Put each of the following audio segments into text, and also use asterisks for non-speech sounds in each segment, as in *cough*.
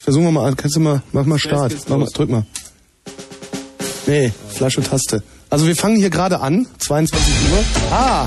Versuchen wir mal, kannst du mal, mach mal Start. Mach mal, drück mal. Nee, Flasche Taste. Also wir fangen hier gerade an, 22 Uhr. Ah!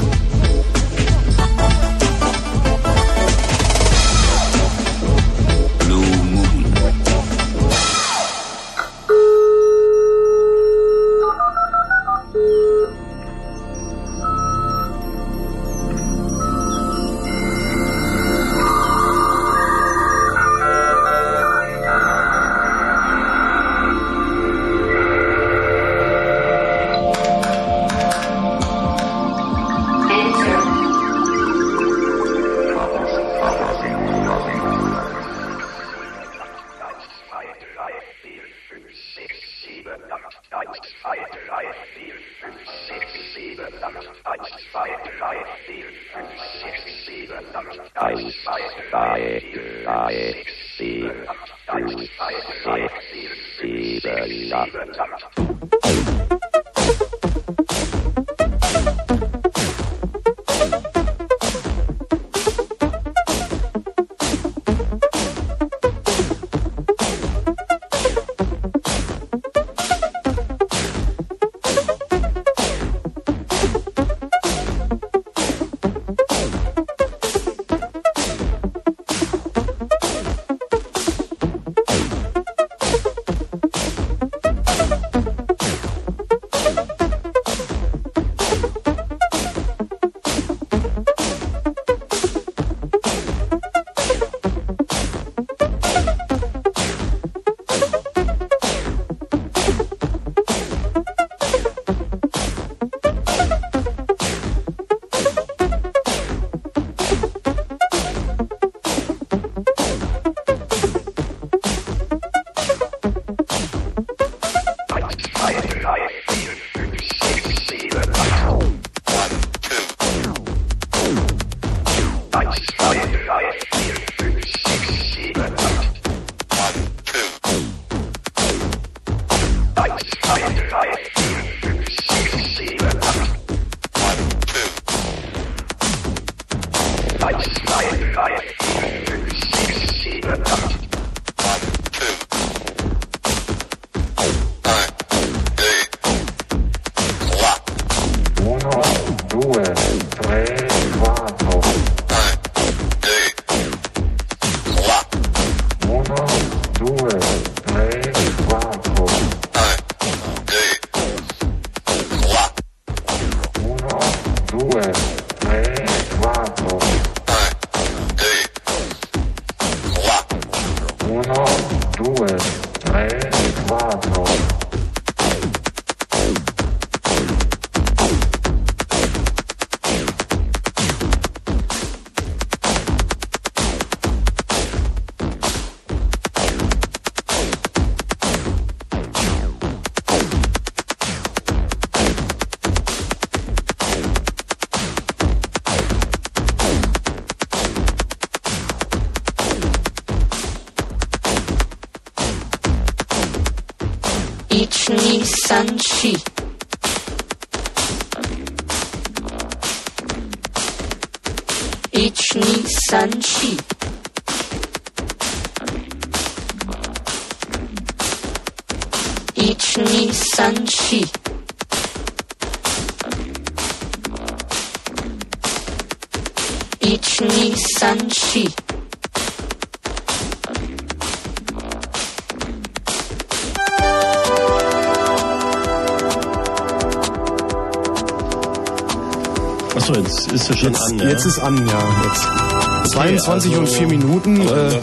Jetzt ist an, ja. Jetzt. 22 also, und 4 Minuten. Äh,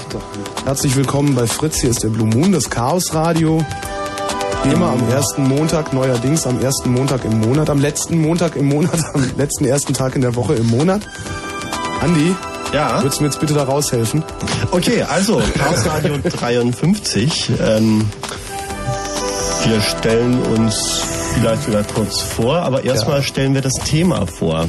herzlich willkommen bei Fritz. Hier ist der Blue Moon, das Chaos Radio. Wie immer am ersten Montag, neuerdings am ersten Montag im Monat, am letzten Montag im Monat, *laughs* am letzten ersten Tag in der Woche im Monat. Andi, ja. würdest du mir jetzt bitte da raushelfen? Okay, also Chaos Radio 53. Ähm, wir stellen uns vielleicht wieder kurz vor, aber erstmal ja. stellen wir das Thema vor.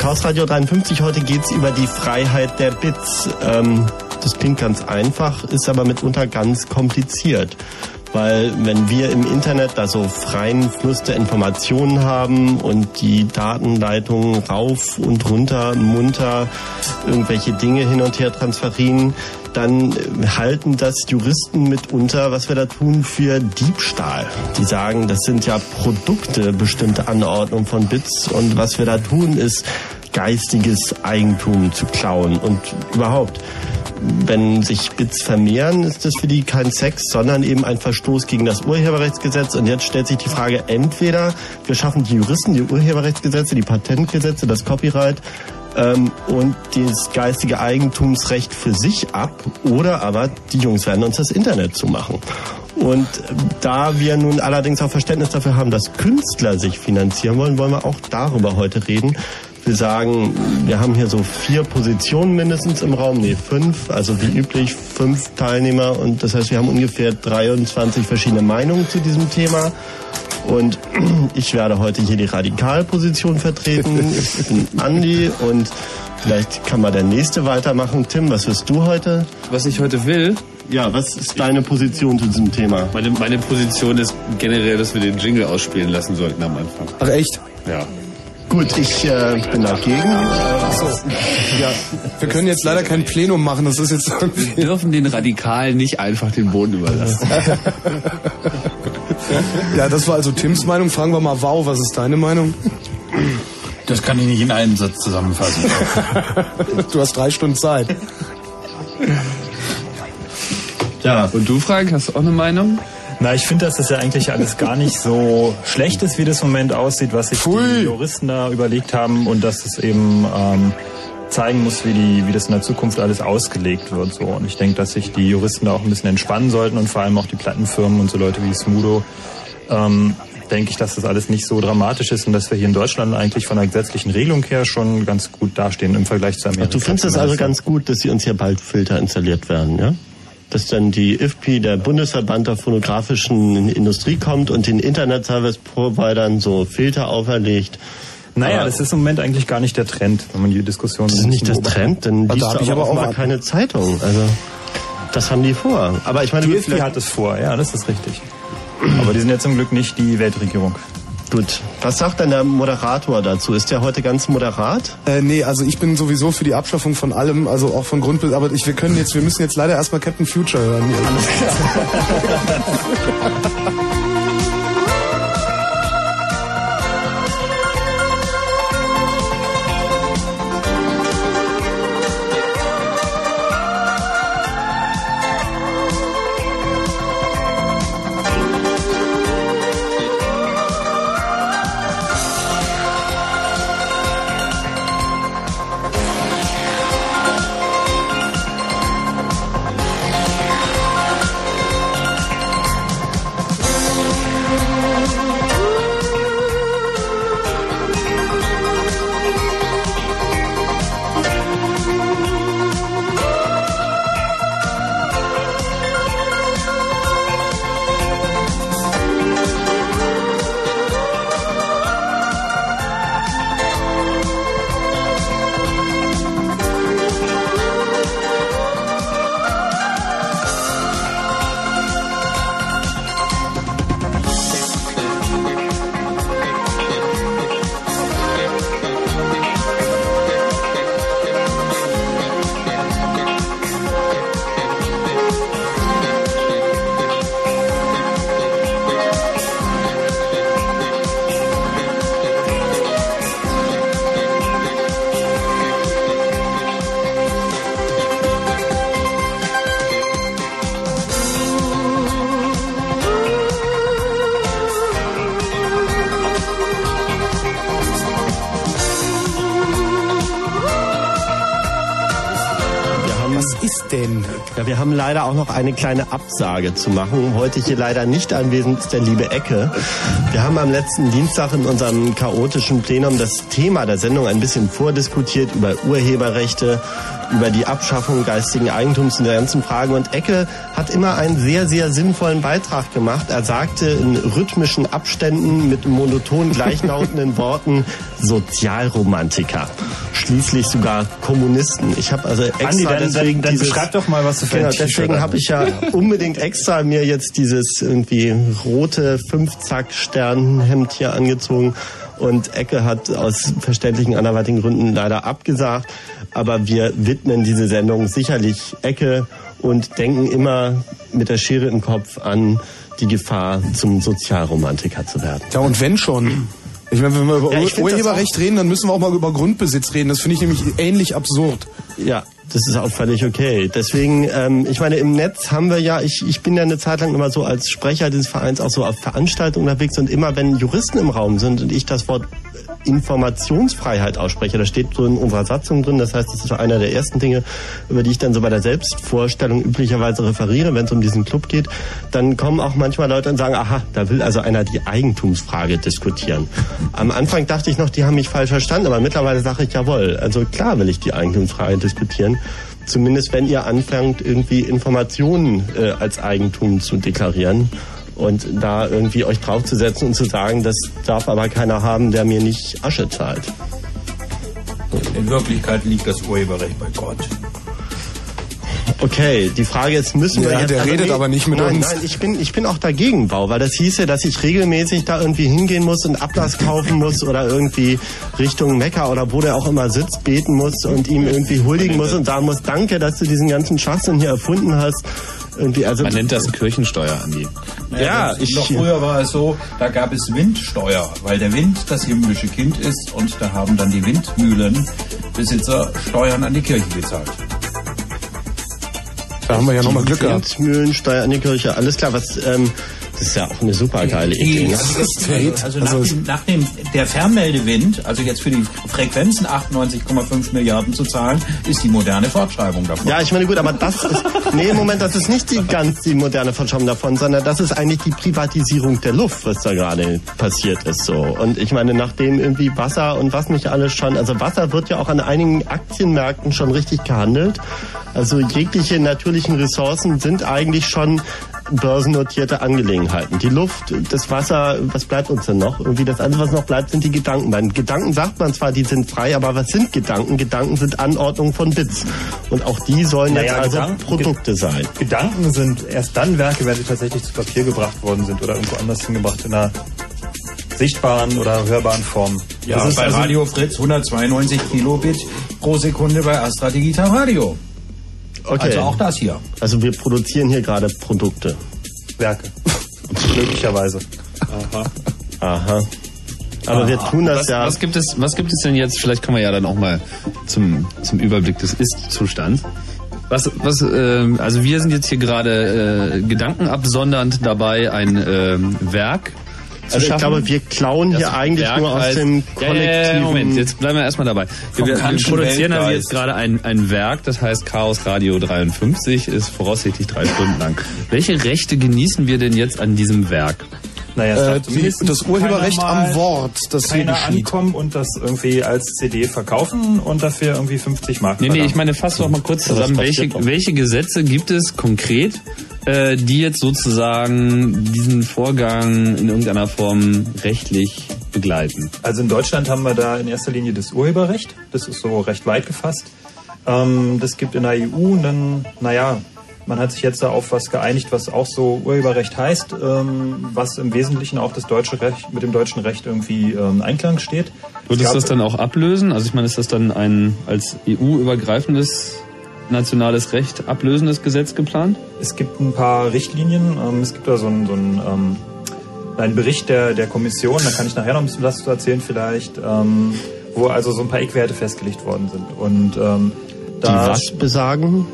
Chaos Radio 53 heute geht es über die Freiheit der Bits. Ähm, das klingt ganz einfach, ist aber mitunter ganz kompliziert. weil wenn wir im Internet da so freien Fluss der Informationen haben und die Datenleitungen rauf und runter munter irgendwelche Dinge hin und her transferieren, dann halten das Juristen mitunter, was wir da tun, für Diebstahl. Die sagen, das sind ja Produkte, bestimmte Anordnung von Bits und was wir da tun, ist geistiges Eigentum zu klauen und überhaupt wenn sich Bits vermehren, ist das für die kein Sex, sondern eben ein Verstoß gegen das Urheberrechtsgesetz. Und jetzt stellt sich die Frage, entweder wir schaffen die Juristen die Urheberrechtsgesetze, die Patentgesetze, das Copyright ähm, und das geistige Eigentumsrecht für sich ab, oder aber die Jungs werden uns das Internet zumachen. Und da wir nun allerdings auch Verständnis dafür haben, dass Künstler sich finanzieren wollen, wollen wir auch darüber heute reden. Wir sagen, wir haben hier so vier Positionen mindestens im Raum, nee, fünf, also wie üblich fünf Teilnehmer und das heißt, wir haben ungefähr 23 verschiedene Meinungen zu diesem Thema. Und *clears throat* ich werde heute hier die Radikalposition vertreten. *laughs* Ich bin Andi und vielleicht kann mal der Nächste weitermachen. Tim, was wirst du heute? Was ich heute will? Ja, was ist deine Position zu diesem Thema? Meine, meine Position ist generell, dass wir den Jingle ausspielen lassen sollten am Anfang. Ach echt? Ja. Gut, ich äh, bin dagegen. Achso. Ja, wir können jetzt leider kein Plenum machen. Das ist jetzt Wir dürfen den Radikalen nicht einfach den Boden überlassen. *laughs* ja, das war also Tims Meinung. Fragen wir mal, wow, was ist deine Meinung? Das kann ich nicht in einen Satz zusammenfassen. du hast drei Stunden Zeit. Ja. Und du, Frank, hast du auch eine Meinung? Na, ich finde, dass das ja eigentlich alles gar nicht so schlecht ist, wie das im Moment aussieht, was sich Pfui. die Juristen da überlegt haben und dass es eben ähm, zeigen muss, wie, die, wie das in der Zukunft alles ausgelegt wird. So. Und ich denke, dass sich die Juristen da auch ein bisschen entspannen sollten und vor allem auch die Plattenfirmen und so Leute wie Smudo. Ähm, denke ich, dass das alles nicht so dramatisch ist und dass wir hier in Deutschland eigentlich von der gesetzlichen Regelung her schon ganz gut dastehen im Vergleich zu Amerika. Ach, du findest es also ganz gut, dass sie uns hier bald Filter installiert werden, ja? Dass dann die IFPI, der Bundesverband der phonografischen Industrie, kommt und den Internet Service Providern so Filter auferlegt. Naja, aber das ist im Moment eigentlich gar nicht der Trend, wenn man die Diskussion. Das ist nicht das Trend, dann liest da du aber auch mal keine Zeitung. Also das haben die vor. Aber ich meine, die IFPI hat es vor, ja, das ist richtig. Aber die sind ja zum Glück nicht die Weltregierung. Gut. Was sagt denn der Moderator dazu? Ist der heute ganz moderat? Äh, nee, also ich bin sowieso für die Abschaffung von allem, also auch von Grundbild. Aber ich, wir können jetzt, wir müssen jetzt leider erstmal Captain Future hören. Alles *laughs* klar. Noch eine kleine Absage zu machen. Heute hier leider nicht anwesend ist der liebe Ecke. Wir haben am letzten Dienstag in unserem chaotischen Plenum das Thema der Sendung ein bisschen vordiskutiert über Urheberrechte über die Abschaffung geistigen Eigentums und der ganzen Fragen. Und Ecke hat immer einen sehr, sehr sinnvollen Beitrag gemacht. Er sagte in rhythmischen Abständen mit monoton gleichlautenden *laughs* Worten Sozialromantiker. Schließlich sogar Kommunisten. Ich habe also extra Andi, dann, deswegen dann, dann dieses, beschreib doch mal, was du für genau, deswegen habe ich ja *laughs* unbedingt extra mir jetzt dieses irgendwie rote Fünfzack-Sternhemd hier angezogen. Und Ecke hat aus verständlichen anderweitigen Gründen leider abgesagt. Aber wir widmen diese Sendung sicherlich Ecke und denken immer mit der Schere im Kopf an die Gefahr, zum Sozialromantiker zu werden. Ja, und wenn schon. Ich meine, wenn wir über Ja, Urheberrecht reden, dann müssen wir auch mal über Grundbesitz reden. Das finde ich nämlich ähnlich absurd. Ja, das ist auch völlig okay. Deswegen, ähm, ich meine, im Netz haben wir ja, ich, ich bin ja eine Zeit lang immer so als Sprecher dieses Vereins auch so auf Veranstaltungen unterwegs und immer wenn Juristen im Raum sind und ich das Wort Informationsfreiheit ausspreche, das steht so in unserer Satzung drin, das heißt, das ist einer der ersten Dinge, über die ich dann so bei der Selbstvorstellung üblicherweise referiere, wenn es um diesen Club geht, dann kommen auch manchmal Leute und sagen, aha, da will also einer die Eigentumsfrage diskutieren. Am Anfang dachte ich noch, die haben mich falsch verstanden, aber mittlerweile sage ich, jawohl, also klar will ich die Eigentumsfrage diskutieren. Zumindest wenn ihr anfangt, irgendwie Informationen äh, als Eigentum zu deklarieren und da irgendwie euch draufzusetzen und zu sagen, das darf aber keiner haben, der mir nicht Asche zahlt. In Wirklichkeit liegt das Urheberrecht bei Gott. Okay, die Frage ist, müssen wir Ja, jetzt... der redet aber nicht mit nein, uns. Nein, ich bin, ich bin auch dagegen, Bau, weil das hieße, dass ich regelmäßig da irgendwie hingehen muss und Ablass kaufen muss oder irgendwie Richtung Mekka oder wo der auch immer sitzt, beten muss und ihm irgendwie huldigen muss und sagen muss, danke, dass du diesen ganzen Schwachsinn hier erfunden hast. Irgendwie, also Man nennt das Kirchensteuer, Andi. Ja, das- ich- Noch früher war es so, da gab es Windsteuer, weil der Wind das himmlische Kind ist und da haben dann die Windmühlenbesitzer Steuern an die Kirche gezahlt. Da haben wir ja nochmal Glück gehabt. Windmühlensteuer an die Kirche, alles klar, was, ähm, das ist ja auch eine super geile Idee. also, also, Also nach, es- dem, nach dem der Fernmeldewind, also jetzt für die Frequenzen 98,5 Milliarden zu zahlen, ist die moderne Fortschreibung davon. Ja, ich meine, gut, aber das ist, nee, Moment, das ist nicht die ganz die moderne Verschaubung davon, sondern das ist eigentlich die Privatisierung der Luft, was da gerade passiert ist, so. Und ich meine, nachdem irgendwie Wasser und was nicht alles schon, also Wasser wird ja auch an einigen Aktienmärkten schon richtig gehandelt. Also jegliche natürlichen Ressourcen sind eigentlich schon börsennotierte Angelegenheiten. Die Luft, das Wasser, was bleibt uns denn noch? Irgendwie das Einzige, was noch bleibt, sind die Gedanken. Bei Gedanken sagt man zwar, die sind frei, aber was sind Gedanken? Gedanken sind Anordnungen von Bits. Und auch die sollen Naja, jetzt also Gedanken- Produkte sein. Gedanken sind erst dann Werke, wenn sie tatsächlich zu Papier gebracht worden sind oder irgendwo anders hingebracht in einer sichtbaren oder hörbaren Form. Ja, Das ist bei also- Radio Fritz 192 Kilobit pro Sekunde bei Astra Digital Radio. Okay. Also auch das hier. Also wir produzieren hier gerade Produkte. Werke. *laughs* Möglicherweise. Aha. Aber wir tun das Was, ja. was, gibt es, was gibt es denn jetzt? Vielleicht kommen wir ja dann auch mal zum, zum Überblick des Ist-Zustands. Was, was, ähm, also wir sind jetzt hier gerade äh, gedankenabsondernd dabei, ein ähm, Werk zu Also ich schaffen. glaube, wir klauen hier Das eigentlich Werk nur aus dem Ja, kollektiven... ja, ja, Moment, jetzt bleiben wir erstmal dabei. Wir, wir, produzieren also jetzt gerade ein, ein Werk, das heißt Chaos Radio 53, ist voraussichtlich drei Stunden lang. Welche Rechte genießen wir denn jetzt an diesem Werk? Naja, Äh, die, das Urheberrecht am Wort, das hier Keiner geschieht. ankommen und das irgendwie als CD verkaufen und dafür irgendwie 50 Mark Nee, nee, ich meine, fass doch mal kurz zusammen, welche, doch. welche Gesetze gibt es konkret, äh, die jetzt sozusagen diesen Vorgang in irgendeiner Form rechtlich begleiten? Also in Deutschland haben wir da in erster Linie das Urheberrecht. Das ist so recht weit gefasst. Ähm, das gibt in der EU und dann, naja, man hat sich jetzt da auf was geeinigt, was auch so Urheberrecht heißt, ähm, was im Wesentlichen auch das deutsche Recht mit dem deutschen Recht irgendwie ähm, Einklang steht. Würdest Es du das dann auch ablösen? Also ich meine, ist das dann ein als EU-übergreifendes nationales Recht ablösendes Gesetz geplant? Es gibt ein paar Richtlinien. Ähm, es gibt da so einen, so einen, ähm, einen Bericht der, der Kommission, da kann ich nachher noch ein bisschen was zu erzählen vielleicht, ähm, wo also so ein paar Eckwerte festgelegt worden sind. Und ähm, die da was besagen?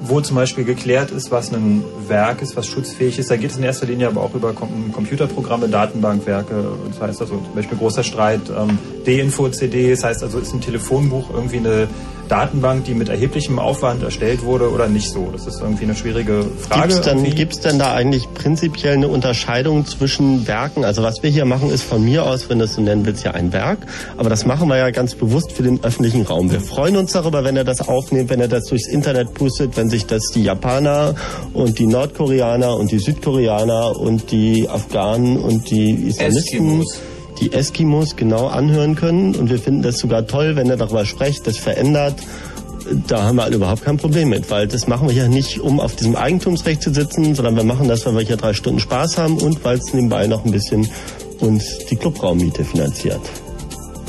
Wo zum Beispiel geklärt ist, was ein Werk ist, was schutzfähig ist. Da geht es in erster Linie aber auch über Computerprogramme, Datenbankwerke. Das heißt also zum Beispiel großer Streit, ähm, D-Info-CD, das heißt also ist ein Telefonbuch irgendwie eine Datenbank, die mit erheblichem Aufwand erstellt wurde oder nicht so? Das ist irgendwie eine schwierige Frage. Gibt es denn, da eigentlich prinzipiell eine Unterscheidung zwischen Werken? Also was wir hier machen, ist von mir aus, wenn du es so nennen willst, ja ein Werk. Aber das machen wir ja ganz bewusst für den öffentlichen Raum. Wir freuen uns darüber, wenn er das aufnimmt, wenn er das durchs Internet pustet, wenn sich das die Japaner und die Nordkoreaner und die Südkoreaner und die Afghanen und die Islamisten Eskimos die Eskimos genau anhören können. Und wir finden das sogar toll, wenn er darüber spricht, das verändert. Da haben wir alle überhaupt kein Problem mit, weil das machen wir ja nicht, um auf diesem Eigentumsrecht zu sitzen, sondern wir machen das, weil wir hier drei Stunden Spaß haben und weil es nebenbei noch ein bisschen uns die Clubraummiete finanziert.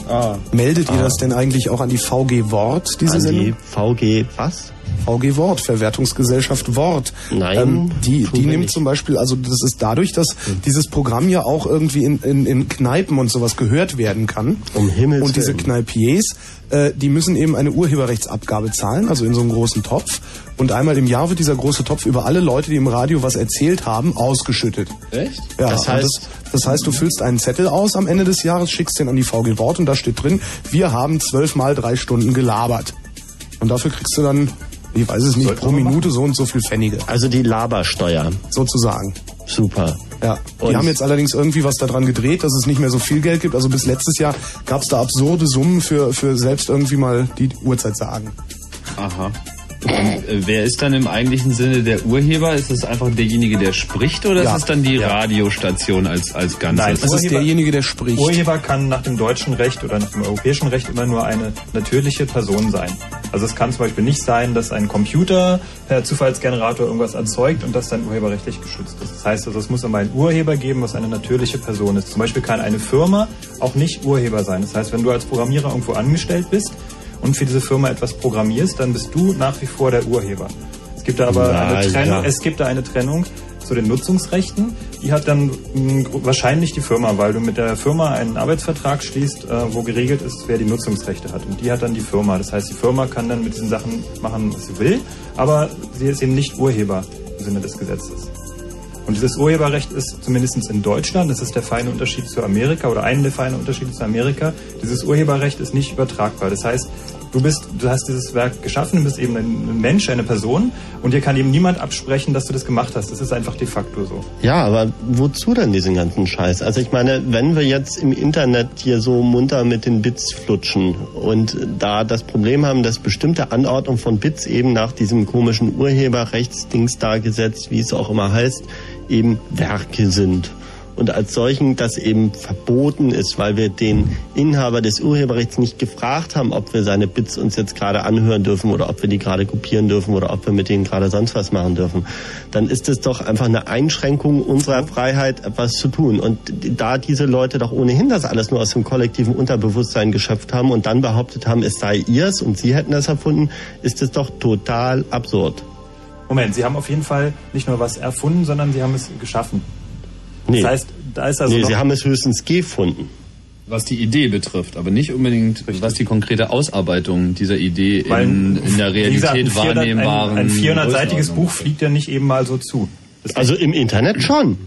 Ah. Meldet ihr ah. das denn eigentlich auch an die VG Wort, diese an Sendung? Die VG was? VG Wort, Verwertungsgesellschaft Wort. Nein. Ähm, die die nimmt zum Beispiel, also das ist dadurch, dass hm. dieses Programm ja auch irgendwie in, in, in Kneipen und sowas gehört werden kann. Um Himmels Und diese Kneipiers, äh, die müssen eben eine Urheberrechtsabgabe zahlen, also in so einem großen Topf. Und einmal im Jahr wird dieser große Topf über alle Leute, die im Radio was erzählt haben, ausgeschüttet. Echt? Ja, das heißt, das, das, heißt, du füllst einen Zettel aus am Ende des Jahres, schickst den an die VG Wort und da steht drin, wir haben zwölf mal drei Stunden gelabert. Und dafür kriegst du dann ich weiß es nicht, Sollten pro Minute so und so viel Pfennige. Also die Labersteuer. Sozusagen. Super. Ja, und die haben jetzt allerdings irgendwie was daran gedreht, dass es nicht mehr so viel Geld gibt. Also bis letztes Jahr gab es da absurde Summen für, für selbst irgendwie mal die Uhrzeit sagen. Aha. Und, äh, wer ist dann im eigentlichen Sinne der Urheber? Ist es einfach derjenige, der spricht oder ja. ist es dann die ja. Radiostation als, als Ganzes? Nein, es ist derjenige, der spricht. Urheber kann nach dem deutschen Recht oder nach dem europäischen Recht immer nur eine natürliche Person sein. Also es kann zum Beispiel nicht sein, dass ein Computer per Zufallsgenerator irgendwas erzeugt und das dann urheberrechtlich geschützt ist. Das heißt also, es muss immer einen Urheber geben, was eine natürliche Person ist. Zum Beispiel kann eine Firma auch nicht Urheber sein. Das heißt, wenn du als Programmierer irgendwo angestellt bist, und für diese Firma etwas programmierst, dann bist du nach wie vor der Urheber. Es gibt da aber Na, eine Trennung, ja. es gibt da eine Trennung zu den Nutzungsrechten. Die hat dann mh, wahrscheinlich die Firma, weil du mit der Firma einen Arbeitsvertrag schließt, äh, wo geregelt ist, wer die Nutzungsrechte hat. Und die hat dann die Firma. Das heißt, die Firma kann dann mit diesen Sachen machen, was sie will, aber sie ist eben nicht Urheber im Sinne des Gesetzes. Und dieses Urheberrecht ist zumindest in Deutschland, das ist der feine Unterschied zu Amerika oder einer der feinen Unterschiede zu Amerika, dieses Urheberrecht ist nicht übertragbar. Das heißt, du bist, du hast dieses Werk geschaffen, du bist eben ein Mensch, eine Person und dir kann eben niemand absprechen, dass du das gemacht hast. Das ist einfach de facto so. Ja, aber wozu denn diesen ganzen Scheiß? Also ich meine, wenn wir jetzt im Internet hier so munter mit den Bits flutschen und da das Problem haben, dass bestimmte Anordnung von Bits eben nach diesem komischen Urheberrechtsdings da gesetzt, wie es auch immer heißt, eben Werke sind und als solchen das eben verboten ist, weil wir den Inhaber des Urheberrechts nicht gefragt haben, ob wir seine Bits uns jetzt gerade anhören dürfen oder ob wir die gerade kopieren dürfen oder ob wir mit denen gerade sonst was machen dürfen, dann ist es doch einfach eine Einschränkung unserer Freiheit, etwas zu tun. Und da diese Leute doch ohnehin das alles nur aus dem kollektiven Unterbewusstsein geschöpft haben und dann behauptet haben, es sei ihrs und sie hätten das erfunden, ist es doch total absurd. Moment, Sie haben auf jeden Fall nicht nur was erfunden, sondern Sie haben es geschaffen. Nee. Das heißt, da ist also. Nee, Sie haben es höchstens gefunden. Was die Idee betrifft, aber nicht unbedingt, Richtig. was die konkrete Ausarbeitung dieser Idee in, in, der Realität wahrnehmbaren. Ein, ein 400-seitiges Buch fliegt ja nicht eben mal so zu. Also im Internet schon.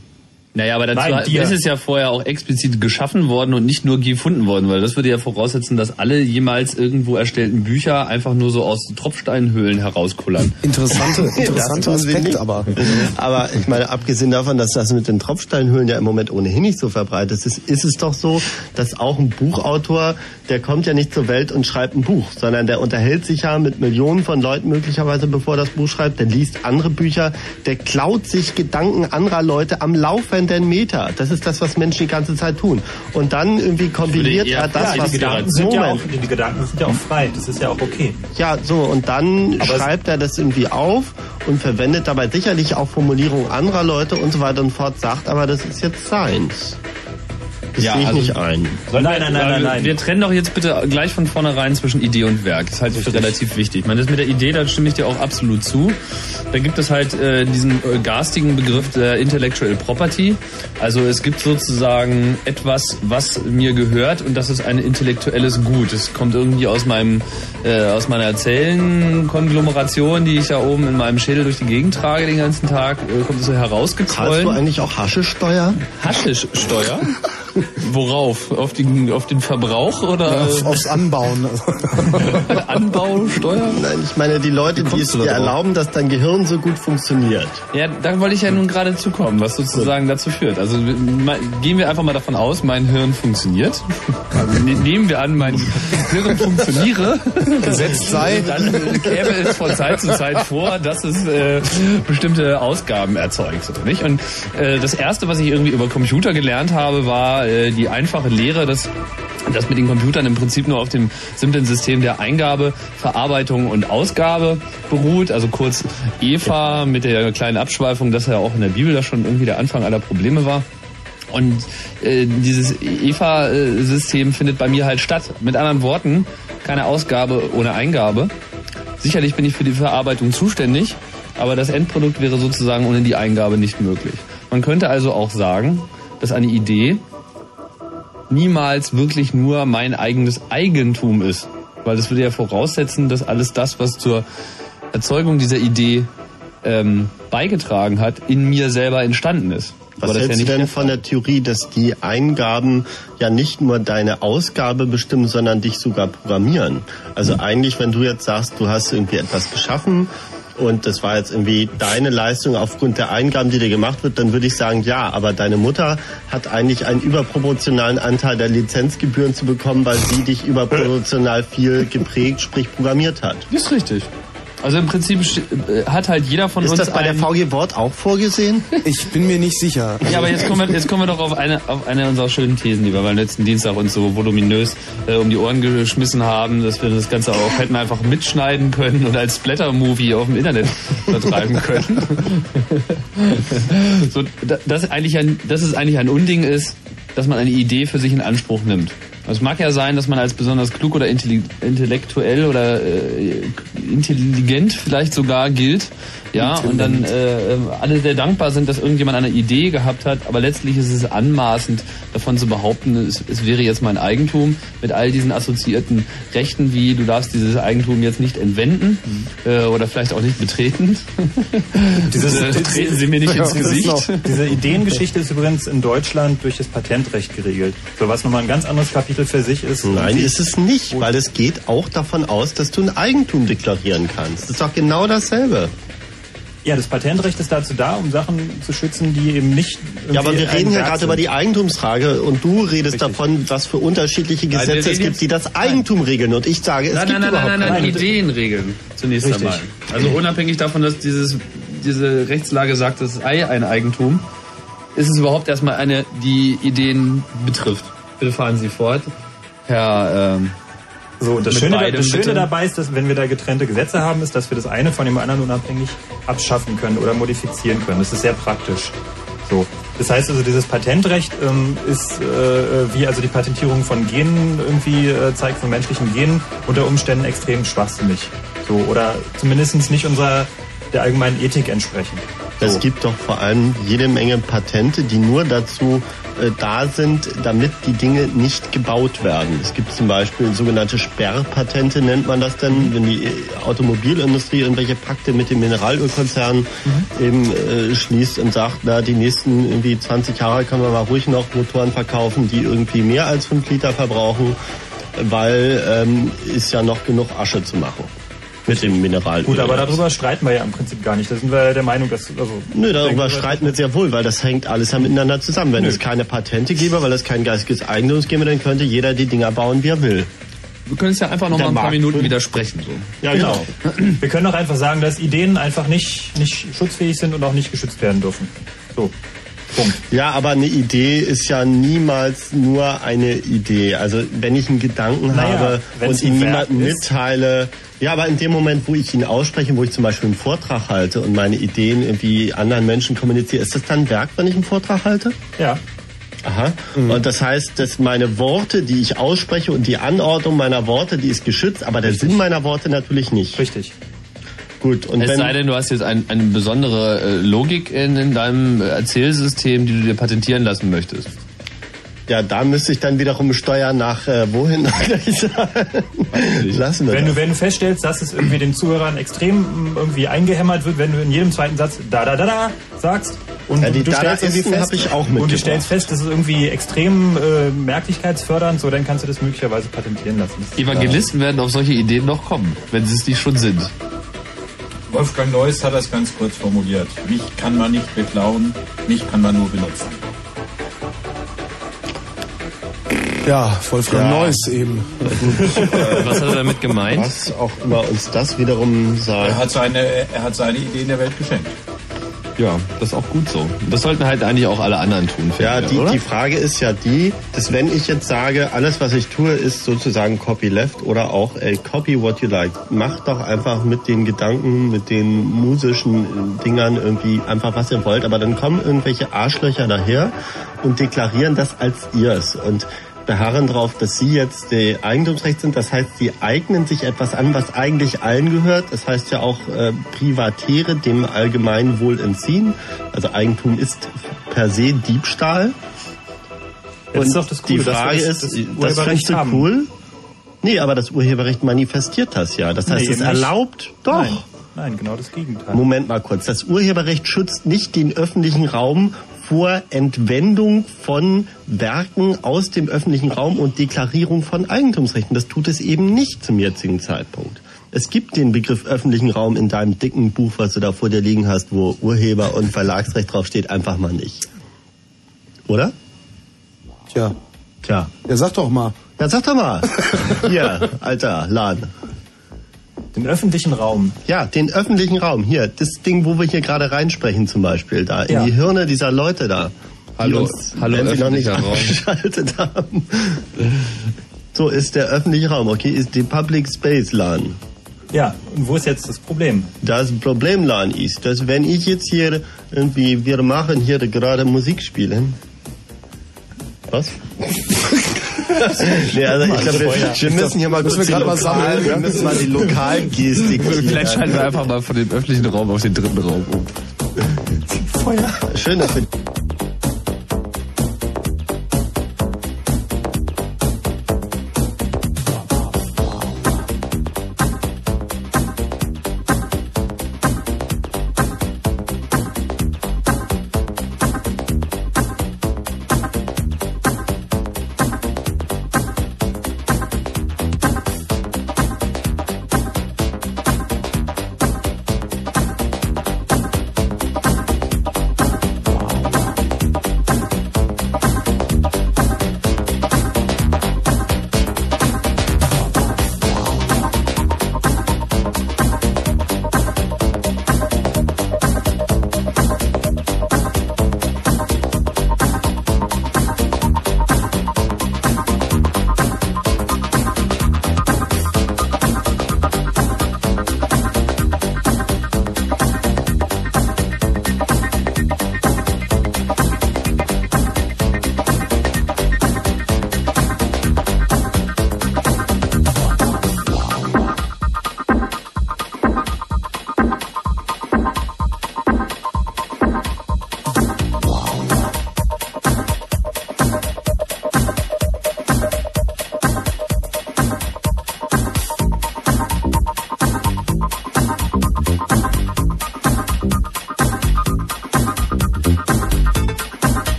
Naja, aber dazu Nein, ist es ja vorher auch explizit geschaffen worden und nicht nur gefunden worden, weil das würde ja voraussetzen, dass alle jemals irgendwo erstellten Bücher einfach nur so aus Tropfsteinhöhlen herauskullern. Interessante, *laughs* interessante Aspekt, aber. Aber ich meine, abgesehen davon, dass das mit den Tropfsteinhöhlen ja im Moment ohnehin nicht so verbreitet ist, ist es doch so, dass auch ein Buchautor, der kommt ja nicht zur Welt und schreibt ein Buch, sondern der unterhält sich ja mit Millionen von Leuten möglicherweise, bevor er das Buch schreibt, der liest andere Bücher, der klaut sich Gedanken anderer Leute am Laufen laufenden Meter. Das ist das, was Menschen die ganze Zeit tun. Und dann irgendwie kombiniert er das, ja, was... Die Gedanken, sind ja auch, die Gedanken sind ja auch frei. Das ist ja auch okay. Ja, so. Und dann Aber schreibt er das irgendwie auf und verwendet dabei sicherlich auch Formulierungen anderer Leute und so weiter und fort, sagt aber, das ist jetzt Science. Das ja, sehe ich also, nicht ein. Nein, nein, nein, nein, nein. Wir trennen doch jetzt bitte gleich von vornherein zwischen Idee und Werk. Das halte ich für relativ wichtig. Ich meine, das mit der Idee, da stimme ich dir auch absolut zu. Da gibt es halt äh, diesen äh, garstigen Begriff der Intellectual Property. Also es gibt sozusagen etwas, was mir gehört und das ist ein intellektuelles Gut. Es kommt irgendwie aus meinem äh, aus meiner Zellenkonglomeration, die ich da oben in meinem Schädel durch die Gegend trage den ganzen Tag, äh, kommt es so herausgequollen. Hast du eigentlich auch Haschischsteuer? Haschischsteuer? *laughs* Worauf? Auf den, auf den Verbrauch oder? Ja, auf, aufs Anbauen. *laughs* Anbausteuer? Nein, ich meine die Leute, die es dir erlauben, dass dein Gehirn so gut funktioniert. Ja, da wollte ich ja nun gerade zukommen, was sozusagen gut. dazu führt. Also gehen wir einfach mal davon aus, mein Hirn funktioniert. Also, ne, nehmen wir an, mein Hirn funktioniere. Gesetzt sei. Dann käme es von Zeit zu Zeit vor, dass es äh, bestimmte Ausgaben erzeugt, oder nicht? Und äh, das erste, was ich irgendwie über Computer gelernt habe, war äh, die einfache Lehre, dass das mit den Computern im Prinzip nur auf dem simplen System der Eingabe, Verarbeitung und Ausgabe beruht. Also kurz EVA mit der kleinen Abschweifung, dass ja auch in der Bibel da schon irgendwie der Anfang aller Probleme war. Und äh, dieses EVA-System findet bei mir halt statt. Mit anderen Worten, keine Ausgabe ohne Eingabe. Sicherlich bin ich für die Verarbeitung zuständig, aber das Endprodukt wäre sozusagen ohne die Eingabe nicht möglich. Man könnte also auch sagen, dass eine Idee niemals wirklich nur mein eigenes Eigentum ist. Weil das würde ja voraussetzen, dass alles das, was zur Erzeugung dieser Idee ähm, beigetragen hat, in mir selber entstanden ist. Was hältst ja du denn von der Theorie, dass die Eingaben ja nicht nur deine Ausgabe bestimmen, sondern dich sogar programmieren? Also mhm. eigentlich, wenn du jetzt sagst, du hast irgendwie etwas geschaffen und das war jetzt irgendwie deine Leistung aufgrund der Eingaben, die dir gemacht wird, dann würde ich sagen, ja, aber deine Mutter hat eigentlich einen überproportionalen Anteil der Lizenzgebühren zu bekommen, weil sie dich überproportional viel geprägt, sprich programmiert hat. Ist richtig. Also im Prinzip äh, hat halt jeder von ist uns. Ist das bei der VG Wort auch vorgesehen? Ich bin mir nicht sicher. Ja, aber jetzt kommen wir, jetzt kommen wir doch auf eine, auf eine unserer schönen Thesen, die wir beim letzten Dienstag uns so voluminös äh, um die Ohren geschmissen haben, dass wir das Ganze auch hätten einfach mitschneiden können und als Splatter-Movie auf dem Internet vertreiben können. *laughs* so, das, eigentlich ein, dass es eigentlich ein Unding ist, dass man eine Idee für sich in Anspruch nimmt. Es mag ja sein, dass man als besonders klug oder intellektuell oder äh, intelligent vielleicht sogar gilt, ja, und dann äh, alle sehr dankbar sind, dass irgendjemand eine Idee gehabt hat, aber letztlich ist es anmaßend, davon zu behaupten, es, es wäre jetzt mein Eigentum mit all diesen assoziierten Rechten, wie du darfst dieses Eigentum jetzt nicht entwenden mhm. äh, oder vielleicht auch nicht betreten. *laughs* Dieses, äh, treten Sie mir nicht ins Gesicht. Diese Ideengeschichte ist übrigens in Deutschland durch das Patentrecht geregelt. So was nochmal ein ganz anderes Kapitel für sich ist. Nein, ist es nicht, weil es geht auch davon aus, dass du ein Eigentum deklarieren kannst. Das ist doch genau dasselbe. Ja, das Patentrecht ist dazu da, um Sachen zu schützen, die eben nicht. Ja, aber wir reden ja gerade über die Eigentumsfrage und du redest Richtig. davon, was für unterschiedliche Gesetze nein, es gibt, die das Eigentum nein. regeln. Und ich sage, es nein, gibt nein, überhaupt nein, nein, nein, Ideen regeln zunächst Richtig. einmal. Also unabhängig davon, dass dieses, diese Rechtslage sagt, das sei ein Eigentum, ist es überhaupt erstmal eine, die Ideen betrifft. Bitte fahren Sie fort, Herr. Ähm, so, und das, Schöne, das Schöne dabei ist, dass wenn wir da getrennte Gesetze haben, ist, dass wir das eine von dem anderen unabhängig abschaffen können oder modifizieren können. Das ist sehr praktisch. So. Das heißt also, dieses Patentrecht ähm, ist, äh, wie also die Patentierung von Genen irgendwie äh, zeigt, von menschlichen Genen, unter Umständen extrem schwachsinnig. So, oder zumindest nicht unserer der allgemeinen Ethik entsprechend. So. Es gibt doch vor allem jede Menge Patente, die nur dazu äh, da sind, damit die Dinge nicht gebaut werden. Es gibt zum Beispiel sogenannte Sperrpatente, nennt man das denn, wenn die Automobilindustrie irgendwelche Pakte mit den Mineralölkonzernen mhm. eben äh, schließt und sagt, na, die nächsten irgendwie 20 Jahre kann man mal ruhig noch Motoren verkaufen, die irgendwie mehr als 5 Liter verbrauchen, weil ähm, ist ja noch genug Asche zu machen mit dem Mineral. Gut, aber darüber streiten wir ja im Prinzip gar nicht. Da sind wir der Meinung, dass... Also Nö, darüber streiten wir sehr wohl, weil das hängt alles ja miteinander zusammen. Wenn Nö. es keine Patente gäbe, weil es kein geistiges Eigentum gäbe, dann könnte jeder die Dinger bauen, wie er will. Wir können es ja einfach noch der mal ein paar Minuten widersprechen. So. Ja, genau. genau. Wir können auch einfach sagen, dass Ideen einfach nicht, nicht schutzfähig sind und auch nicht geschützt werden dürfen. So. Punkt. Ja, aber eine Idee ist ja niemals nur eine Idee. Also wenn ich einen Gedanken naja, habe und ihn niemandem mitteile, ja, aber in dem Moment, wo ich ihn ausspreche, wo ich zum Beispiel einen Vortrag halte und meine Ideen irgendwie anderen Menschen kommuniziere, ist das dann Werk, wenn ich einen Vortrag halte? Ja. Aha. Mhm. Und das heißt, dass meine Worte, die ich ausspreche und die Anordnung meiner Worte, die ist geschützt, aber der Richtig. Sinn meiner Worte natürlich nicht. Richtig. Gut, und es wenn, sei denn, du hast jetzt ein, eine besondere äh, Logik in, in deinem Erzählsystem, die du dir patentieren lassen möchtest. Ja, da müsste ich dann wiederum steuern nach äh, wohin? *laughs* Lassen wir wenn, das. du, wenn du feststellst, dass es irgendwie den Zuhörern extrem irgendwie eingehämmert wird, wenn du in jedem zweiten Satz da da da da sagst Und Ja, die du stellst irgendwie fest, ich auch und du stellst fest, das ist irgendwie extrem äh, merklichkeitsfördernd, so dann kannst du das möglicherweise patentieren lassen. Evangelisten werden auf solche Ideen noch kommen, wenn sie es nicht schon sind. Wolfgang Neuss hat das ganz kurz formuliert. Mich kann man nicht beklauen, mich kann man nur benutzen. Ja, Wolfgang Ja. Neuss eben. Was hat er damit gemeint? Was auch immer uns das wiederum Er sagt. hat seine, er hat seine Ideen der Welt geschenkt. Ja, das ist auch gut so. Das sollten halt eigentlich auch alle anderen tun, Ja, die, oder? die Frage ist ja die, dass wenn ich jetzt sage, alles was ich tue, ist sozusagen Copyleft oder auch ey, Copy what you like. Macht doch einfach mit den Gedanken, mit den musischen äh, Dingern irgendwie einfach was ihr wollt, aber dann kommen irgendwelche Arschlöcher daher und deklarieren das als ihrs und beharren darauf, dass sie jetzt die Eigentumsrecht sind. Das heißt, sie eignen sich etwas an, was eigentlich allen gehört. Das heißt ja auch äh, Privatäre dem Allgemeinwohl entziehen. Also Eigentum ist per se Diebstahl. Das ist doch das Coole, die Frage das- ist, das das, findest du cool? Nee, aber das Urheberrecht manifestiert das ja. Das heißt, Nee, es erlaubt doch. Nein, nein, genau das Gegenteil. Moment mal kurz. Das Urheberrecht schützt nicht den öffentlichen Raum vor Entwendung von Werken aus dem öffentlichen Raum und Deklarierung von Eigentumsrechten. Das tut es eben nicht zum jetzigen Zeitpunkt. Es gibt den Begriff öffentlichen Raum in deinem dicken Buch, was du da vor dir liegen hast, wo Urheber- und Verlagsrecht draufsteht, einfach mal nicht. Oder? Tja. Tja. Ja, sag doch mal. Ja, sag doch mal. *laughs* Hier, alter Laden. Den öffentlichen Raum. Ja, den öffentlichen Raum. Hier, das Ding, wo wir hier gerade reinsprechen zum Beispiel, da in Ja. die Hirne dieser Leute da. Hallo- die uns, hallo, wenn sie noch nicht Raum. haben. So ist der öffentliche Raum, okay, ist die Public Space LAN. Ja, und wo ist jetzt das Problem? Das Problem LAN ist, dass wenn ich jetzt hier irgendwie, wir machen hier gerade Musik spielen. Was? *laughs* *laughs* nee, also ich glaube, wir, wir müssen hier mal Müssen kurz wir die gerade mal sammeln, wir müssen mal die Lokalgestik Vielleicht schalten wir einfach mal von dem öffentlichen Raum auf den dritten Raum um. Schön, dass wir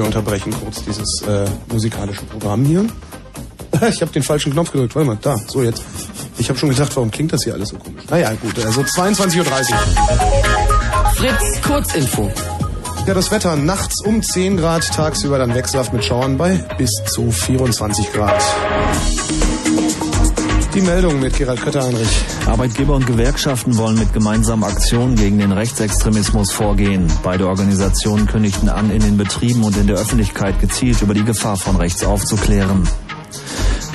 wir unterbrechen kurz dieses äh, musikalische Programm hier. *laughs* Ich habe den falschen Knopf gedrückt. Warte mal, da, so jetzt. Ich habe schon gedacht, warum klingt das hier alles so komisch? Naja, gut, also 22.30 Uhr. Fritz, Kurzinfo. Ja, das Wetter nachts um 10 Grad, tagsüber dann wechselhaft mit Schauern bei bis zu 24 Grad. Die Meldung mit Gerald Kötter-Heinrich. Arbeitgeber und Gewerkschaften wollen mit gemeinsamen Aktionen gegen den Rechtsextremismus vorgehen. Beide Organisationen kündigten an, in den Betrieben und in der Öffentlichkeit gezielt über die Gefahr von rechts aufzuklären.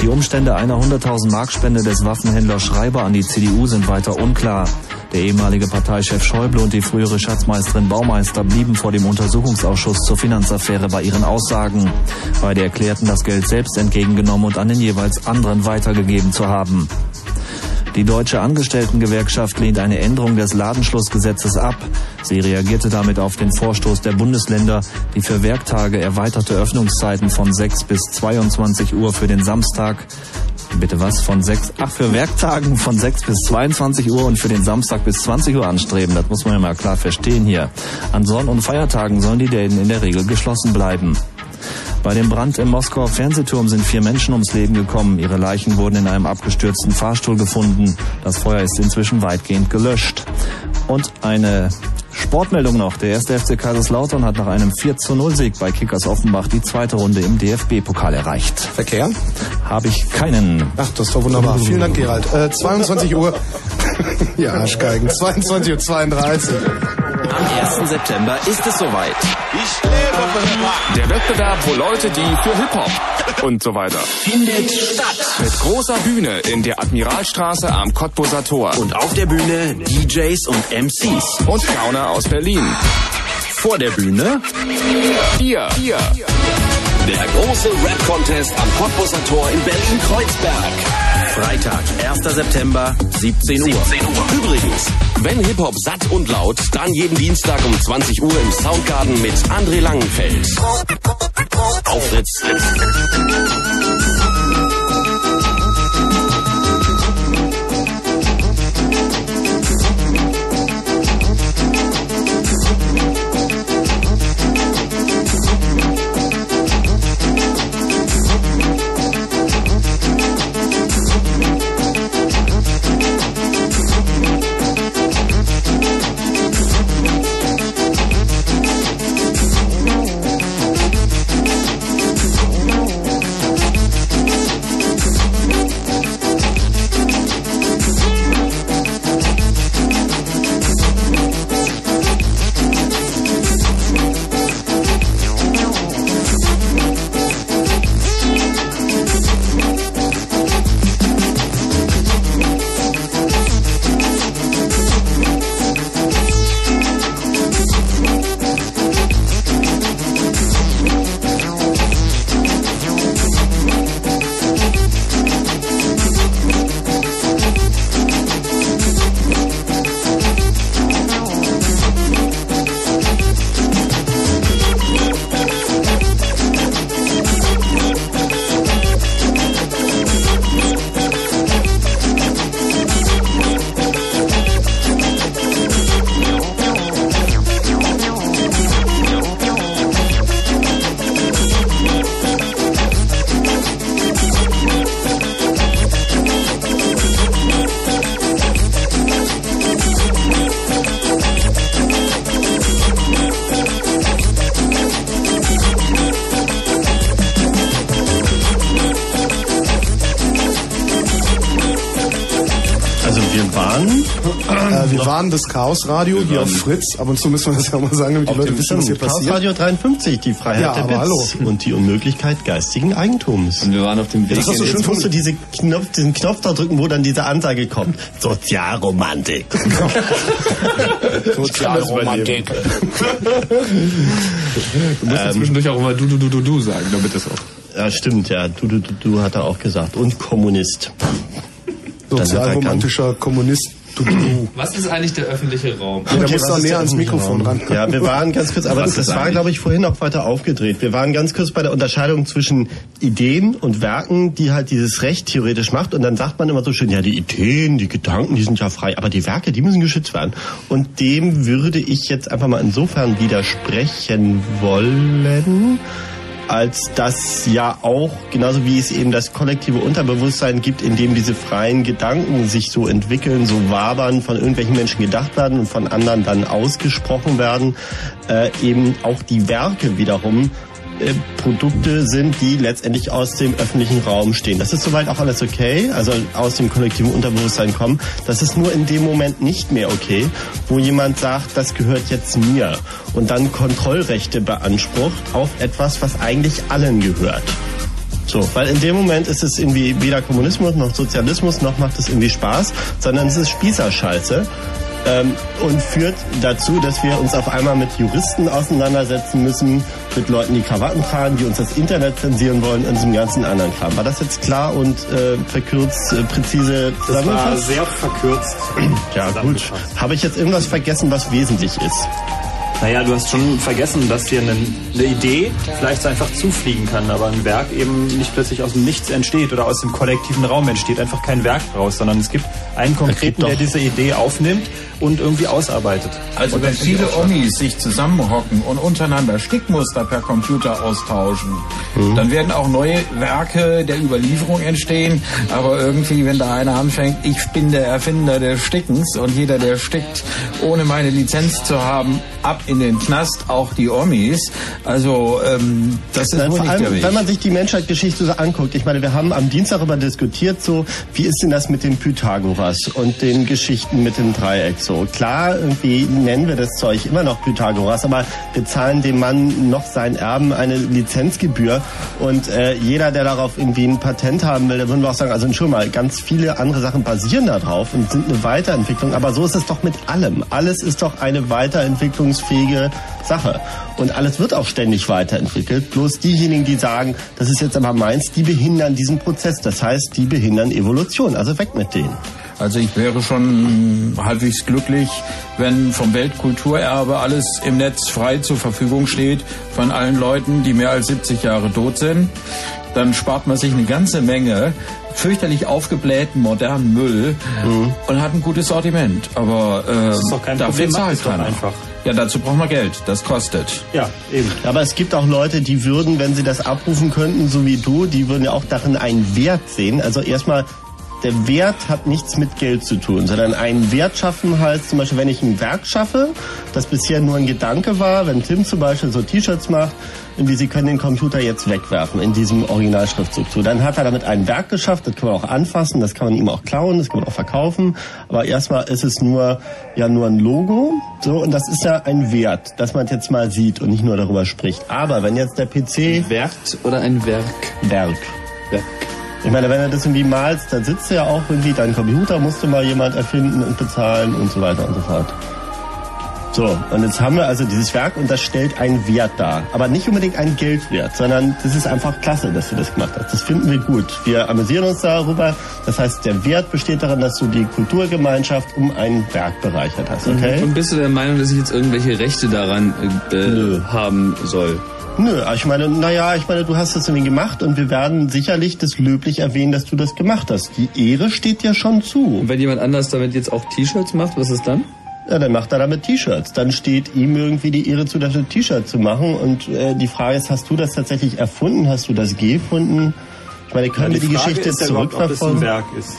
Die Umstände einer 100.000 Mark Spende des Waffenhändlers Schreiber an die CDU sind weiter unklar. Der ehemalige Parteichef Schäuble und die frühere Schatzmeisterin Baumeister blieben vor dem Untersuchungsausschuss zur Finanzaffäre bei ihren Aussagen. Beide erklärten, das Geld selbst entgegengenommen und an den jeweils anderen weitergegeben zu haben. Die deutsche Angestelltengewerkschaft lehnt eine Änderung des Ladenschlussgesetzes ab. Sie reagierte damit auf den Vorstoß der Bundesländer, die für Werktage erweiterte Öffnungszeiten von 6 bis 22 Uhr für den Samstag Bitte was? Von 6, ach, für Werktagen von 6 bis 22 Uhr und für den Samstag bis 20 Uhr anstreben. Das muss man ja mal klar verstehen hier. An Sonn- und Feiertagen sollen die Läden in der Regel geschlossen bleiben. Bei dem Brand im Moskauer Fernsehturm sind vier Menschen ums Leben gekommen. Ihre Leichen wurden in einem abgestürzten Fahrstuhl gefunden. Das Feuer ist inzwischen weitgehend gelöscht. Und eine Sportmeldung noch. Der erste FC Kaiserslautern hat nach einem 4 zu 0 Sieg bei Kickers Offenbach die zweite Runde im DFB-Pokal erreicht. Verkehr? Habe ich keinen. Ach, das ist doch wunderbar. Vielen Dank, Gerald. Äh, 22 Uhr. *laughs* ja, Arschgeigen. 22.32 Uhr. Am 1. September ist es soweit. Ich lebe für Hip-Hop. Der Wettbewerb, wo Leute, die für Hip-Hop und so weiter. Findet statt. Mit großer Bühne in der Admiralstraße am Cottbuser Tor. Und auf der Bühne DJs und MCs. Und Gauner aus Berlin. Vor der Bühne Hier, hier. Der große Rap-Contest am Cottbuser Tor in Berlin-Kreuzberg. Freitag, 1. September, 17 Uhr. Übrigens, wenn Hip-Hop satt und laut, dann jeden Dienstag um 20 Uhr im Soundgarden mit André Langenfeld. Auf Chaos Radio hier auf Fritz. Ab und zu müssen wir das ja auch mal sagen, damit die Leute wissen, was hier Chaos passiert. Radio 53, die Freiheit Ja, der aber Bits und die Unmöglichkeit geistigen Eigentums. Und wir waren auf dem Weg. Das hast du in- schön Jetzt musst du diese Knopf, diesen Knopf da drücken, wo dann diese Ansage kommt. Sozialromantik. *laughs* Sozialromantik. *laughs* Du musst ja zwischendurch auch immer du, du, du, du, du sagen, damit das auch. Ja, stimmt, ja. Du, du, du, du hat er auch gesagt. Und Kommunist. Sozialromantischer Kommunist. Was ist eigentlich der öffentliche Raum? Ja, da musst du näher ans Mikrofon ran. Ja, wir waren ganz kurz, aber Was das ist war, glaube ich, vorhin auch weiter aufgedreht. Wir waren ganz kurz bei der Unterscheidung zwischen Ideen und Werken, die halt dieses Recht theoretisch macht. Und dann sagt man immer so schön, ja, die Ideen, die Gedanken, die sind ja frei, aber die Werke, die müssen geschützt werden. Und dem würde ich jetzt einfach mal insofern widersprechen wollen, als dass ja auch, genauso wie es eben das kollektive Unterbewusstsein gibt, in dem diese freien Gedanken sich so entwickeln, so wabern, von irgendwelchen Menschen gedacht werden und von anderen dann ausgesprochen werden, äh, eben auch die Werke wiederum äh, Produkte sind, die letztendlich aus dem öffentlichen Raum stehen. Das ist soweit auch alles okay, also aus dem kollektiven Unterbewusstsein kommen. Das ist nur in dem Moment nicht mehr okay, wo jemand sagt, das gehört jetzt mir und dann Kontrollrechte beansprucht auf etwas, was eigentlich allen gehört. So, weil in dem Moment ist es irgendwie weder Kommunismus noch Sozialismus noch macht es irgendwie Spaß, sondern es ist Spießerscheiße ähm, und führt dazu, dass wir uns auf einmal mit Juristen auseinandersetzen müssen, mit Leuten, die Krawatten tragen, die uns das Internet zensieren wollen und diesem ganzen anderen Kram. War das jetzt klar und äh, verkürzt, äh, präzise Das war zusammengefasst? sehr verkürzt. Ja, gut. zusammengefasst. Habe ich jetzt irgendwas vergessen, was wesentlich ist? Naja, du hast schon vergessen, dass dir eine, eine Idee vielleicht so einfach zufliegen kann, aber ein Werk eben nicht plötzlich aus dem Nichts entsteht oder aus dem kollektiven Raum entsteht einfach kein Werk draus, sondern es gibt einen konkreten, doch- der diese Idee aufnimmt und irgendwie ausarbeitet. Also und wenn viele. Omis sich zusammenhocken und untereinander Stickmuster per Computer austauschen, dann werden auch neue Werke der Überlieferung entstehen. Aber irgendwie, wenn da einer anfängt, ich bin der Erfinder des Stickens und jeder, der stickt, ohne meine Lizenz zu haben, ab in den Knast, auch die Omis. Also ähm, das ist Nein, wohl vor nicht der allem, Weg. wenn man sich die Menschheitsgeschichte so anguckt. Ich meine, wir haben am Dienstag darüber diskutiert, so, wie ist denn das mit dem Pythagoras und den Geschichten mit dem Dreieck so. Klar, irgendwie nennen wir das Zeug immer noch Pythagoras, aber wir zahlen dem Mann noch seinen Erben eine Lizenzgebühr und äh, jeder, der darauf irgendwie ein Patent haben will, der würden wir auch sagen, also schon mal, ganz viele andere Sachen basieren da drauf und sind eine Weiterentwicklung, aber so ist es doch mit allem. Alles ist doch eine weiterentwicklungsfähige Sache. Und alles wird auch ständig weiterentwickelt. Bloß diejenigen, die sagen, das ist jetzt aber meins, die behindern diesen Prozess. Das heißt, die behindern Evolution. Also weg mit denen. Also ich wäre schon halbwegs glücklich, wenn vom Weltkulturerbe alles im Netz frei zur Verfügung steht von allen Leuten, die mehr als 70 Jahre tot sind. Dann spart man sich eine ganze Menge fürchterlich aufgeblähten modernen Müll und hat ein gutes Sortiment. Aber äh, Das ist doch kein dafür Problem, zahlt keiner. einfach. Ja, dazu braucht man Geld. Das kostet. Ja, eben. Aber es gibt auch Leute, die würden, wenn sie das abrufen könnten, so wie du, die würden ja auch darin einen Wert sehen. Also erstmal, der Wert hat nichts mit Geld zu tun, sondern ein Wert schaffen heißt zum Beispiel, wenn ich ein Werk schaffe, das bisher nur ein Gedanke war, wenn Tim zum Beispiel so T-Shirts macht, irgendwie sie können den Computer jetzt wegwerfen in diesem Originalschriftzug zu. Dann hat er damit ein Werk geschafft, das kann man auch anfassen, das kann man ihm auch klauen, das kann man auch verkaufen. Aber erstmal ist es nur, ja, nur ein Logo, so, und das ist ja ein Wert, dass man es jetzt mal sieht und nicht nur darüber spricht. Aber wenn jetzt der PC Werkt oder ein Werk? Werk. Werk. Ich meine, wenn du das irgendwie malst, dann sitzt du ja auch irgendwie, dein Computer musste mal jemand erfinden und bezahlen und so weiter und so fort. So, und jetzt haben wir also dieses Werk und das stellt einen Wert dar. Aber nicht unbedingt einen Geldwert, sondern das ist einfach klasse, dass du das gemacht hast. Das finden wir gut. Wir amüsieren uns darüber. Das heißt, der Wert besteht darin, dass du die Kulturgemeinschaft um ein Werk bereichert hast, okay? Und bist du der Meinung, dass ich jetzt irgendwelche Rechte daran äh, Nö. haben soll? Nö, ich meine, naja, ich meine, du hast das irgendwie gemacht und wir werden sicherlich das löblich erwähnen, dass du das gemacht hast. Die Ehre steht dir schon zu. Und wenn jemand anders damit jetzt auch T-Shirts macht, was ist dann? Ja, dann macht er damit T-Shirts. Dann steht ihm irgendwie die Ehre zu, das T-Shirt zu machen. Und äh, die Frage ist, hast du das tatsächlich erfunden? Hast du das gefunden? Ich meine, können wir die, Frage Geschichte ist ja überhaupt, ob das ein zurückverfolgen? Werk ist.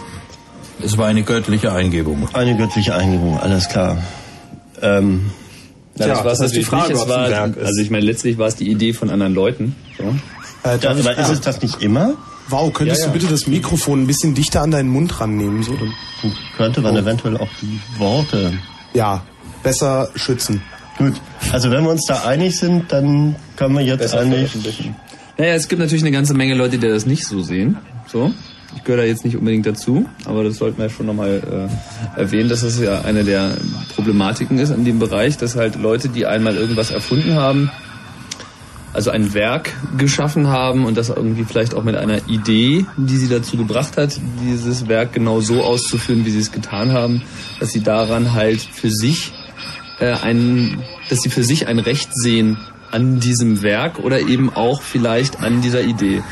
Es war eine göttliche Eingebung. Eine göttliche Eingebung, alles klar. Ähm, Ja, Tja, das ist die Frage, nicht. Es ob es ein war, Werk ist. also ich meine, letztlich war es die Idee von anderen Leuten. So. Äh, ja, darf ich, aber ist es das nicht immer? wow, könntest Ja, ja. du bitte das Mikrofon ein bisschen dichter an deinen Mund rannehmen? So, könnte man eventuell auch die Worte. Ja, besser schützen. Gut, also wenn wir uns da einig sind, dann können wir jetzt eigentlich... Naja, es gibt natürlich eine ganze Menge Leute, die das nicht so sehen. So. Ich gehöre da jetzt nicht unbedingt dazu, aber das sollten wir schon nochmal äh, erwähnen, dass das ja eine der Problematiken ist in dem Bereich, dass halt Leute, die einmal irgendwas erfunden haben, also ein Werk geschaffen haben und das irgendwie vielleicht auch mit einer Idee, die sie dazu gebracht hat, dieses Werk genau so auszuführen, wie sie es getan haben, dass sie daran halt für sich äh, ein, dass sie für sich ein Recht sehen an diesem Werk oder eben auch vielleicht an dieser Idee.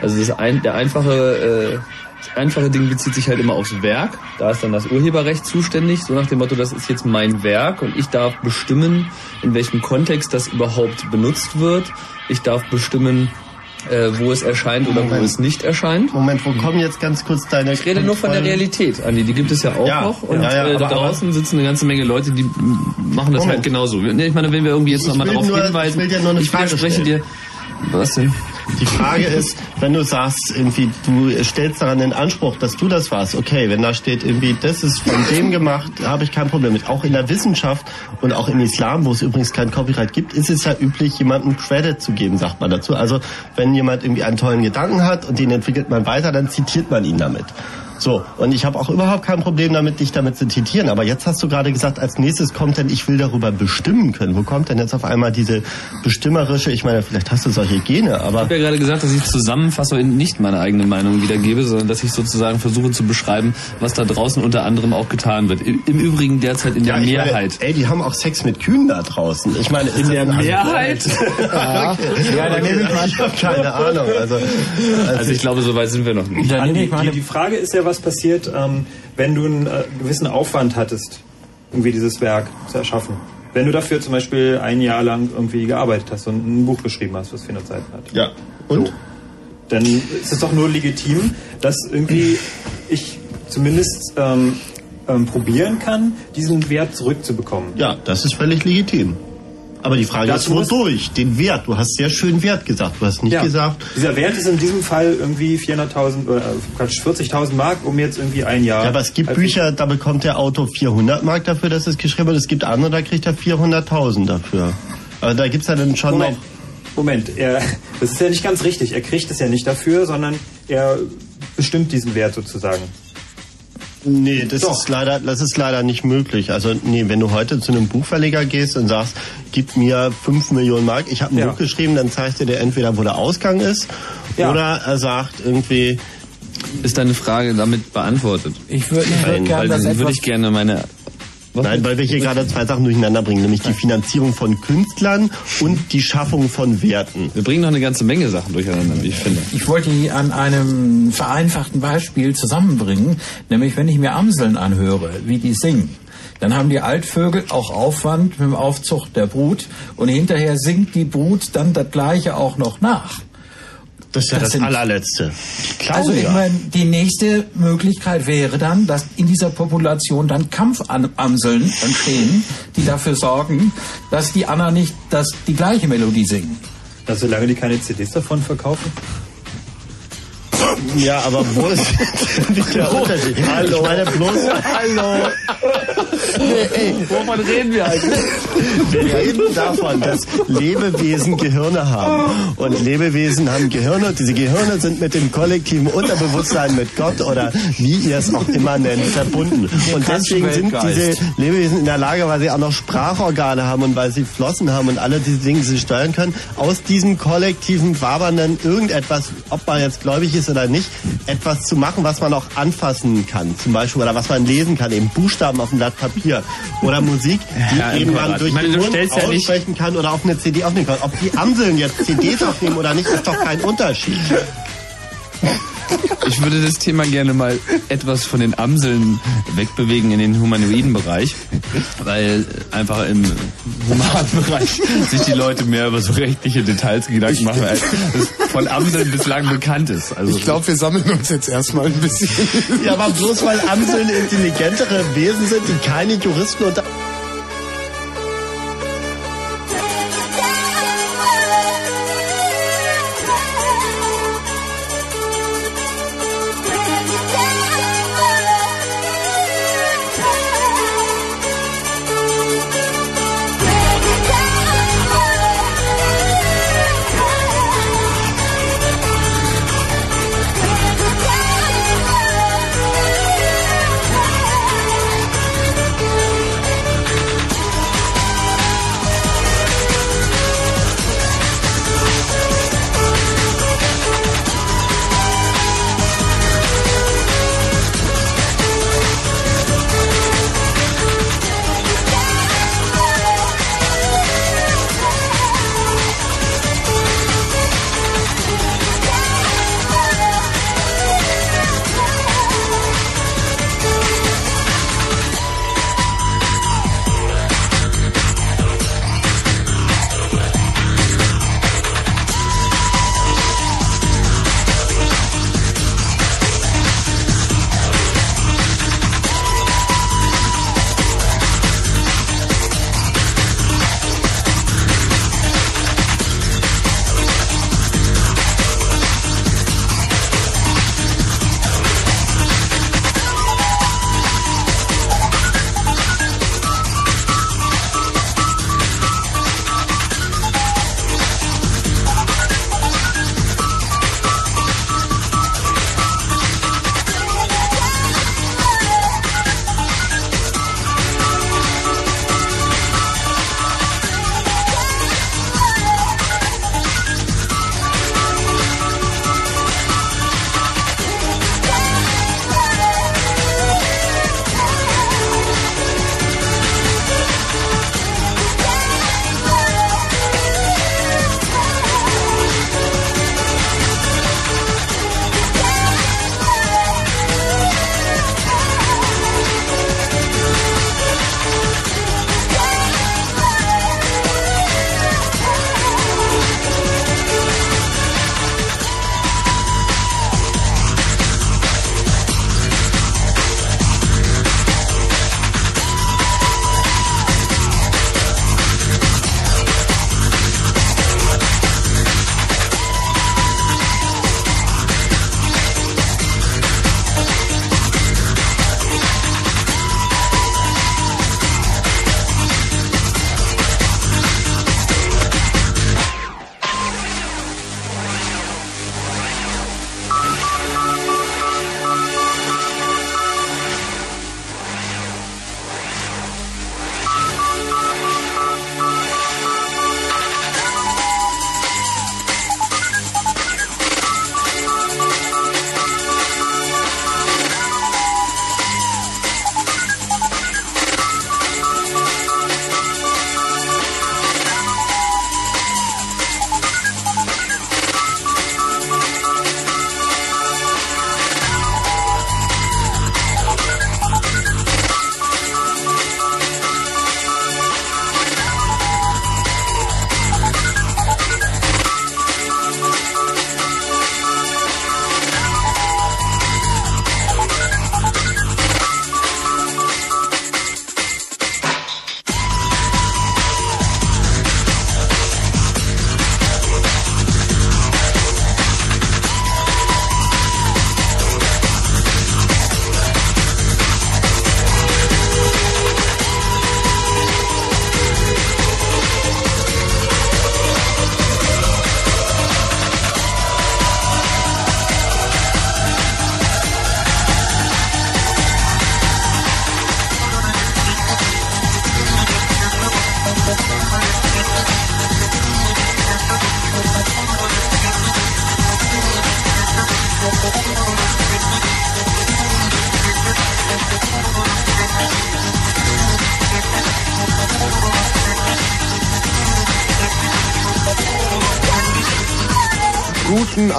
Also das ein, der einfache äh, einfache Ding bezieht sich halt immer aufs Werk. Da ist dann das Urheberrecht zuständig, so nach dem Motto, das ist jetzt mein Werk und ich darf bestimmen, in welchem Kontext das überhaupt benutzt wird. Ich darf bestimmen, äh, wo es erscheint oder Moment. wo es nicht erscheint. Moment, wo kommen jetzt ganz kurz deine... Ich rede nur von der Realität, Andi. Die gibt es ja auch Ja, noch. Und ja, ja, äh, draußen sitzen eine ganze Menge Leute, die machen das Moment. halt genauso. Ich meine, wenn wir irgendwie jetzt nochmal darauf nur- hinweisen, ich will dir nur eine ich Frage stellen. dir. Was denn? Die Frage ist, wenn du sagst, irgendwie, du stellst daran den Anspruch, dass du das warst, okay, wenn da steht irgendwie, das ist von dem gemacht, habe ich kein Problem mit. Auch in der Wissenschaft und auch im Islam, wo es übrigens kein Copyright gibt, ist es ja üblich, jemandem Credit zu geben, sagt man dazu. Also wenn jemand irgendwie einen tollen Gedanken hat und den entwickelt man weiter, dann zitiert man ihn damit. So, und ich habe auch überhaupt kein Problem damit, dich damit zu zitieren. Aber jetzt hast du gerade gesagt, als nächstes kommt denn, ich will darüber bestimmen können. Wo kommt denn jetzt auf einmal diese bestimmerische, ich meine, vielleicht hast du solche Gene, aber... Ich habe ja gerade gesagt, dass ich zusammenfasse und nicht meine eigene Meinung wiedergebe, sondern dass ich sozusagen versuche zu beschreiben, was da draußen unter anderem auch getan wird. Im im Übrigen derzeit in der ich Mehrheit. Meine, ey, die haben auch Sex mit Kühen da draußen. Ich meine, in der Mehrheit? *laughs* ja, Ja, dann nehme ich ich habe keine Ahnung. Also, Also ich glaube, so weit sind wir noch nicht. Andi, die, die Frage ist ja, was passiert, ähm, wenn du einen äh, gewissen Aufwand hattest, irgendwie dieses Werk zu erschaffen. Wenn du dafür zum Beispiel ein Jahr lang irgendwie gearbeitet hast und ein Buch geschrieben hast, was 400 Seiten hat. ja. Und? Dann ist es doch nur legitim, dass irgendwie ich zumindest ähm, ähm, probieren kann, diesen Wert zurückzubekommen. Ja, das ist völlig legitim. Aber die Frage ist, wodurch? Den Wert. Du hast sehr schön Wert gesagt. Du hast nicht Ja. gesagt... Dieser Wert ist in diesem Fall irgendwie 400.000 oder äh, Quatsch, 40.000 Mark, um jetzt irgendwie ein Jahr. Ja, aber es gibt Also- Bücher, da bekommt der Autor 400 Mark dafür, dass es geschrieben wird. Es gibt andere, da kriegt er 400.000 dafür. Aber da gibt's ja dann schon Moment, noch... Moment, er, das ist ja nicht ganz richtig. Er kriegt es ja nicht dafür, sondern er bestimmt diesen Wert sozusagen. Nee, das Doch. ist leider, das ist leider nicht möglich. Also nee, wenn du heute zu einem Buchverleger gehst und sagst, gib mir 5 Millionen Mark, ich habe ein Ja. Buch geschrieben, dann zeigt dir der entweder, wo der Ausgang ist, Ja. oder er sagt irgendwie, Ist deine Frage damit beantwortet? Ich würde würd gerne etwas ich gerne meine... Was nein, weil wir hier gerade zwei Sachen durcheinander bringen, nämlich die Finanzierung von Künstlern und die Schaffung von Werten. wir bringen noch eine ganze Menge Sachen durcheinander, wie ich finde. Ich wollte die an einem vereinfachten Beispiel zusammenbringen, nämlich wenn ich mir Amseln anhöre, wie die singen. Dann haben die Altvögel auch Aufwand mit dem Aufzucht der Brut und hinterher singt die Brut dann das gleiche auch noch nach. Das ist ja Das das, allerletzte. Also ich meine, die nächste Möglichkeit wäre dann, dass in dieser Population dann Kampfamseln entstehen, die dafür sorgen, dass die anderen nicht das, die gleiche Melodie singen. Also solange die keine CDs davon verkaufen. Ja, aber wo ist der Unterschied? Hallo. Ich meine bloß, hallo. *laughs* Ey, wovon reden wir eigentlich? Wir reden davon, dass Lebewesen Gehirne haben. Und Lebewesen haben Gehirne und diese Gehirne sind mit dem kollektiven Unterbewusstsein, mit Gott oder wie ihr es auch immer nennt, verbunden. Und deswegen sind diese Lebewesen in der Lage, weil sie auch noch Sprachorgane haben und weil sie Flossen haben und alle diese Dinge, die sie steuern können, aus diesem kollektiven wabernden irgendetwas, ob man jetzt gläubig ist oder nicht, etwas zu machen, was man auch anfassen kann. Zum Beispiel, oder was man lesen kann, eben Buchstaben auf dem Blatt Papier. Oder Musik, die Ja, eben man durch meine, den Mund ja aussprechen kann oder auf eine CD aufnehmen kann. Ob die Amseln jetzt CDs aufnehmen oder nicht, ist doch kein Unterschied. Ich würde das Thema gerne mal etwas von den Amseln wegbewegen in den humanoiden Bereich, weil einfach im humanen Bereich sich die Leute mehr über so rechtliche Details Gedanken machen, als es von Amseln bislang bekannt ist. Also Ich glaube, wir sammeln uns jetzt erstmal ein bisschen. Ja, aber bloß weil Amseln intelligentere Wesen sind, die keine Juristen unter...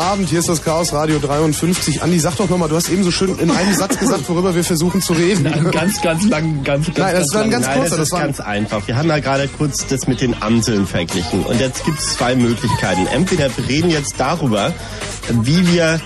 Abend, hier ist das Chaos Radio 53. Andi, sag doch nochmal, du hast eben so schön in einem Satz gesagt, worüber wir versuchen zu reden. *laughs* Nein, ganz, ganz lang, ganz, ganz Nein, das war ein ganz Nein, kurzer, das ist das war ganz einfach. Wir haben ja gerade kurz das mit den Amseln verglichen. Und jetzt gibt es zwei Möglichkeiten. Entweder wir reden jetzt darüber, wie wir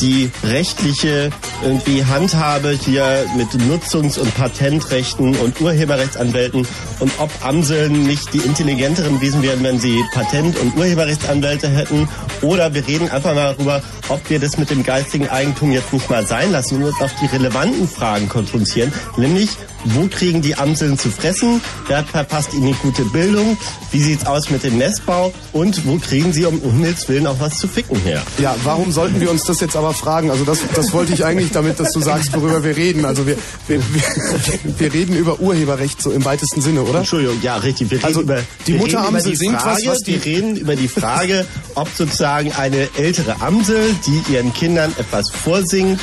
die rechtliche irgendwie Handhabe hier mit Nutzungs- und Patentrechten und Urheberrechtsanwälten und ob Amseln nicht die intelligenteren Wesen wären, wenn sie Patent- und Urheberrechtsanwälte hätten. Oder wir reden einfach mal darüber, ob wir das mit dem geistigen Eigentum jetzt nicht mal sein lassen und uns auf die relevanten Fragen konzentrieren, nämlich wo kriegen die Amseln zu fressen? Wer verpasst ihnen gute Bildung? Wie sieht's aus mit dem Nestbau? Und wo kriegen sie um Himmels Willen auch was zu ficken her? Ja, warum sollten wir uns das jetzt aber fragen? Also das, das wollte ich eigentlich damit, dass du sagst, worüber wir reden. Also wir, wir, wir, wir reden über Urheberrecht so im weitesten Sinne, oder? Entschuldigung, ja, richtig. Wir reden Also, über die wir Mutter reden Amsel über die singt was, was die- Wir reden über die Frage, ob sozusagen eine ältere Amsel, die ihren Kindern etwas vorsingt,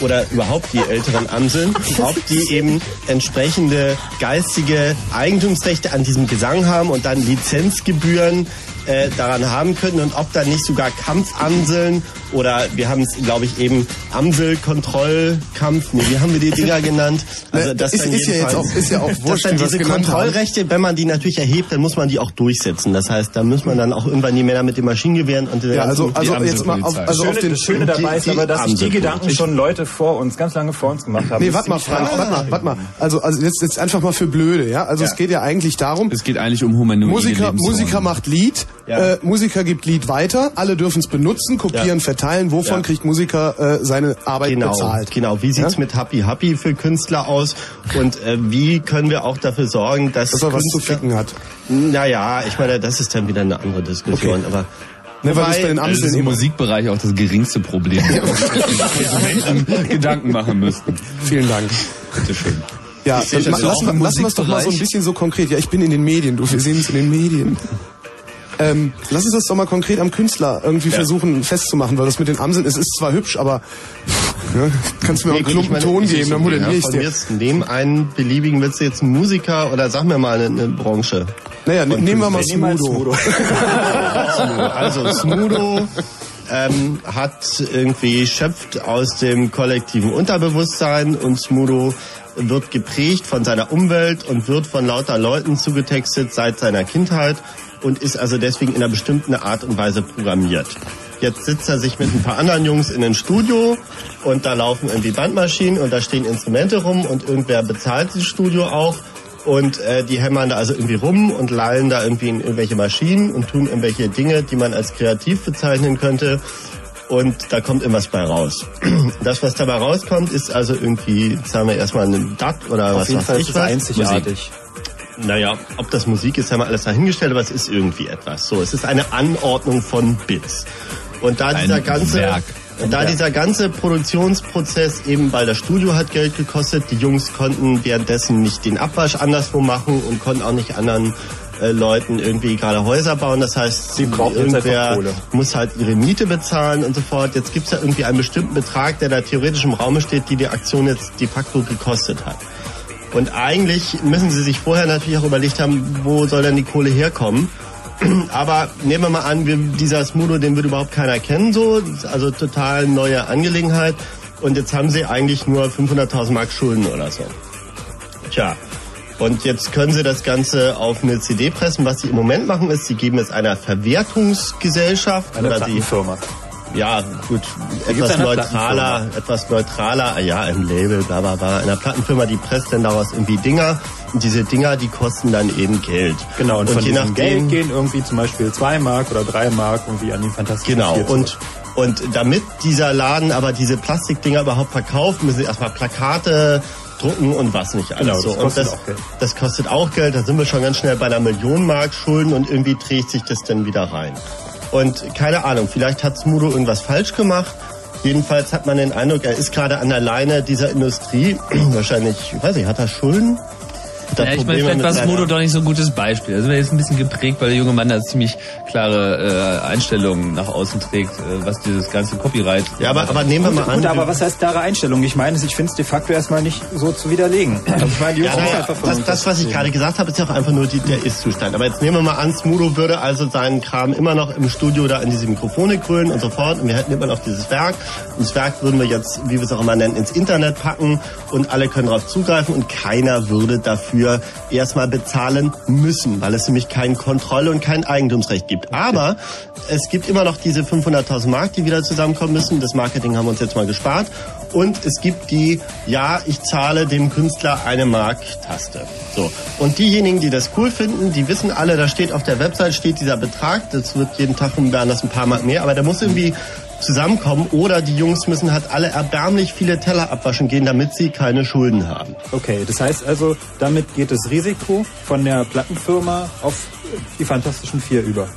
oder überhaupt die älteren Amseln, *laughs* ob die eben entsprechende geistige Eigentumsrechte an diesem Gesang haben und dann Lizenzgebühren äh, daran haben können und ob dann nicht sogar Kampfamseln oder wir haben es, glaube ich, eben Amselkontrollkampf, nee, wie haben wir die Dinger genannt? Also Ne, das ist- dann ist ja jetzt auch- ist ja auch *laughs* dass wurscht, dann wir es diese genannt haben. Kontrollrechte, wenn man die natürlich erhebt, dann muss man die auch durchsetzen. Das heißt, da muss man dann auch irgendwann die Männer mit den Maschinengewehren und den Ja, also, also jetzt mal auf, also das, auf Schöne, den... das Schöne dabei ist die- aber, dass sich die. Gedanken schon Leute vor uns, ganz lange vor uns gemacht haben. Nee, warte mal, Frank, warte mal, warte mal. Also, also jetzt, jetzt einfach mal für Blöde, ja? Also es geht ja eigentlich darum, Es geht eigentlich um humanoide Musiker. Musiker macht Lied, Ja. äh, Musiker gibt Lied weiter, alle dürfen es benutzen, kopieren, Ja. Verteilen. Wovon Ja. kriegt Musiker äh, seine Arbeit Genau, bezahlt? genau. Wie sieht's Ja? mit Happy Happy für Künstler aus? Und äh, wie können wir auch dafür sorgen, dass Dass er was zu Künstler- ficken hat. Naja, ich meine, das ist dann wieder eine andere Diskussion. Aber Ne, weil das bei den ist im. Musikbereich auch das geringste Problem, *laughs* wo Konsumenten Gedanken machen müssten. Vielen Dank. Bitteschön. Ja, dann lassen wir lassen wir es doch mal so ein bisschen so konkret. Ja, ich bin in den Medien, du, wir sehen uns in den Medien. Ähm, lass uns das doch mal konkret am Künstler irgendwie versuchen festzumachen, weil das mit den Amseln, es ist zwar hübsch, aber ja, kannst du mir auch einen gut, Klumpen meine, Ton geben, dann ja, ich dir. jetzt Nehmen einen beliebigen, willst du jetzt einen Musiker oder sag mir mal eine, eine Branche? Naja, ne, nehmen wir mal Smudo. *laughs* Also Smudo ähm, hat irgendwie schöpft aus dem kollektiven Unterbewusstsein und Smudo wird geprägt von seiner Umwelt und wird von lauter Leuten zugetextet seit seiner Kindheit und ist also deswegen in einer bestimmten Art und Weise programmiert. Jetzt sitzt er sich mit ein paar anderen Jungs in ein Studio und da laufen irgendwie Bandmaschinen und da stehen Instrumente rum und irgendwer bezahlt das Studio auch und äh, die hämmern da also irgendwie rum und lallen da irgendwie in irgendwelche Maschinen und tun irgendwelche Dinge, die man als kreativ bezeichnen könnte. Und da kommt irgendwas bei raus. *clears throat* Das, was dabei rauskommt, ist also irgendwie, sagen wir erstmal ein DAT oder Auf was jeden weiß Fall ich ist was. einzigartig. Naja, ob das Musik ist, haben wir alles dahingestellt, aber es ist irgendwie etwas. So, es ist eine Anordnung von Bits. Und da dieser ganze, Werk. und da dieser ganze Produktionsprozess eben, weil das Studio hat Geld gekostet, die Jungs konnten währenddessen nicht den Abwasch anderswo machen und konnten auch nicht anderen äh, Leuten irgendwie gerade Häuser bauen. Das heißt, Sie irgendwer muss halt ihre Miete bezahlen und so fort. Jetzt gibt's ja irgendwie einen bestimmten Betrag, der da theoretisch im Raume steht, die die Aktion jetzt de facto gekostet hat. Und eigentlich müssen sie sich vorher natürlich auch überlegt haben, wo soll denn die Kohle herkommen. *clears throat* Aber nehmen wir mal an, wir, dieser Smudo, den würde überhaupt keiner kennen, so. Also total neue Angelegenheit. Und jetzt haben sie eigentlich nur 500.000 Mark Schulden oder so. Tja. Und jetzt können sie das Ganze auf eine CD pressen. Was sie im Moment machen, ist, sie geben es einer Verwertungsgesellschaft Eine oder die. Ja, gut, etwas neutraler, etwas neutraler, ah ja, im Label, bla bla bla, einer Plattenfirma, die presst dann daraus irgendwie Dinger und diese Dinger, die kosten dann eben Geld. Genau, und, von je nachdem, Geld gehen irgendwie zum Beispiel zwei Mark oder drei Mark irgendwie an die Fantastischen Genau, und, und damit dieser Laden aber diese Plastikdinger überhaupt verkauft, müssen sie erstmal Plakate drucken und was nicht alles. Genau, das so. und kostet das, auch Geld. das kostet auch Geld, da sind wir schon ganz schnell bei einer Million Mark Schulden und irgendwie trägt sich das dann wieder rein. Und keine Ahnung, vielleicht hat Smudo irgendwas falsch gemacht. Jedenfalls hat man den Eindruck, er ist gerade an der Leine dieser Industrie. *clears throat* Wahrscheinlich, ich weiß nicht, hat er Schulden? Ja, ich meine, vielleicht war Smudo doch nicht so ein gutes Beispiel. Also wir jetzt ein bisschen geprägt, weil der junge Mann da ziemlich klare äh, Einstellungen nach außen trägt, äh, was dieses ganze Copyright. Ja, aber, aber nehmen wir mal an. Gut, aber was heißt klare Einstellung? Ich meine, ich finde es de facto erstmal nicht so zu widerlegen. Also ich meine, die ja, ja, das, das, was ich gerade gesagt habe, ist ja auch einfach nur die, der Ist-Zustand. Aber jetzt nehmen wir mal an, Smudo würde also seinen Kram immer noch im Studio da in diese Mikrofone grölen und so fort. Und wir hätten immer noch dieses Werk. Und das Werk würden wir jetzt, wie wir es auch immer nennen, ins Internet packen und alle können darauf zugreifen und keiner würde dafür erstmal bezahlen müssen, weil es nämlich keine Kontrolle und kein Eigentumsrecht gibt. Aber es gibt immer noch diese 500.000 Mark, die wieder zusammenkommen müssen. Das Marketing haben wir uns jetzt mal gespart. Und es gibt die, ja, ich zahle dem Künstler eine Mark-Taste. So. Und diejenigen, die das cool finden, die wissen alle, da steht auf der Website steht dieser Betrag. Das wird jeden Tag um das ein paar Mark mehr, aber der muss irgendwie zusammenkommen oder die Jungs müssen halt alle erbärmlich viele Teller abwaschen gehen, damit sie keine Schulden haben. Okay, das heißt also, damit geht das Risiko von der Plattenfirma auf die Fantastischen Vier über.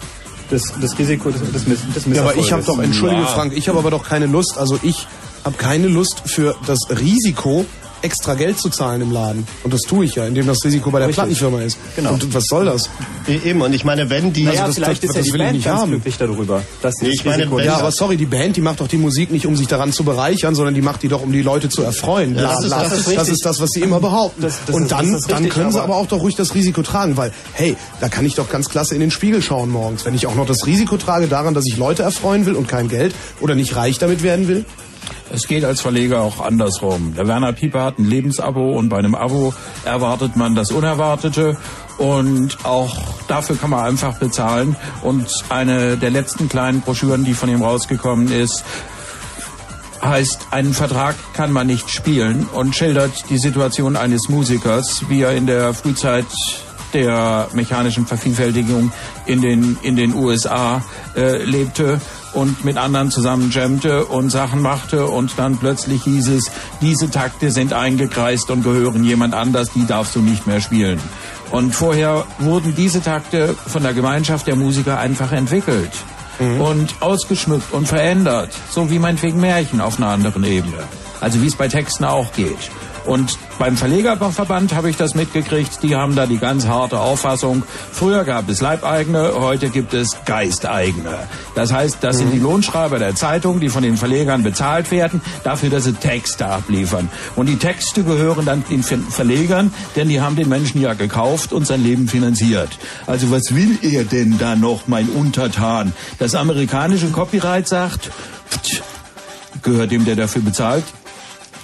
Das, das Risiko des, des, des Ja, aber ich habe doch, entschuldige Frank, ich habe aber doch keine Lust, also ich habe keine Lust für das Risiko extra Geld zu zahlen im Laden. Und das tue ich ja, indem das Risiko bei der Richtig. Plattenfirma ist. Genau. Und was soll das? Eben, und ich meine, wenn die... Naja, also das, vielleicht das, ist das, ja die Band ganz haben. glücklich darüber. Dass nee, ich meine, ja, aber sorry, die Band, die macht doch die Musik nicht, um sich daran zu bereichern, sondern die macht die doch, um die Leute zu erfreuen. Ja, das, ist, das, ist das, ist das, was sie immer behaupten. Das, das und ist, dann, richtig, dann können sie aber auch doch ruhig das Risiko tragen, weil, hey, da kann ich doch ganz klasse in den Spiegel schauen morgens. Wenn ich auch noch das Risiko trage daran, dass ich Leute erfreuen will und kein Geld oder nicht reich damit werden will, es geht als Verleger auch andersrum. Der Werner Pieper hat ein Lebensabo und bei einem Abo erwartet man das Unerwartete und auch dafür kann man einfach bezahlen. Und eine der letzten kleinen Broschüren, die von ihm rausgekommen ist, heißt, einen Vertrag kann man nicht spielen und schildert die Situation eines Musikers, wie er in der Frühzeit der mechanischen Vervielfältigung in den, in den USA äh, lebte und mit anderen zusammen jammte und Sachen machte und dann plötzlich hieß es, diese Takte sind eingekreist und gehören jemand anders, die darfst du nicht mehr spielen. Und vorher wurden diese Takte von der Gemeinschaft der Musiker einfach entwickelt mhm. und ausgeschmückt und verändert, so wie meinetwegen Märchen auf einer anderen Ebene. Also wie es bei Texten auch geht. Und beim Verlegerverband habe ich das mitgekriegt. Die haben da die ganz harte Auffassung. Früher gab es Leibeigene, heute gibt es Geisteigene. Das heißt, das sind die Lohnschreiber der Zeitung, die von den Verlegern bezahlt werden, dafür, dass sie Texte abliefern. Und die Texte gehören dann den Verlegern, denn die haben den Menschen ja gekauft und sein Leben finanziert. Also was will er denn da noch, mein Untertan? Das amerikanische Copyright sagt, gehört dem, der dafür bezahlt.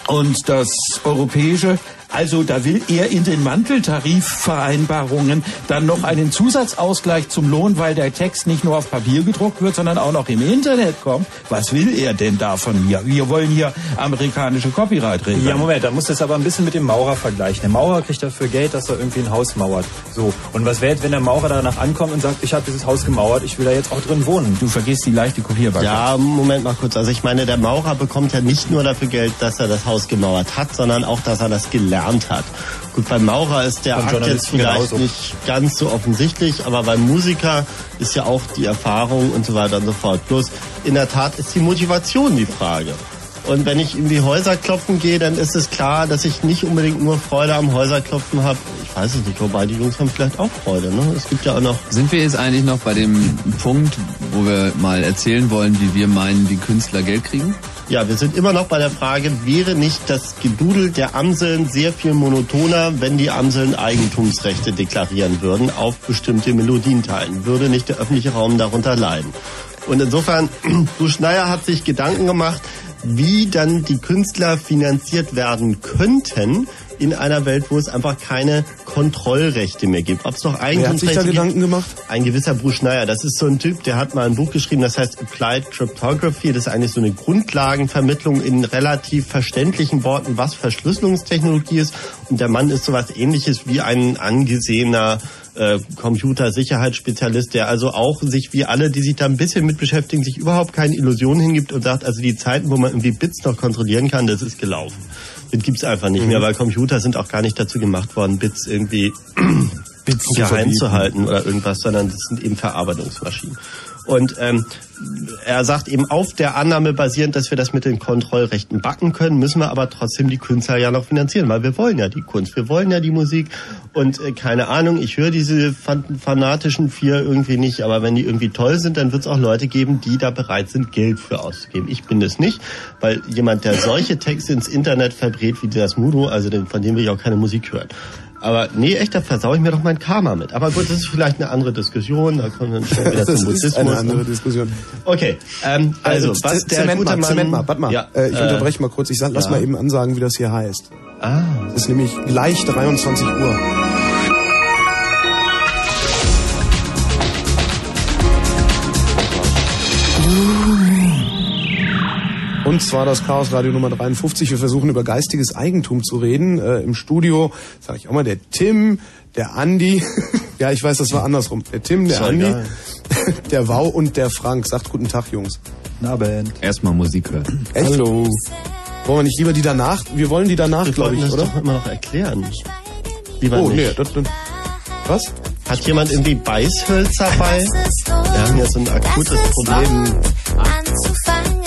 Und das europäische also da will er in den Manteltarifvereinbarungen dann noch einen Zusatzausgleich zum Lohn, weil der Text nicht nur auf Papier gedruckt wird, sondern auch noch im Internet kommt. Was will er denn da von mir? Wir wollen hier amerikanische Copyright-Regeln. Ja, Moment, da muss das aber ein bisschen mit dem Maurer vergleichen. Der Maurer kriegt dafür Geld, dass er irgendwie ein Haus mauert. So. Und was wäre wenn der Maurer danach ankommt und sagt, ich habe dieses Haus gemauert, ich will da jetzt auch drin wohnen? Du vergisst die leichte Kopierbacke. Ja, Moment mal kurz. Also ich meine, der Maurer bekommt ja nicht nur dafür Geld, dass er das Haus gemauert hat, sondern auch, dass er das gelernt gelernt hat. Gut, beim Maurer ist der Akt jetzt vielleicht genauso. nicht ganz so offensichtlich, aber beim Musiker ist ja auch die Erfahrung und so weiter und so fort. Bloß in der Tat ist die Motivation die Frage. Und wenn ich in die Häuser klopfen gehe, dann ist es klar, dass ich nicht unbedingt nur Freude am Häuserklopfen habe. Ich weiß es nicht, wobei die Jungs haben vielleicht auch Freude. Ne? Es gibt ja auch noch. Sind wir jetzt eigentlich noch bei dem Punkt, wo wir mal erzählen wollen, wie wir meinen, wie Künstler Geld kriegen? Ja, wir sind immer noch bei der Frage, wäre nicht das Gedudel der Amseln sehr viel monotoner, wenn die Amseln Eigentumsrechte deklarieren würden auf bestimmte Melodienteilen? Würde nicht der öffentliche Raum darunter leiden? Und insofern, *clears throat* Buschneier hat sich Gedanken gemacht, wie dann die Künstler finanziert werden könnten, in einer Welt, wo es einfach keine Kontrollrechte mehr gibt. Ob es noch Eigentumsrechte Wer hat sich da Gedanken gemacht? Ein gewisser Bruce Schneier. Das ist so ein Typ, der hat mal ein Buch geschrieben, das heißt Applied Cryptography. Das ist eigentlich so eine Grundlagenvermittlung in relativ verständlichen Worten, was Verschlüsselungstechnologie ist. Und der Mann ist sowas ähnliches wie ein angesehener äh, Computersicherheitsspezialist, der also auch sich wie alle, die sich da ein bisschen mit beschäftigen, sich überhaupt keine Illusionen hingibt und sagt, also die Zeiten, wo man irgendwie Bits noch kontrollieren kann, das ist gelaufen. Das gibt's einfach nicht mhm. mehr, weil Computer sind auch gar nicht dazu gemacht worden, Bits irgendwie Bits geheim zu halten oder irgendwas, sondern das sind eben Verarbeitungsmaschinen. Und ähm, er sagt eben auf der Annahme basierend, dass wir das mit den Kontrollrechten backen können, müssen wir aber trotzdem die Künstler ja noch finanzieren, weil wir wollen ja die Kunst, wir wollen ja die Musik und äh, keine Ahnung, ich höre diese fan fanatischen vier irgendwie nicht, aber wenn die irgendwie toll sind, dann wird es auch Leute geben, die da bereit sind, Geld für auszugeben. Ich bin das nicht, weil jemand, der solche Texte ins Internet verbrät wie das Mudo, also den, von dem will ich auch keine Musik hören. Aber nee, echt, da versau ich mir doch mein Karma mit. Aber gut, das ist vielleicht eine andere Diskussion. Da kommen wir dann schon wieder *laughs* Das zum ist Buddhismus. eine andere Diskussion. Okay, ähm, also, Äh, was der Zement gute mal, Mann... Zement mal, warte mal. Ja, äh, ich äh, unterbreche mal kurz. Ich sag, lass ja. mal eben ansagen, wie das hier heißt. Ah, Es ist nämlich gleich 23 Uhr. Und zwar das Chaos Radio Nummer 53. Wir versuchen über geistiges Eigentum zu reden. Äh, Im Studio, sage ich auch mal, der Tim, der Andi. *laughs* ja, ich weiß, das war andersrum. Der Tim, der Andi, *laughs* der Wau und der Frank. Sagt guten Tag, Jungs. Na, Band. Erstmal Musik hören. Echt? Hallo. Wollen wir nicht lieber die danach? Wir wollen die danach, glaube ich, das oder? doch immer noch erklären. Lieber Oh, nee, nicht. das, das, was? Hat jemand irgendwie Beißhölzer bei? Wir haben ja so ein akutes Problem. Anzufangen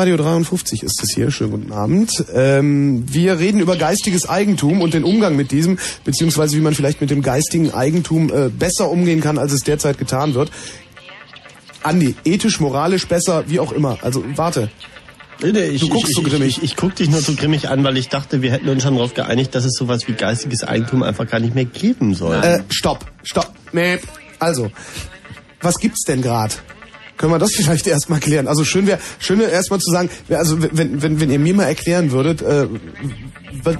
Radio 53 ist es hier. Schönen guten Abend. Ähm, wir reden über geistiges Eigentum und den Umgang mit diesem, beziehungsweise wie man vielleicht mit dem geistigen Eigentum äh, besser umgehen kann, als es derzeit getan wird. Andi, ethisch, moralisch besser, wie auch immer. Also warte. Nee, ich, Du guckst ich, so ich, grimmig. Ich, ich guck dich nur so grimmig an, weil ich dachte, wir hätten uns schon darauf geeinigt, dass es sowas wie geistiges Eigentum einfach gar nicht mehr geben soll. Äh, stopp, stopp. Nee. Also, was gibt's denn grad? Können wir das *laughs* vielleicht erstmal klären? Also schön wäre schön wär erstmal zu sagen, also wenn, wenn, wenn ihr mir mal erklären würdet, äh,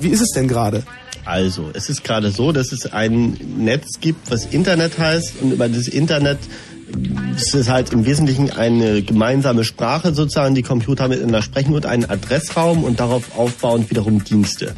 wie ist es denn gerade? Also, es ist gerade so, dass es ein Netz gibt, was Internet heißt und über das Internet es ist halt im Wesentlichen eine gemeinsame Sprache sozusagen, die Computer miteinander sprechen und einen Adressraum und darauf aufbauend wiederum Dienste.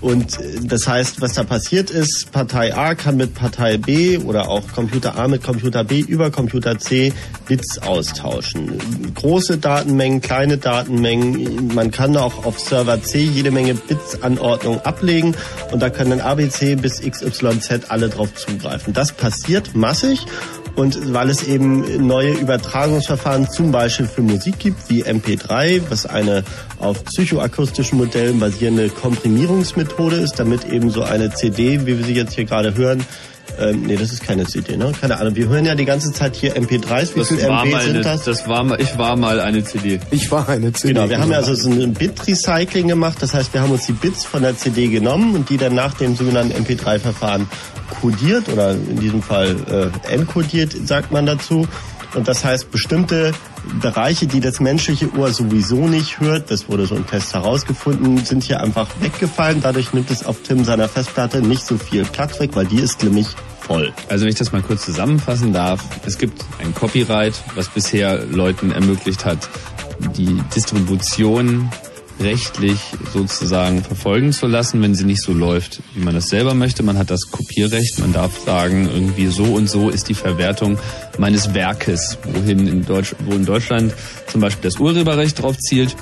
Und äh, das heißt, was da passiert ist, Partei A kann mit Partei B oder auch Computer A mit Computer B über Computer C Bits austauschen. Große Datenmengen, kleine Datenmengen. Man kann auch auf Server C jede Menge Bits-Anordnung ablegen und da können dann ABC bis XYZ alle drauf zugreifen. Das passiert massig und weil es eben neue Übertragungsverfahren zum Beispiel für Musik gibt, wie MP3, was eine auf psychoakustischen Modellen basierende Komprimierungsmethode ist, damit eben so eine CD, wie wir sie jetzt hier gerade hören, ähm, nee, das ist keine CD, ne? Keine Ahnung. Wir hören ja die ganze Zeit hier MP3s. Wie Das viel war MB mal sind eine, das? das war mal, ich war mal eine CD. Ich war eine CD. Genau, wir haben ja also so ein Bit-Recycling gemacht. Das heißt, wir haben uns die Bits von der CD genommen und die dann nach dem sogenannten MP3-Verfahren kodiert oder in diesem Fall äh, enkodiert, sagt man dazu. Und das heißt, bestimmte Bereiche, die das menschliche Ohr sowieso nicht hört, das wurde so im Test herausgefunden, sind hier einfach weggefallen. Dadurch nimmt es auf Tim seiner Festplatte nicht so viel Platz weg, weil die ist nämlich voll. Also wenn ich das mal kurz zusammenfassen darf, es gibt ein Copyright, was bisher Leuten ermöglicht hat, die Distribution rechtlich sozusagen verfolgen zu lassen, wenn sie nicht so läuft, wie man das selber möchte. Man hat das Kopierrecht, man darf sagen, irgendwie so und so ist die Verwertung meines Werkes, wohin in Deutsch, wo in Deutschland zum Beispiel das Urheberrecht drauf zielt.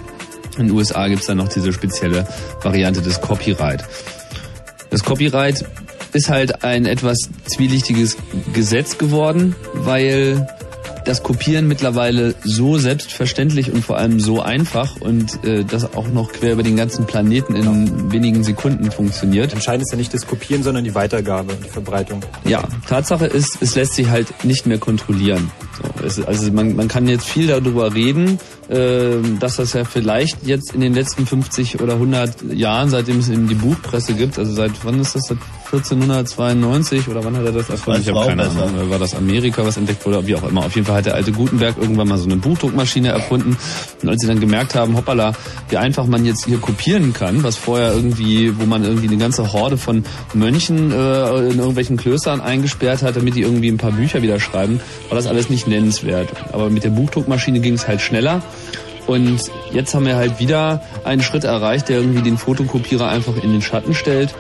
In den USA gibt es dann noch diese spezielle Variante des Copyright. Das Copyright ist halt ein etwas zwielichtiges Gesetz geworden, weil das Kopieren mittlerweile so selbstverständlich und vor allem so einfach und äh, das auch noch quer über den ganzen Planeten in wenigen Sekunden funktioniert. Entscheidend ist ja nicht das Kopieren, sondern die Weitergabe und die Verbreitung. Ja, Tatsache ist, es lässt sich halt nicht mehr kontrollieren. So, also man, man kann jetzt viel darüber reden, äh, dass das ja vielleicht jetzt in den letzten 50 oder 100 Jahren, seitdem es eben die Buchpresse gibt, also seit wann ist das? Seit 1492 oder wann hat er das erfunden? Ich habe keine besser. Ahnung. War das Amerika, was entdeckt wurde? Wie auch immer. Auf jeden Fall hat der alte Gutenberg irgendwann mal so eine Buchdruckmaschine erfunden. Und als sie dann gemerkt haben, hoppala, wie einfach man jetzt hier kopieren kann, was vorher irgendwie, wo man irgendwie eine ganze Horde von Mönchen äh, in irgendwelchen Klöstern eingesperrt hat, damit die irgendwie ein paar Bücher wieder schreiben, war das alles nicht nennenswert. Aber mit der Buchdruckmaschine ging es halt schneller. Und jetzt haben wir halt wieder einen Schritt erreicht, der irgendwie den Fotokopierer einfach in den Schatten stellt.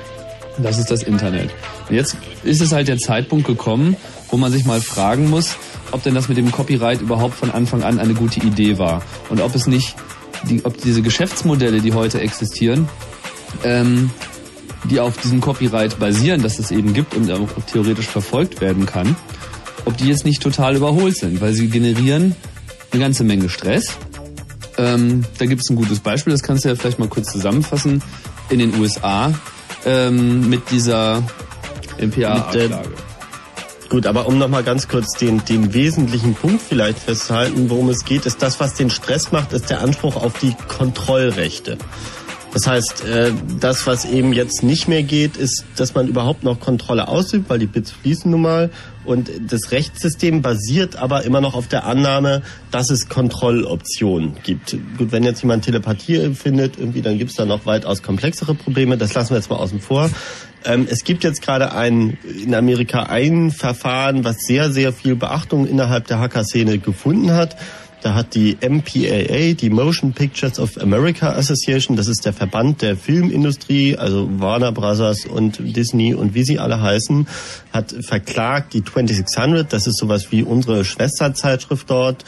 Das ist das Internet. Und jetzt ist es halt der Zeitpunkt gekommen, wo man sich mal fragen muss, ob denn das mit dem Copyright überhaupt von Anfang an eine gute Idee war. Und ob es nicht, die, ob diese Geschäftsmodelle, die heute existieren, ähm, die auf diesem Copyright basieren, dass es eben gibt und auch theoretisch verfolgt werden kann, ob die jetzt nicht total überholt sind, weil sie generieren eine ganze Menge Stress. Ähm, da gibt es ein gutes Beispiel, das kannst du ja vielleicht mal kurz zusammenfassen. In den USA ähm, mit dieser MPA-Anklage. Gut, aber um nochmal ganz kurz den, den wesentlichen Punkt vielleicht festzuhalten, worum es geht, ist das, was den Stress macht, ist der Anspruch auf die Kontrollrechte. Das heißt, äh, das, was eben jetzt nicht mehr geht, ist, dass man überhaupt noch Kontrolle ausübt, weil die Bits fließen nun mal. Und das Rechtssystem basiert aber immer noch auf der Annahme, dass es Kontrolloptionen gibt. Gut, wenn jetzt jemand Telepathie findet, irgendwie, dann gibt es da noch weitaus komplexere Probleme. Das lassen wir jetzt mal außen vor. Ähm, es gibt jetzt gerade ein, in Amerika ein Verfahren, was sehr, sehr viel Beachtung innerhalb der Hacker-Szene gefunden hat. Da hat die MPAA, die Motion Pictures of America Association, das ist der Verband der Filmindustrie, also Warner Brothers und Disney und wie sie alle heißen, hat verklagt die 2600, das ist sowas wie unsere Schwesterzeitschrift dort,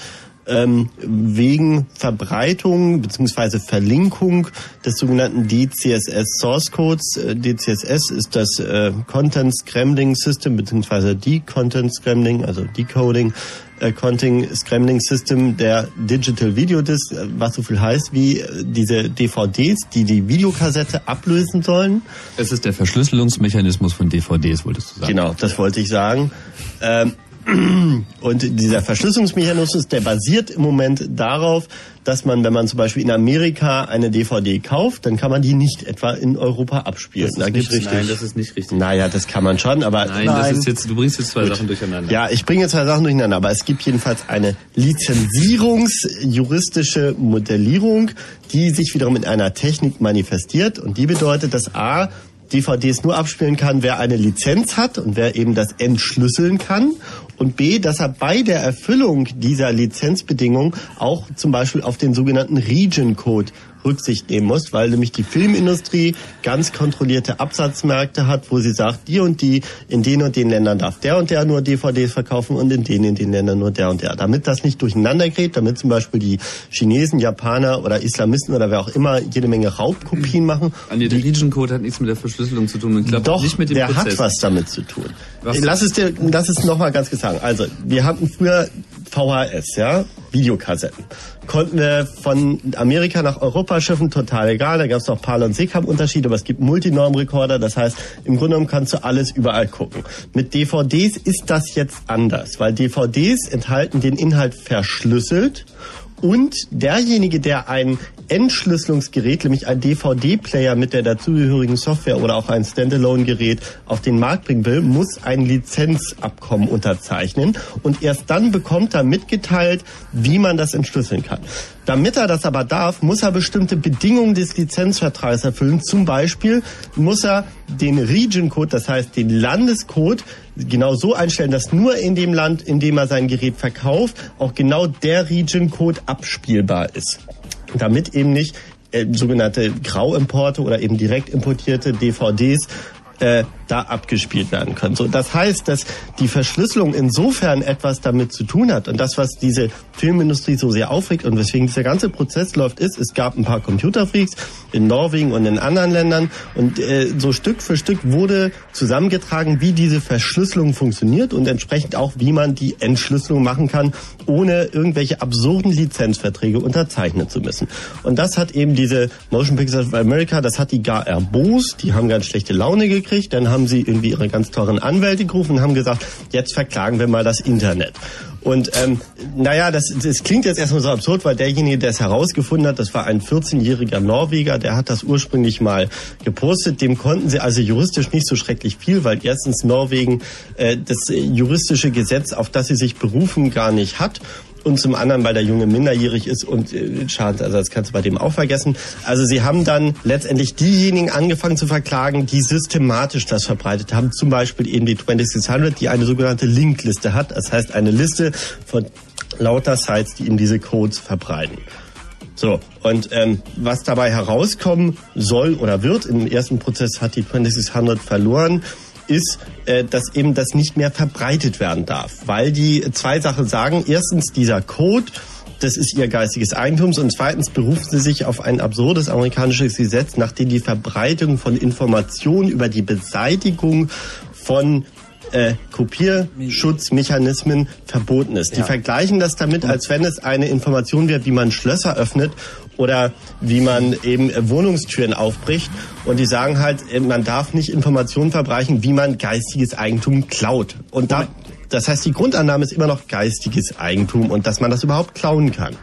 ähm, wegen Verbreitung bzw. Verlinkung des sogenannten DCSS Source Codes. Äh, DCSS ist das äh, Content Scrambling System bzw. Decontent Scrambling, also Decoding äh, Content Scrambling System der Digital Video Disc, äh, was so viel heißt wie äh, diese DVDs, die die Videokassette ablösen sollen. Es ist der Verschlüsselungsmechanismus von DVDs, wolltest du sagen. Genau, das wollte ich sagen. Und dieser Verschlüsselungsmechanismus, der basiert im Moment darauf, dass man, wenn man zum Beispiel in Amerika eine DVD kauft, dann kann man die nicht etwa in Europa abspielen. Das ist nicht richtig. Nein, das ist nicht richtig. Naja, das kann man schon, aber Nein, das ist jetzt, du bringst jetzt zwei Sachen durcheinander. ja, ich bringe zwei Sachen durcheinander, aber es gibt jedenfalls eine lizenzierungsjuristische Modellierung, die sich wiederum in einer Technik manifestiert und die bedeutet, dass A, DVDs nur abspielen kann, wer eine Lizenz hat und wer eben das entschlüsseln kann. Und B, dass er bei der Erfüllung dieser Lizenzbedingungen auch zum Beispiel auf den sogenannten Region Code Rücksicht nehmen muss, weil nämlich die Filmindustrie ganz kontrollierte Absatzmärkte hat, wo sie sagt, die und die, in den und den Ländern darf der und der nur DVDs verkaufen und in den in den Ländern nur der und der. Damit das nicht durcheinander gerät, damit zum Beispiel die Chinesen, Japaner oder Islamisten oder wer auch immer jede Menge Raubkopien machen. An der Region Code hat nichts mit der Verschlüsselung zu tun. Ich glaube Doch, nicht mit dem der Prozess. hat was damit zu tun. Was? Lass es dir, lass es noch mal ganz sagen. Also, wir hatten früher VHS, ja, Videokassetten. Konnten wir von Amerika nach Europa schiffen, total egal. Da gab es noch PAL und SECAM-Unterschiede, aber es gibt Multinorm-Rekorder. Das heißt, im Grunde genommen kannst du alles überall gucken. Mit DVDs ist das jetzt anders, weil DVDs enthalten den Inhalt verschlüsselt und derjenige, der ein Entschlüsselungsgerät, nämlich ein DVD-Player mit der dazugehörigen Software oder auch ein Standalone-Gerät auf den Markt bringen will, muss ein Lizenzabkommen unterzeichnen und erst dann bekommt er mitgeteilt, wie man das entschlüsseln kann. Damit er das aber darf, muss er bestimmte Bedingungen des Lizenzvertrages erfüllen. Zum Beispiel muss er den Region-Code, das heißt den Landescode, genau so einstellen, dass nur in dem Land, in dem er sein Gerät verkauft, auch genau der Region-Code abspielbar ist. Damit eben nicht äh, sogenannte Grauimporte oder eben direkt importierte DVDs äh, da abgespielt werden können. So, das heißt, dass die Verschlüsselung insofern etwas damit zu tun hat und das, was diese Filmindustrie so sehr aufregt und weswegen dieser ganze Prozess läuft, ist, es gab ein paar Computerfreaks in Norwegen und in anderen Ländern und äh, so Stück für Stück wurde zusammengetragen, wie diese Verschlüsselung funktioniert und entsprechend auch, wie man die Entschlüsselung machen kann, ohne irgendwelche absurden Lizenzverträge unterzeichnen zu müssen. Und das hat eben diese Motion Pictures of America, das hat die gar erbost, die haben ganz schlechte Laune gekriegt, dann haben sie irgendwie ihre ganz teuren Anwälte gerufen und haben gesagt, jetzt verklagen wir mal das Internet. Und ähm, naja, das, das klingt jetzt erstmal so absurd, weil derjenige, der es herausgefunden hat, das war ein 14-jähriger Norweger, der hat das ursprünglich mal gepostet. Dem konnten sie also juristisch nicht so schrecklich viel, weil erstens Norwegen äh, das juristische Gesetz, auf das sie sich berufen, gar nicht hat und zum anderen, weil der Junge minderjährig ist und äh, Schadensersatz kannst du bei dem auch vergessen. Also sie haben dann letztendlich diejenigen angefangen zu verklagen, die systematisch das verbreitet haben. Zum Beispiel eben die 2600, die eine sogenannte Linkliste hat. Das heißt eine Liste von lauter Sites, die eben diese Codes verbreiten. So, und ähm, was dabei herauskommen soll oder wird, im ersten Prozess hat die 2600 verloren, ist, äh, dass eben das nicht mehr verbreitet werden darf. Weil die zwei Sachen sagen. Erstens, dieser Code, das ist ihr geistiges Eigentums und zweitens berufen sie sich auf ein absurdes amerikanisches Gesetz, nach dem die Verbreitung von Informationen über die Beseitigung von äh, Kopierschutzmechanismen verboten ist. Die vergleichen das damit, als wenn es eine Information wäre, wie man Schlösser öffnet oder wie man eben Wohnungstüren aufbricht. Und die sagen halt, äh, man darf nicht Informationen verbreichen, wie man geistiges Eigentum klaut. Und da, das heißt, die Grundannahme ist immer noch geistiges Eigentum und dass man das überhaupt klauen kann.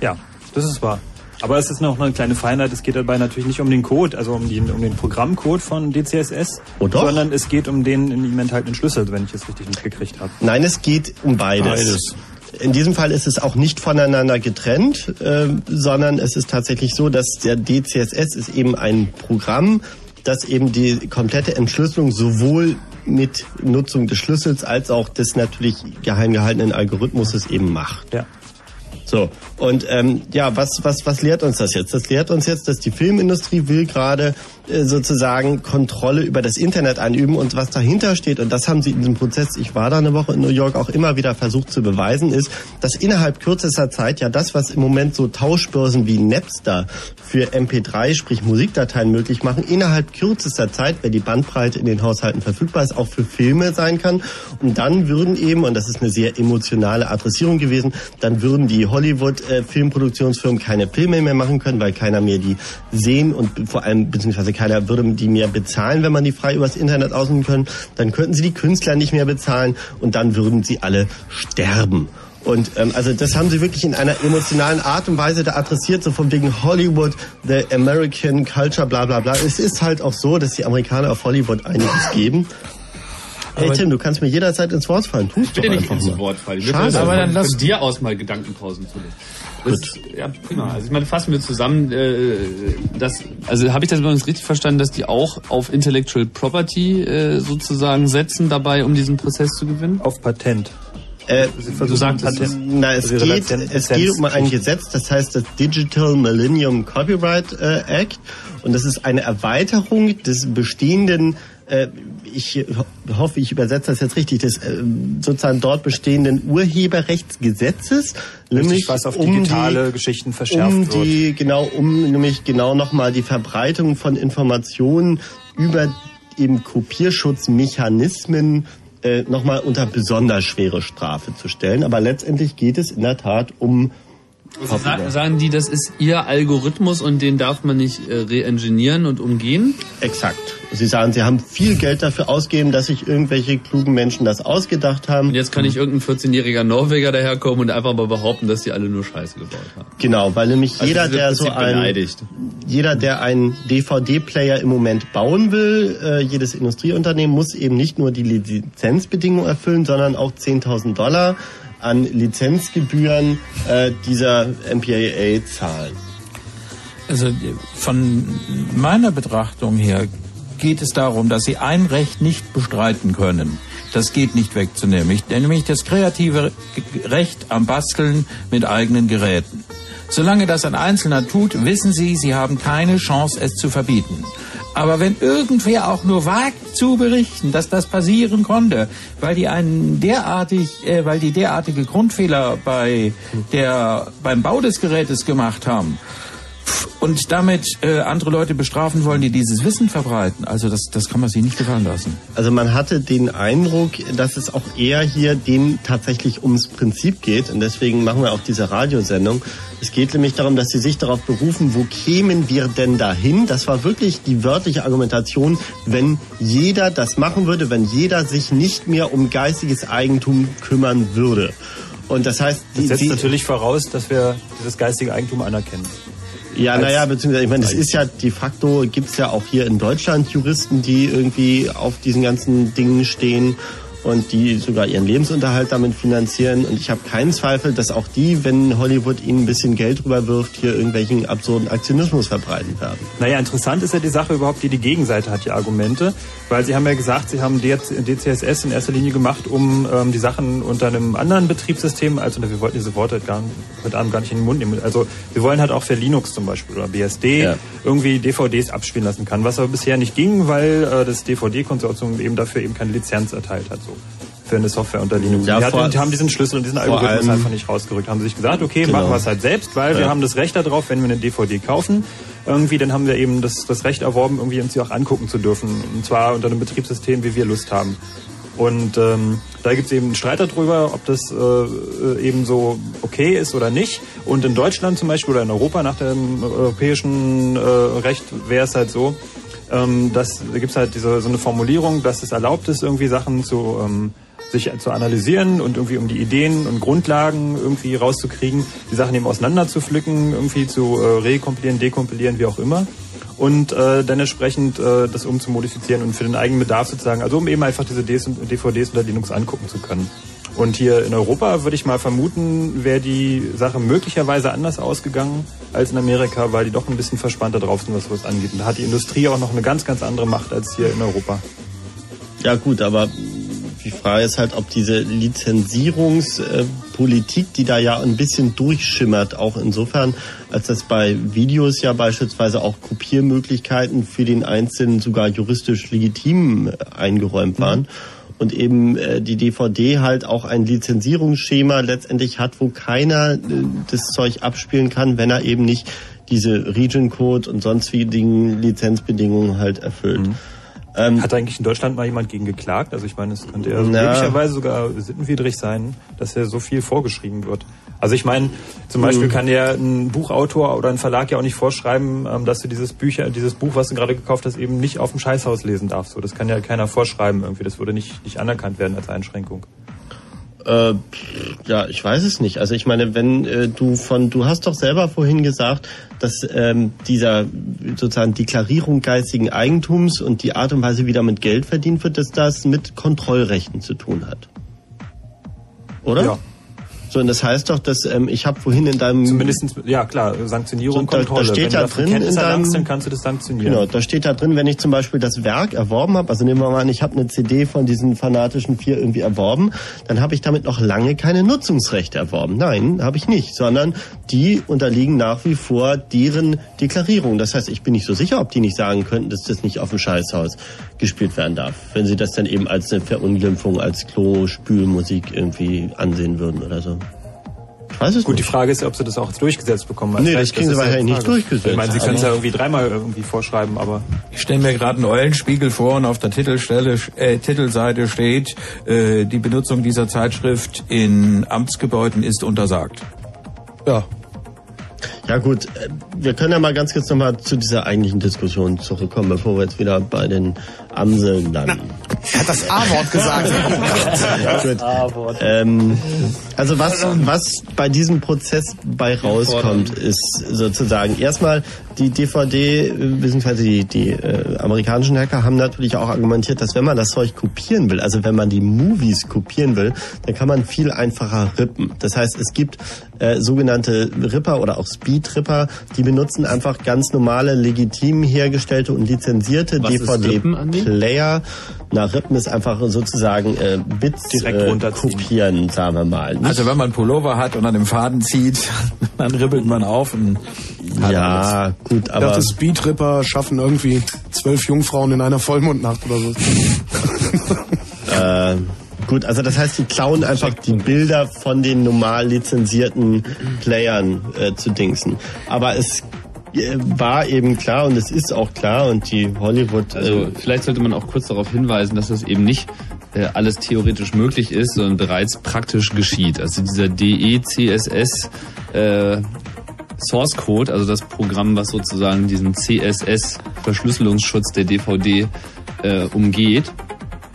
Ja, das ist wahr. Aber es ist noch eine kleine Feinheit. Es geht dabei natürlich nicht um den Code, also um den, um den Programmcode von DCSS, Oh doch. sondern es geht um den in ihm enthaltenen Schlüssel, wenn ich es richtig mitgekriegt habe. Nein, es geht um beides. Beides. In diesem Fall ist es auch nicht voneinander getrennt, äh, sondern es ist tatsächlich so, dass der DCSS ist eben ein Programm, das eben die komplette Entschlüsselung sowohl mit Nutzung des Schlüssels als auch des natürlich geheim gehaltenen Algorithmuses eben macht. Ja. So, und ähm, ja, was, was, was lehrt uns das jetzt? Das lehrt uns jetzt, dass die Filmindustrie will gerade sozusagen Kontrolle über das Internet einüben und was dahinter steht, und das haben sie in diesem Prozess, ich war da eine Woche in New York, auch immer wieder versucht zu beweisen, ist, dass innerhalb kürzester Zeit ja das, was im Moment so Tauschbörsen wie Napster für MP3, sprich Musikdateien möglich machen, innerhalb kürzester Zeit, wenn die Bandbreite in den Haushalten verfügbar ist, auch für Filme sein kann. Und dann würden eben, und das ist eine sehr emotionale Adressierung gewesen, dann würden die Hollywood-Filmproduktionsfirmen keine Filme mehr machen können, weil keiner mehr die sehen und vor allem, beziehungsweise keiner würde die mehr bezahlen, wenn man die frei übers Internet ausüben können. Dann könnten sie die Künstler nicht mehr bezahlen und dann würden sie alle sterben. Und ähm, also das haben sie wirklich in einer emotionalen Art und Weise da adressiert, so von wegen Hollywood, the American Culture, bla bla bla. Es ist halt auch so, dass die Amerikaner auf Hollywood einiges geben. Hey Tim, du kannst mir jederzeit ins Wort fallen. Tust Ich will doch dir nicht einfach ins mal. Wort fallen. Ich Schade. Aber dann lass- dir aus mal Gedankenpausen zu das, Ja, prima. Also ich meine, fassen wir zusammen, äh, das, also habe ich das übrigens richtig verstanden, dass die auch auf Intellectual Property äh, sozusagen setzen dabei, um diesen Prozess zu gewinnen? Auf Patent. Äh, Du sagst es, na, es Ihre geht, es geht um ein Gesetz, das heißt das Digital Millennium Copyright äh, Act. Und das ist eine Erweiterung des bestehenden, äh, ich ho- hoffe, ich übersetze das jetzt richtig, des äh, sozusagen dort bestehenden Urheberrechtsgesetzes. Nämlich was auf um digitale die, Geschichten verschärft um die, Genau, um nämlich genau nochmal die Verbreitung von Informationen über eben Kopierschutzmechanismen äh, nochmal unter besonders schwere Strafe zu stellen. Aber letztendlich geht es in der Tat um Also sagen, sagen die, das ist ihr Algorithmus und den darf man nicht äh, reingenieren und umgehen? Exakt. Sie sagen, Sie haben viel Geld dafür ausgegeben, dass sich irgendwelche klugen Menschen das ausgedacht haben. Und jetzt kann nicht irgendein 14-jähriger Norweger daherkommen und einfach mal behaupten, dass die alle nur Scheiße gebaut haben. Genau, weil nämlich Also jeder, der so ein, beleidigt. jeder, der einen DVD-Player im Moment bauen will, äh, jedes Industrieunternehmen muss eben nicht nur die Lizenzbedingungen erfüllen, sondern auch 10.000 Dollar an Lizenzgebühren äh, dieser MPAA zahlen. Also von meiner Betrachtung her geht es darum, dass sie ein Recht nicht bestreiten können. Das geht nicht wegzunehmen. Ich- Nämlich das kreative Recht am Basteln mit eigenen Geräten. Solange das ein Einzelner tut, wissen Sie, Sie haben keine Chance, es zu verbieten. Aber wenn irgendwer auch nur wagt zu berichten, dass das passieren konnte, weil die einen derartig, äh, weil die derartige Grundfehler bei der beim Bau des Gerätes gemacht haben, und damit äh, andere Leute bestrafen wollen, die dieses Wissen verbreiten. Also das, das kann man sich nicht gefallen lassen. Also man hatte den Eindruck, dass es auch eher hier denen tatsächlich ums Prinzip geht. Und deswegen machen wir auch diese Radiosendung. Es geht nämlich darum, dass sie sich darauf berufen, wo kämen wir denn dahin? Das war wirklich die wörtliche Argumentation, wenn jeder das machen würde, wenn jeder sich nicht mehr um geistiges Eigentum kümmern würde. Und das heißt, Das die, setzt sie, natürlich voraus, dass wir dieses geistige Eigentum anerkennen. Ja, naja, beziehungsweise, ich meine, es ist ja de facto, gibt's ja auch hier in Deutschland Juristen, die irgendwie auf diesen ganzen Dingen stehen und die sogar ihren Lebensunterhalt damit finanzieren. Und ich habe keinen Zweifel, dass auch die, wenn Hollywood ihnen ein bisschen Geld rüberwirft, hier irgendwelchen absurden Aktionismus verbreiten werden. Naja, interessant ist ja die Sache überhaupt, die die Gegenseite hat, die Argumente. Weil Sie haben ja gesagt, Sie haben DCSS in erster Linie gemacht, um ähm, die Sachen unter einem anderen Betriebssystem, also wir wollten diese Worte gar, mit Abend gar nicht in den Mund nehmen. Also wir wollen halt auch für Linux zum Beispiel oder BSD Ja. irgendwie DVDs abspielen lassen kann, was aber bisher nicht ging, weil äh, das DVD-Konsortium eben dafür eben keine Lizenz erteilt hat. So für eine Software unter Linux. Ja, die, hatten, die haben diesen Schlüssel und diesen Algorithmus einfach nicht rausgerückt. Haben sich gesagt, okay, Genau. machen wir es halt selbst, weil wir Ja. haben das Recht darauf, wenn wir eine DVD kaufen, irgendwie, dann haben wir eben das, das Recht erworben, irgendwie uns die auch angucken zu dürfen. Und zwar unter einem Betriebssystem, wie wir Lust haben. Und ähm, da gibt es eben einen Streit darüber, ob das äh, äh, eben so okay ist oder nicht. Und in Deutschland zum Beispiel oder in Europa nach dem europäischen äh, Recht wäre es halt so, ähm, dass da gibt es halt diese, so eine Formulierung, dass es erlaubt ist, irgendwie Sachen zu ähm, sich zu analysieren und irgendwie um die Ideen und Grundlagen irgendwie rauszukriegen, die Sachen eben auseinander zu pflücken, irgendwie zu äh, rekompilieren, dekompilieren, wie auch immer. Und äh, dann entsprechend äh, das umzumodifizieren und für den eigenen Bedarf sozusagen, also um eben einfach diese DVDs unter Linux angucken zu können. Und hier in Europa würde ich mal vermuten, wäre die Sache möglicherweise anders ausgegangen als in Amerika, weil die doch ein bisschen verspannter drauf sind, was sowas angeht. Und da hat die Industrie auch noch eine ganz, ganz andere Macht als hier in Europa. Ja gut, aber die Frage ist halt, ob diese Lizenzierungspolitik, die da ja ein bisschen durchschimmert, auch insofern, als dass bei Videos ja beispielsweise auch Kopiermöglichkeiten für den Einzelnen sogar juristisch legitim äh, eingeräumt waren. Und eben äh, die DVD halt auch ein Lizenzierungsschema letztendlich hat, wo keiner äh, das Zeug abspielen kann, wenn er eben nicht diese Region Code und sonstigen Lizenzbedingungen halt erfüllt. Ähm, Hat eigentlich in Deutschland mal jemand gegen geklagt? Also ich meine, es könnte ja Na. möglicherweise sogar sittenwidrig sein, dass ja so viel vorgeschrieben wird. Also ich meine, zum Beispiel kann ja ein Buchautor oder ein Verlag ja auch nicht vorschreiben, ähm, dass du dieses Bücher, dieses Buch, was du gerade gekauft hast, eben nicht auf dem Scheißhaus lesen darfst. So, das kann ja keiner vorschreiben irgendwie. Das würde nicht, nicht anerkannt werden als Einschränkung. Äh, ja, ich weiß es nicht. Also ich meine, wenn äh, du von, du hast doch selber vorhin gesagt, dass ähm, dieser sozusagen Deklarierung geistigen Eigentums und die Art und Weise, wie damit Geld verdient wird, dass das mit Kontrollrechten zu tun hat. Oder? Ja. So, und das heißt doch, dass ähm, ich habe vorhin in deinem Zumindest, ja klar, Sanktionierung, So, da- da Kontrolle. steht Wenn da drin in deinem- dann kannst du das sanktionieren. Genau, da steht da drin, wenn ich zum Beispiel das Werk erworben habe, also nehmen wir mal an, ich habe eine CD von diesen fanatischen vier irgendwie erworben, dann habe ich damit noch lange keine Nutzungsrechte erworben. Nein, habe ich nicht, sondern die unterliegen nach wie vor deren Deklarierung. Das heißt, ich bin nicht so sicher, ob die nicht sagen könnten, dass das nicht auf dem Scheißhaus gespielt werden darf, wenn sie das dann eben als eine Verunglimpfung, als Klo-Spülmusik irgendwie ansehen würden oder so. Weiß es Gut, die nicht. Frage ist, ob sie das auch durchgesetzt bekommen. Nee, das kriegen sie wahrscheinlich die nicht durchgesetzt. Ich meine, sie können es ja irgendwie dreimal irgendwie vorschreiben, aber Ich stelle mir gerade einen Eulenspiegel vor und auf der Titelstelle, äh, Titelseite steht, äh, die Benutzung dieser Zeitschrift in Amtsgebäuden ist untersagt. Ja. Ja gut, äh, wir können ja mal ganz kurz nochmal zu dieser eigentlichen Diskussion zurückkommen, bevor wir jetzt wieder bei den Amseln landen. Er hat das A-Wort gesagt. *laughs* Gut. Ähm, also was, was bei diesem Prozess bei rauskommt, ist sozusagen erstmal die DVD, äh, beziehungsweise die, die äh, amerikanischen Hacker haben natürlich auch argumentiert, dass wenn man das Zeug kopieren will, also wenn man die Movies kopieren will, dann kann man viel einfacher rippen. Das heißt, es gibt äh, sogenannte Ripper oder auch Speed-Ripper, die benutzen einfach ganz normale, legitim hergestellte und lizenzierte? DVD-Player. Na, Rippen ist einfach sozusagen äh, Bits Direkt äh, kopieren, sagen wir mal. Nicht- Also wenn man Pullover hat und an dem Faden zieht, *laughs* dann ribbelt man auf und ja, gut, Ich aber dachte, Speedripper schaffen irgendwie zwölf Jungfrauen in einer Vollmondnacht oder so. *laughs* äh, gut, also das heißt, die klauen einfach die Bilder von den normal lizenzierten Playern äh, zu dingsen. Aber es äh, war eben klar und es ist auch klar und die Hollywood Also äh, vielleicht sollte man auch kurz darauf hinweisen, dass das eben nicht äh, alles theoretisch möglich ist, sondern bereits praktisch geschieht. Also dieser DE-CSS äh, Source Code, also das Programm, was sozusagen diesen CSS-Verschlüsselungsschutz der DVD äh, umgeht,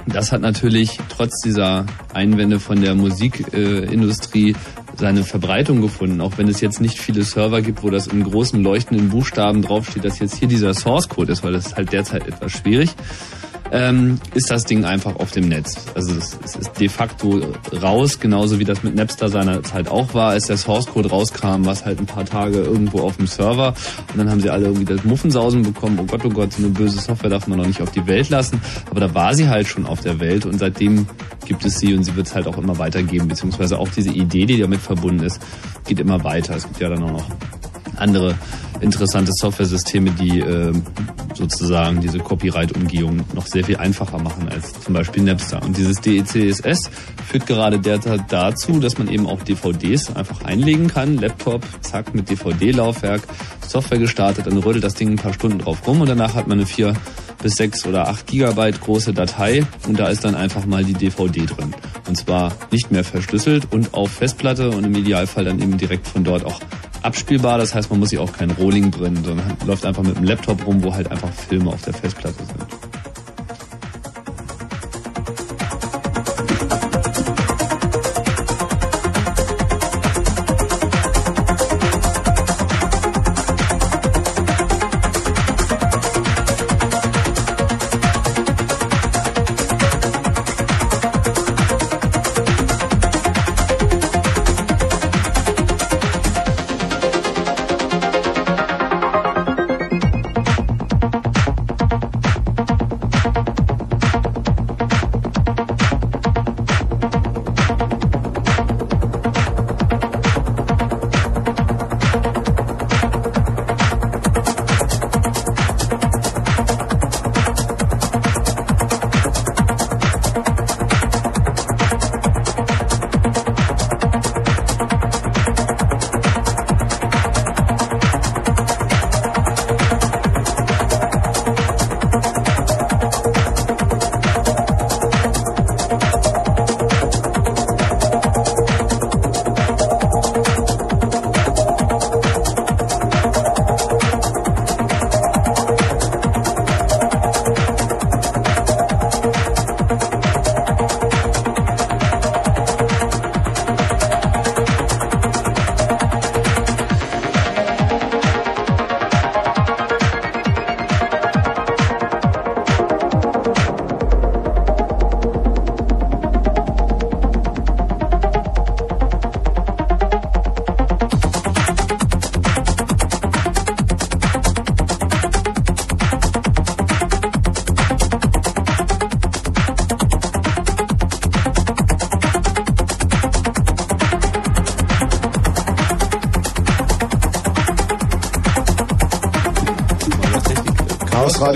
das hat natürlich trotz dieser Einwände von der Musikindustrie Industrie seine Verbreitung gefunden, auch wenn es jetzt nicht viele Server gibt, wo das in großen leuchtenden Buchstaben draufsteht, dass jetzt hier dieser Source Code ist, weil das ist halt derzeit etwas schwierig. Ähm, ist das Ding einfach auf dem Netz. Also es, es ist de facto raus, genauso wie das mit Napster seinerzeit auch war, als der Source Code rauskam, war es halt ein paar Tage irgendwo auf dem Server und dann haben sie alle irgendwie das Muffensausen bekommen, oh Gott, oh Gott, so eine böse Software darf man noch nicht auf die Welt lassen, aber da war sie halt schon auf der Welt und seitdem gibt es sie und sie wird es halt auch immer weitergeben, beziehungsweise auch diese Idee, die damit verbunden ist, geht immer weiter. Es gibt ja dann auch noch andere interessante Software-Systeme, die äh, sozusagen diese Copyright-Umgehung noch sehr viel einfacher machen als zum Beispiel Napster. Und dieses DECSS führt gerade derzeit dazu, dass man eben auch DVDs einfach einlegen kann. Laptop, zack, mit DVD-Laufwerk, Software gestartet, dann rödelt das Ding ein paar Stunden drauf rum und danach hat man eine 4 bis 6 oder 8 Gigabyte große Datei und da ist dann einfach mal die DVD drin. Und zwar nicht mehr verschlüsselt und auf Festplatte und im Idealfall dann eben direkt von dort auch abspielbar. Das heißt, man muss sich auch kein Rolling brennen, sondern läuft einfach mit dem Laptop rum, wo halt einfach Filme auf der Festplatte sind.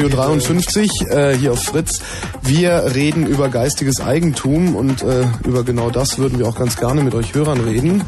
Radio 53 äh, hier auf Fritz. Wir reden über geistiges Eigentum und äh, über genau das würden wir auch ganz gerne mit euch Hörern reden.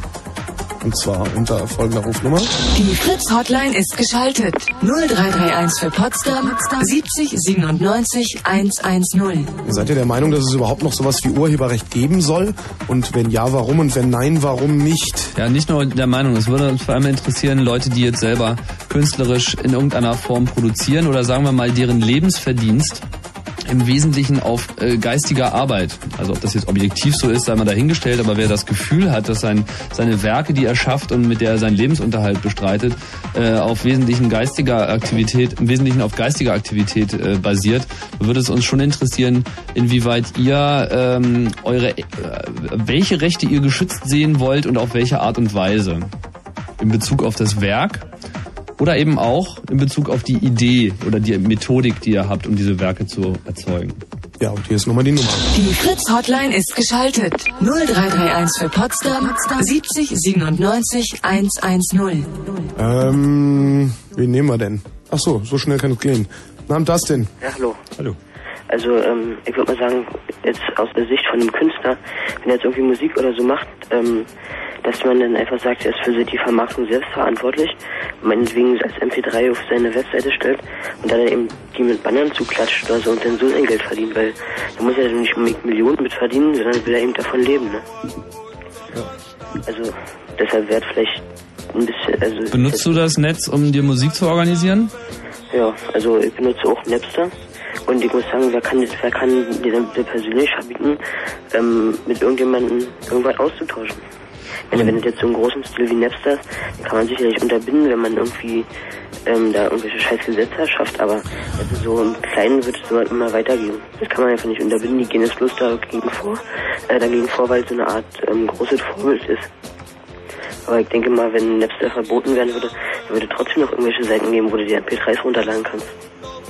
Und zwar unter folgender Rufnummer. Die Fritz Hotline ist geschaltet. 0331 für Potsdam 70 97 110. Seid ihr der Meinung, dass es überhaupt noch sowas wie Urheberrecht geben soll? Und wenn ja, warum? Und wenn nein, warum nicht? Ja, nicht nur der Meinung. Es würde uns vor allem interessieren, Leute, die jetzt selber künstlerisch in irgendeiner Form produzieren oder sagen wir mal deren Lebensverdienst im Wesentlichen auf äh, geistiger Arbeit. Also ob das jetzt objektiv so ist, sei mal dahingestellt, aber wer das Gefühl hat, dass sein, seine Werke, die er schafft und mit der er seinen Lebensunterhalt bestreitet, äh, auf wesentlichen geistiger Aktivität, im Wesentlichen auf geistiger Aktivität äh, basiert, würde es uns schon interessieren, inwieweit ihr ähm, eure äh, welche Rechte ihr geschützt sehen wollt und auf welche Art und Weise. In Bezug auf das Werk oder eben auch in Bezug auf die Idee oder die Methodik, die ihr habt, um diese Werke zu erzeugen. Ja, und hier ist nochmal die Nummer. Die Fritz Hotline ist geschaltet. 0331 für Potsdam 70 97 110. Ähm, wen nehmen wir denn? Ach so, so schnell kann es gehen. Namen das denn? Ja, hallo. Hallo. Also ähm, ich würde mal sagen, jetzt aus der Sicht von einem Künstler, wenn er jetzt irgendwie Musik oder so macht, ähm, dass man dann einfach sagt, er ist für die Vermarktung selbst verantwortlich, meinetwegen als MP3 auf seine Webseite stellt und dann eben die mit Bannern zuklatscht oder so und dann so sein Geld verdient, weil da muss er dann nicht unbedingt Millionen mit verdienen, sondern will er eben davon leben, ne? Also deshalb wäre vielleicht ein bisschen, also Benutzt du das Netz, um dir Musik zu organisieren? Ja, also ich benutze auch Napster. Und ich muss sagen, wer kann, wer kann dir persönlich verbieten, ähm, mit irgendjemandem irgendwas auszutauschen? Wenn, wenn es jetzt so einen großen Stil wie Napster kann man sicherlich unterbinden, wenn man irgendwie ähm, da irgendwelche scheiß Gesetze schafft, aber also so im Kleinen wird es so immer weitergehen. Das kann man einfach nicht unterbinden, die gehen jetzt bloß dagegen vor, äh, dagegen vor, weil es so eine Art ähm, großes Vorbild ist. Aber ich denke mal, wenn Napster verboten werden würde, würde trotzdem noch irgendwelche Seiten geben, wo du die MP3s runterladen kannst.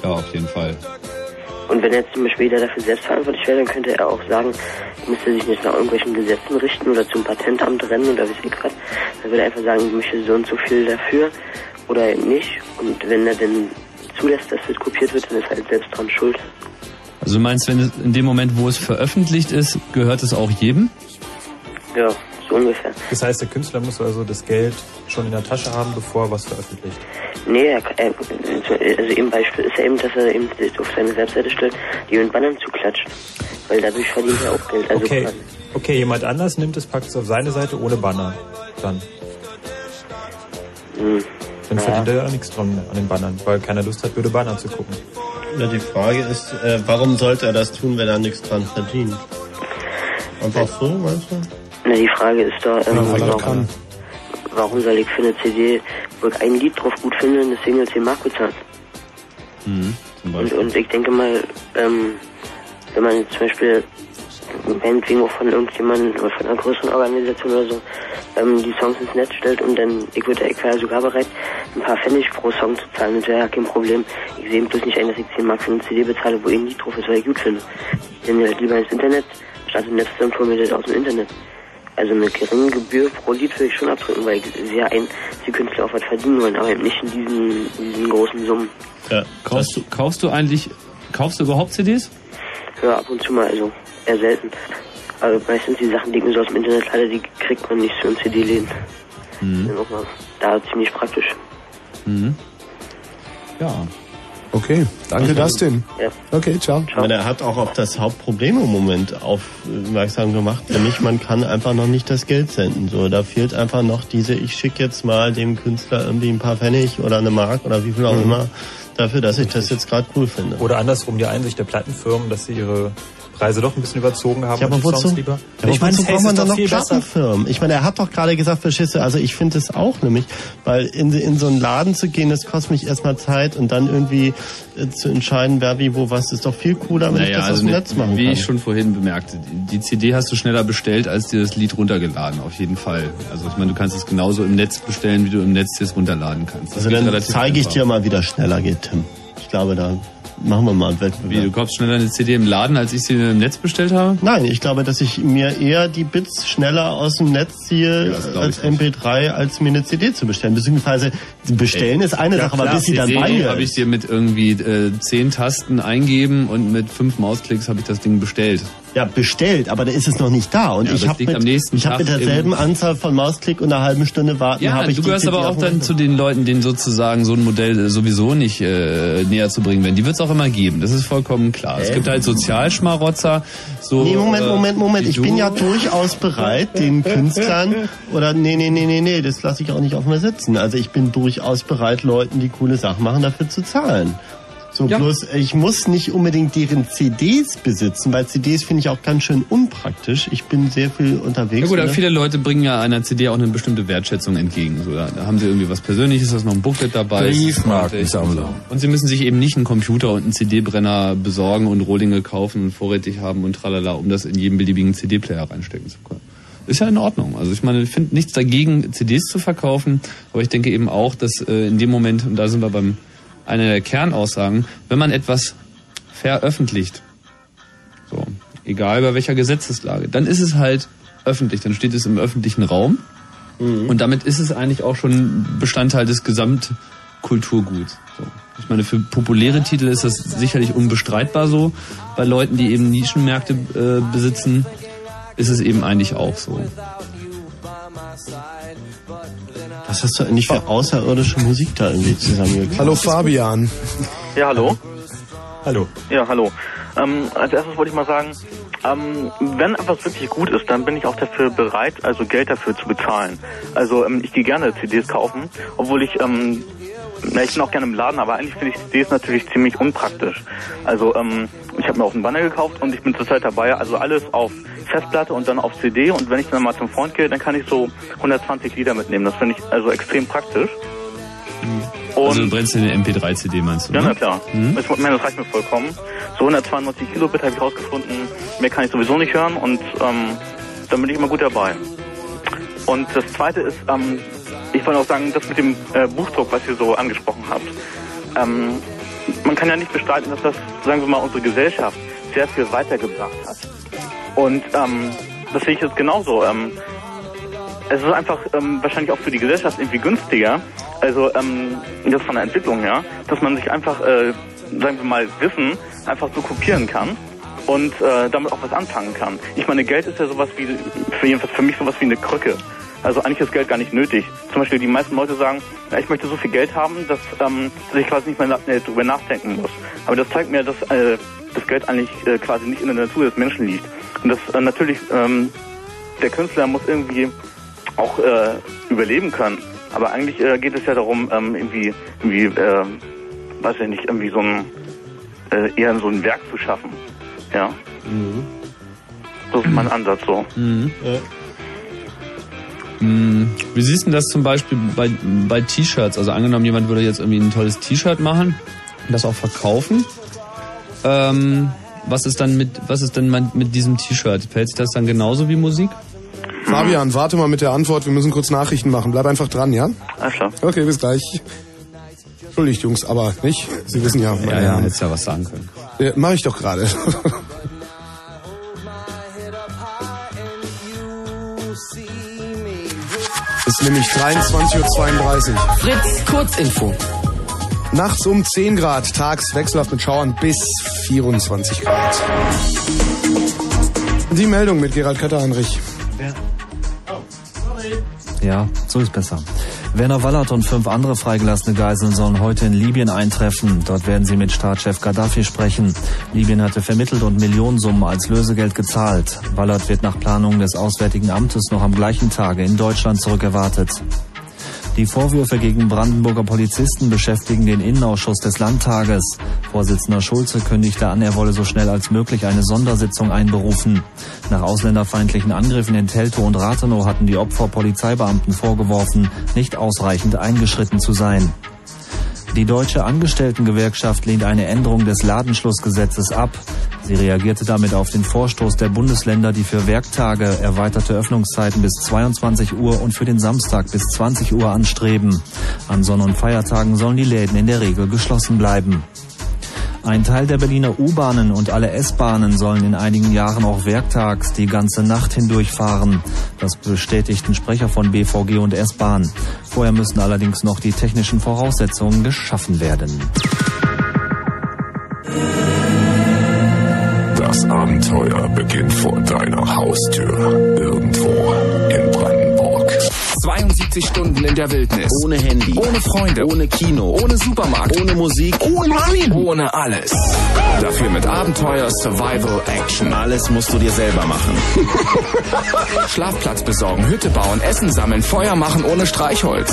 Ja, auf jeden Fall. Und wenn er jetzt zum Beispiel jeder dafür selbst verantwortlich wäre, dann könnte er auch sagen, er müsste sich nicht nach irgendwelchen Gesetzen richten oder zum Patentamt rennen oder wie ich was. Dann würde er einfach sagen, ich möchte so und so viel dafür oder eben nicht. Und wenn er denn zulässt, dass das kopiert wird, dann ist er halt selbst dran schuld. Also du meinst, wenn es in dem Moment, wo es veröffentlicht ist, gehört es auch jedem? Ja, so ungefähr. Das heißt, der Künstler muss also das Geld schon in der Tasche haben, bevor er was veröffentlicht. Nee, er, er, also im Beispiel ist ja eben, dass er eben auf seine Webseite stellt, die mit Bannern zuklatscht. Weil dadurch verdient er auch Geld. Also Okay, okay, jemand anders nimmt es, packt es auf seine Seite ohne Banner. Dann. Hm. Dann Ja. verdient er ja nichts dran an den Bannern, weil keiner Lust hat, würde Banner zu gucken. Ja, die Frage ist, äh, warum sollte er das tun, wenn er nichts dran verdient? Einfach so, meinst du? Na, die Frage ist da, ähm, warum, warum soll ich für eine CD, wo ich ein Lied drauf gut finde, eine Single 10 Mark bezahlen? Mhm, Und, und ich denke mal, ähm, wenn man jetzt zum Beispiel meinetwegen auch von irgendjemandem oder von einer größeren Organisation oder so ähm, die Songs ins Netz stellt und dann, ich würde ich wäre sogar bereit, ein paar Pfennig pro Song zu zahlen, das wäre ja kein Problem. Ich sehe bloß nicht ein, dass ich 10 Mark für eine CD bezahle, wo eh ein Lied drauf ist, weil ich gut finde. Ich nehme halt lieber ins Internet, statt im Netz zu informieren, das aus dem Internet. Also eine geringe Gebühr pro Lied würde ich schon abdrücken, weil ich sehe ein, die Künstler auch was verdienen wollen, aber eben nicht in diesen, in diesen großen Summen. Ja. Kaufst du, kaufst du eigentlich, kaufst du überhaupt CDs? Ja, ab und zu mal, also eher selten. Aber meistens die Sachen, die ich mir so aus dem Internet lade, die kriegt man nicht so in CD-Läden. Mhm. Ja, nochmal. Da ziemlich praktisch. Mhm. Ja. Okay, danke Dustin. Ja. Okay, ciao. Meine, er hat auch auf das Hauptproblem im Moment aufmerksam gemacht, nämlich man kann einfach noch nicht das Geld senden. So, da fehlt einfach noch diese, ich schicke jetzt mal dem Künstler irgendwie ein paar Pfennig oder eine Mark oder wie viel auch Mhm. immer, dafür, dass ich das jetzt gerade cool finde. Oder andersrum die Einsicht der Plattenfirmen, dass sie ihre Preise doch ein bisschen überzogen haben Ja, aber wozu? Songs lieber. Ja, ich meine, braucht man dann noch. Plattenfirmen? Ich meine, er hat doch gerade gesagt, Verschisse, also ich finde es auch nämlich, weil in, in so einen Laden zu gehen, das kostet mich erstmal Zeit und dann irgendwie äh, zu entscheiden, wer wie wo was, ist doch viel cooler, wenn ich Naja, das aus also dem mit, Netz machen wie kann. ich schon vorhin bemerkte, die CD hast du schneller bestellt, als dir das Lied runtergeladen, auf jeden Fall. Also ich meine, du kannst es genauso im Netz bestellen, wie du im Netz es runterladen kannst. Das Also dann zeige ich einfach. dir mal, wie das schneller geht, Tim. Ich glaube, da machen wir mal einen Wettbewerb. Wie, du kaufst schneller eine CD im Laden, als ich sie im Netz bestellt habe? Nein, ich glaube, dass ich mir eher die Bits schneller aus dem Netz ziehe glaub als ich nicht. MP3, als mir eine CD zu bestellen. Beziehungsweise bestellen ist eine Sache, aber klar, bis sie dann bei mir habe ich dir mit irgendwie äh, zehn Tasten eingeben und mit fünf Mausklicks habe ich das Ding bestellt. Ja, bestellt, aber da ist es noch nicht da. Und Ja, ich habe mit, ich hab mit derselben Anzahl von Mausklick und einer halben Stunde warten, Ja, habe ich du gehörst aber auch dann zu den Leuten, denen sozusagen so ein Modell äh, sowieso nicht äh, näher zu bringen werden. Die wird es auch immer geben, das ist vollkommen klar. Es Hä? gibt halt Sozialschmarotzer. So, Nee, Moment, äh, Moment, Moment. Ich bin ja durchaus bereit, den *laughs* Künstlern oder nee, nee, nee, nee, nee, das lasse ich auch nicht auf mir sitzen. Also ich bin durchaus bereit, Leuten, die coole Sachen machen, dafür zu zahlen. So, bloß ich muss nicht unbedingt deren CDs besitzen, weil CDs finde ich auch ganz schön unpraktisch. Ich bin sehr viel unterwegs. Ja gut, aber viele Leute bringen ja einer CD auch eine bestimmte Wertschätzung entgegen. So, da, da haben sie irgendwie was Persönliches, da ist noch ein Booklet dabei. Briefmarkensammler. Und sie müssen sich eben nicht einen Computer und einen CD-Brenner besorgen und Rohlinge kaufen und vorrätig haben und tralala, um das in jeden beliebigen CD-Player reinstecken zu können. Ist ja in Ordnung. Also ich meine, ich finde nichts dagegen, CDs zu verkaufen, aber ich denke eben auch, dass äh, in dem Moment, und da sind wir beim einer der Kernaussagen, wenn man etwas veröffentlicht, so, egal bei welcher Gesetzeslage, dann ist es halt öffentlich, dann steht es im öffentlichen Raum und damit ist es eigentlich auch schon Bestandteil des Gesamtkulturguts. So. Ich meine, für populäre Titel ist das sicherlich unbestreitbar so. Bei Leuten, die eben Nischenmärkte äh, besitzen, ist es eben eigentlich auch so. Was hast du eigentlich für außerirdische Musik da irgendwie zusammengekriegt? Hallo Fabian. Ja, hallo. Hallo. Ja, hallo. Ähm, als erstes wollte ich mal sagen, ähm, wenn etwas wirklich gut ist, dann bin ich auch dafür bereit, also Geld dafür zu bezahlen. Also ähm, ich gehe gerne CDs kaufen, obwohl ich, ähm, na, ich bin auch gerne im Laden, aber eigentlich finde ich CDs natürlich ziemlich unpraktisch. Also ähm, ich habe mir auch einen Banner gekauft und ich bin zurzeit dabei, also alles auf Festplatte und dann auf CD und wenn ich dann mal zum Freund gehe, dann kann ich so 120 Lieder mitnehmen. Das finde ich also extrem praktisch. also du brennst in eine MP3-CD, meinst du? Ja, ne? na klar. Mhm. Ich meine, das reicht mir vollkommen. So 192 Kilobit habe ich rausgefunden. Mehr kann ich sowieso nicht hören und ähm, dann bin ich immer gut dabei. Und das Zweite ist, ähm, ich wollte auch sagen, das mit dem äh, Buchdruck, was ihr so angesprochen habt. Ähm, man kann ja nicht bestreiten, dass das, sagen wir mal, unsere Gesellschaft sehr viel weitergebracht hat. Und ähm, das sehe ich jetzt genauso. Ähm, es ist einfach ähm, wahrscheinlich auch für die Gesellschaft irgendwie günstiger, also ähm, das von der Entwicklung her, dass man sich einfach, äh, sagen wir mal, Wissen einfach so kopieren kann und äh, damit auch was anfangen kann. Ich meine, Geld ist ja sowas wie, für jedenfalls für mich sowas wie eine Krücke. Also eigentlich ist Geld gar nicht nötig. Zum Beispiel die meisten Leute sagen, ja, ich möchte so viel Geld haben, dass, ähm, dass ich quasi nicht mehr na- äh, drüber nachdenken muss. Aber das zeigt mir, dass äh, das Geld eigentlich äh, quasi nicht in der Natur des Menschen liegt. Und dass äh, natürlich ähm, der Künstler muss irgendwie auch äh, überleben können. Aber eigentlich äh, geht es ja darum, ähm, irgendwie, irgendwie äh, weiß ich nicht, irgendwie so ein äh, eher so ein Werk zu schaffen. Ja. So ist mein Ansatz so. Mhm. Mm, Wie siehst du das zum Beispiel bei, bei T-Shirts? Also angenommen, jemand würde jetzt irgendwie ein tolles T-Shirt machen und das auch verkaufen. Ähm, was ist dann mit was ist denn mit diesem T-Shirt? Fällt sich das dann genauso wie Musik? Fabian, warte mal mit der Antwort. Wir müssen kurz Nachrichten machen. Bleib einfach dran, ja? Alles klar. Okay, bis gleich. Entschuldigt, Jungs, aber nicht. Sie wissen ja. Ja, ja, hättest ja was sagen können. Äh, mach ich doch gerade. *laughs* nämlich 23.32 Uhr. Fritz, Kurzinfo. Nachts um 10 Grad, tags wechselhaft mit Schauern bis 24 Grad. Die Meldung mit Gerald Kötter-Heinrich. Ja, so ist besser. Werner Wallert und fünf andere freigelassene Geiseln sollen heute in Libyen eintreffen. Dort werden sie mit Staatschef Gaddafi sprechen. Libyen hatte vermittelt und Millionensummen als Lösegeld gezahlt. Wallert wird nach Planung des Auswärtigen Amtes noch am gleichen Tage in Deutschland zurückerwartet. Die Vorwürfe gegen Brandenburger Polizisten beschäftigen den Innenausschuss des Landtages. Vorsitzender Schulze kündigte an, er wolle so schnell als möglich eine Sondersitzung einberufen. Nach ausländerfeindlichen Angriffen in Teltow und Rathenow hatten die Opfer Polizeibeamten vorgeworfen, nicht ausreichend eingeschritten zu sein. Die deutsche Angestelltengewerkschaft lehnt eine Änderung des Ladenschlussgesetzes ab. Sie reagierte damit auf den Vorstoß der Bundesländer, die für Werktage erweiterte Öffnungszeiten bis 22 Uhr und für den Samstag bis 20 Uhr anstreben. An Sonn- und Feiertagen sollen die Läden in der Regel geschlossen bleiben. Ein Teil der Berliner U-Bahnen und alle S-Bahnen sollen in einigen Jahren auch werktags die ganze Nacht hindurch fahren. Das bestätigten Sprecher von BVG und S-Bahn. Vorher müssen allerdings noch die technischen Voraussetzungen geschaffen werden. Abenteuer beginnt vor deiner Haustür. Irgendwo in. 72 Stunden in der Wildnis. Ohne Handy. Ohne Freunde. Ohne Kino. Ohne Supermarkt. Ohne Musik. Ohne Mann. Ohne alles. Dafür mit Abenteuer, Survival, Action. Alles musst du dir selber machen. *laughs* Schlafplatz besorgen, Hütte bauen, Essen sammeln, Feuer machen ohne Streichholz.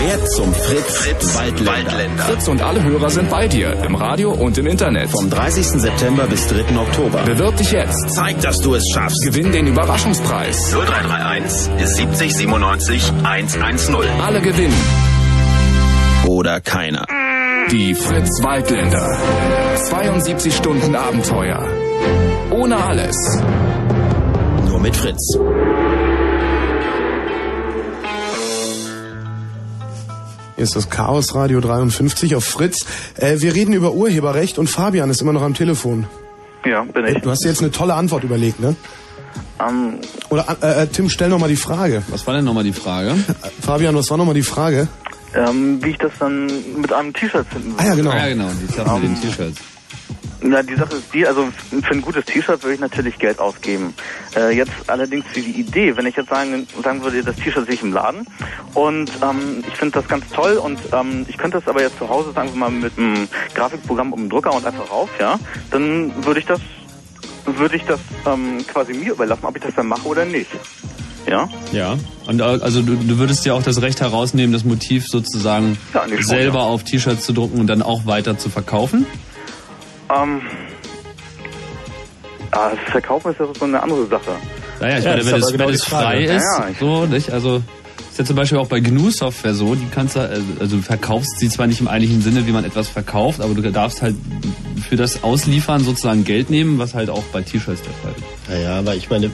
Wer zum Fritz, Fritz Waldländer. Fritz und alle Hörer sind bei dir. Im Radio und im Internet. Vom 30. September bis 3. Oktober. Bewirb dich jetzt. Zeig, dass du es schaffst. Gewinn den Überraschungspreis. 0331 70 97 110. Alle gewinnen. Oder keiner. Die Fritz Waldländer. 72 Stunden Abenteuer. Ohne alles. Nur mit Fritz. Hier ist das Chaos Radio 53 auf Fritz. Äh, wir reden über Urheberrecht und Fabian ist immer noch am Telefon. Ja, bin ich. Du hast dir jetzt eine tolle Antwort überlegt, ne? Ähm, Oder äh, äh, Tim, stell noch mal die Frage. Was war denn nochmal die Frage? Fabian, was war noch mal die Frage? ähm, wie ich das dann mit einem T-Shirt finden würde. Ah ja, genau. Ah, ja, genau, die Sache mit den T-Shirts. Na, die Sache ist die, also für ein gutes T-Shirt würde ich natürlich Geld ausgeben. Äh, jetzt allerdings für die Idee, wenn ich jetzt sagen, sagen würde, das T-Shirt sehe ich im Laden und ähm, ich finde das ganz toll und ähm, ich könnte das aber jetzt zu Hause, sagen wir mal, mit einem Grafikprogramm um den Drucker und einfach rauf, ja, dann würde ich das würde ich das ähm, quasi mir überlassen, ob ich das dann mache oder nicht. Ja? Ja. Und äh, also du, du würdest ja auch das Recht herausnehmen, das Motiv sozusagen Ja, schon, selber ja. auf T-Shirts zu drucken und dann auch weiter zu verkaufen? Ähm, ah, das Verkaufen ist ja so eine andere Sache. Naja, ich Ja, meine, wenn es, genau wenn es Frage. frei ist, ja, so, nicht? Also ist ja zum Beispiel auch bei GNU-Software so, die kannst du, äh, also du verkaufst sie zwar nicht im eigentlichen Sinne, wie man etwas verkauft, aber du darfst halt für das Ausliefern sozusagen Geld nehmen, was halt auch bei T-Shirts der Fall ist. Naja, aber ich meine,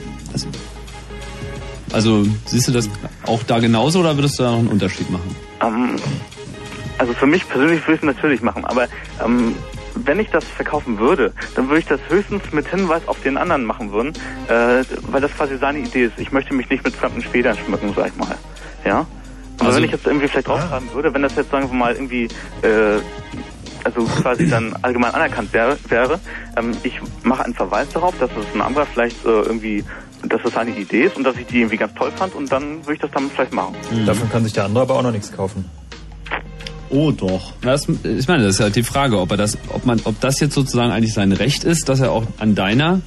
Also siehst du das auch da genauso oder würdest du da noch einen Unterschied machen? Ähm, also für mich persönlich würde ich es natürlich machen, aber ähm, wenn ich das verkaufen würde, dann würde ich das höchstens mit Hinweis auf den anderen machen würden, äh, weil das quasi seine Idee ist. Ich möchte mich nicht mit fremden Federn schmücken, sag ich mal. Ja? Aber Also- wenn ich jetzt irgendwie vielleicht draufschreiben würde, wenn das jetzt sagen wir mal irgendwie äh, also quasi dann allgemein anerkannt wäre, wäre ähm, ich mache einen Verweis darauf, dass es ein anderer vielleicht äh, irgendwie, dass das seine Idee ist und dass ich die irgendwie ganz toll fand und dann würde ich das dann vielleicht machen. Davon kann sich der andere aber auch noch nichts kaufen. Oh doch. Das, ich meine, das ist halt die Frage, ob er das, ob man, ob das jetzt sozusagen eigentlich sein Recht ist, dass er auch an deiner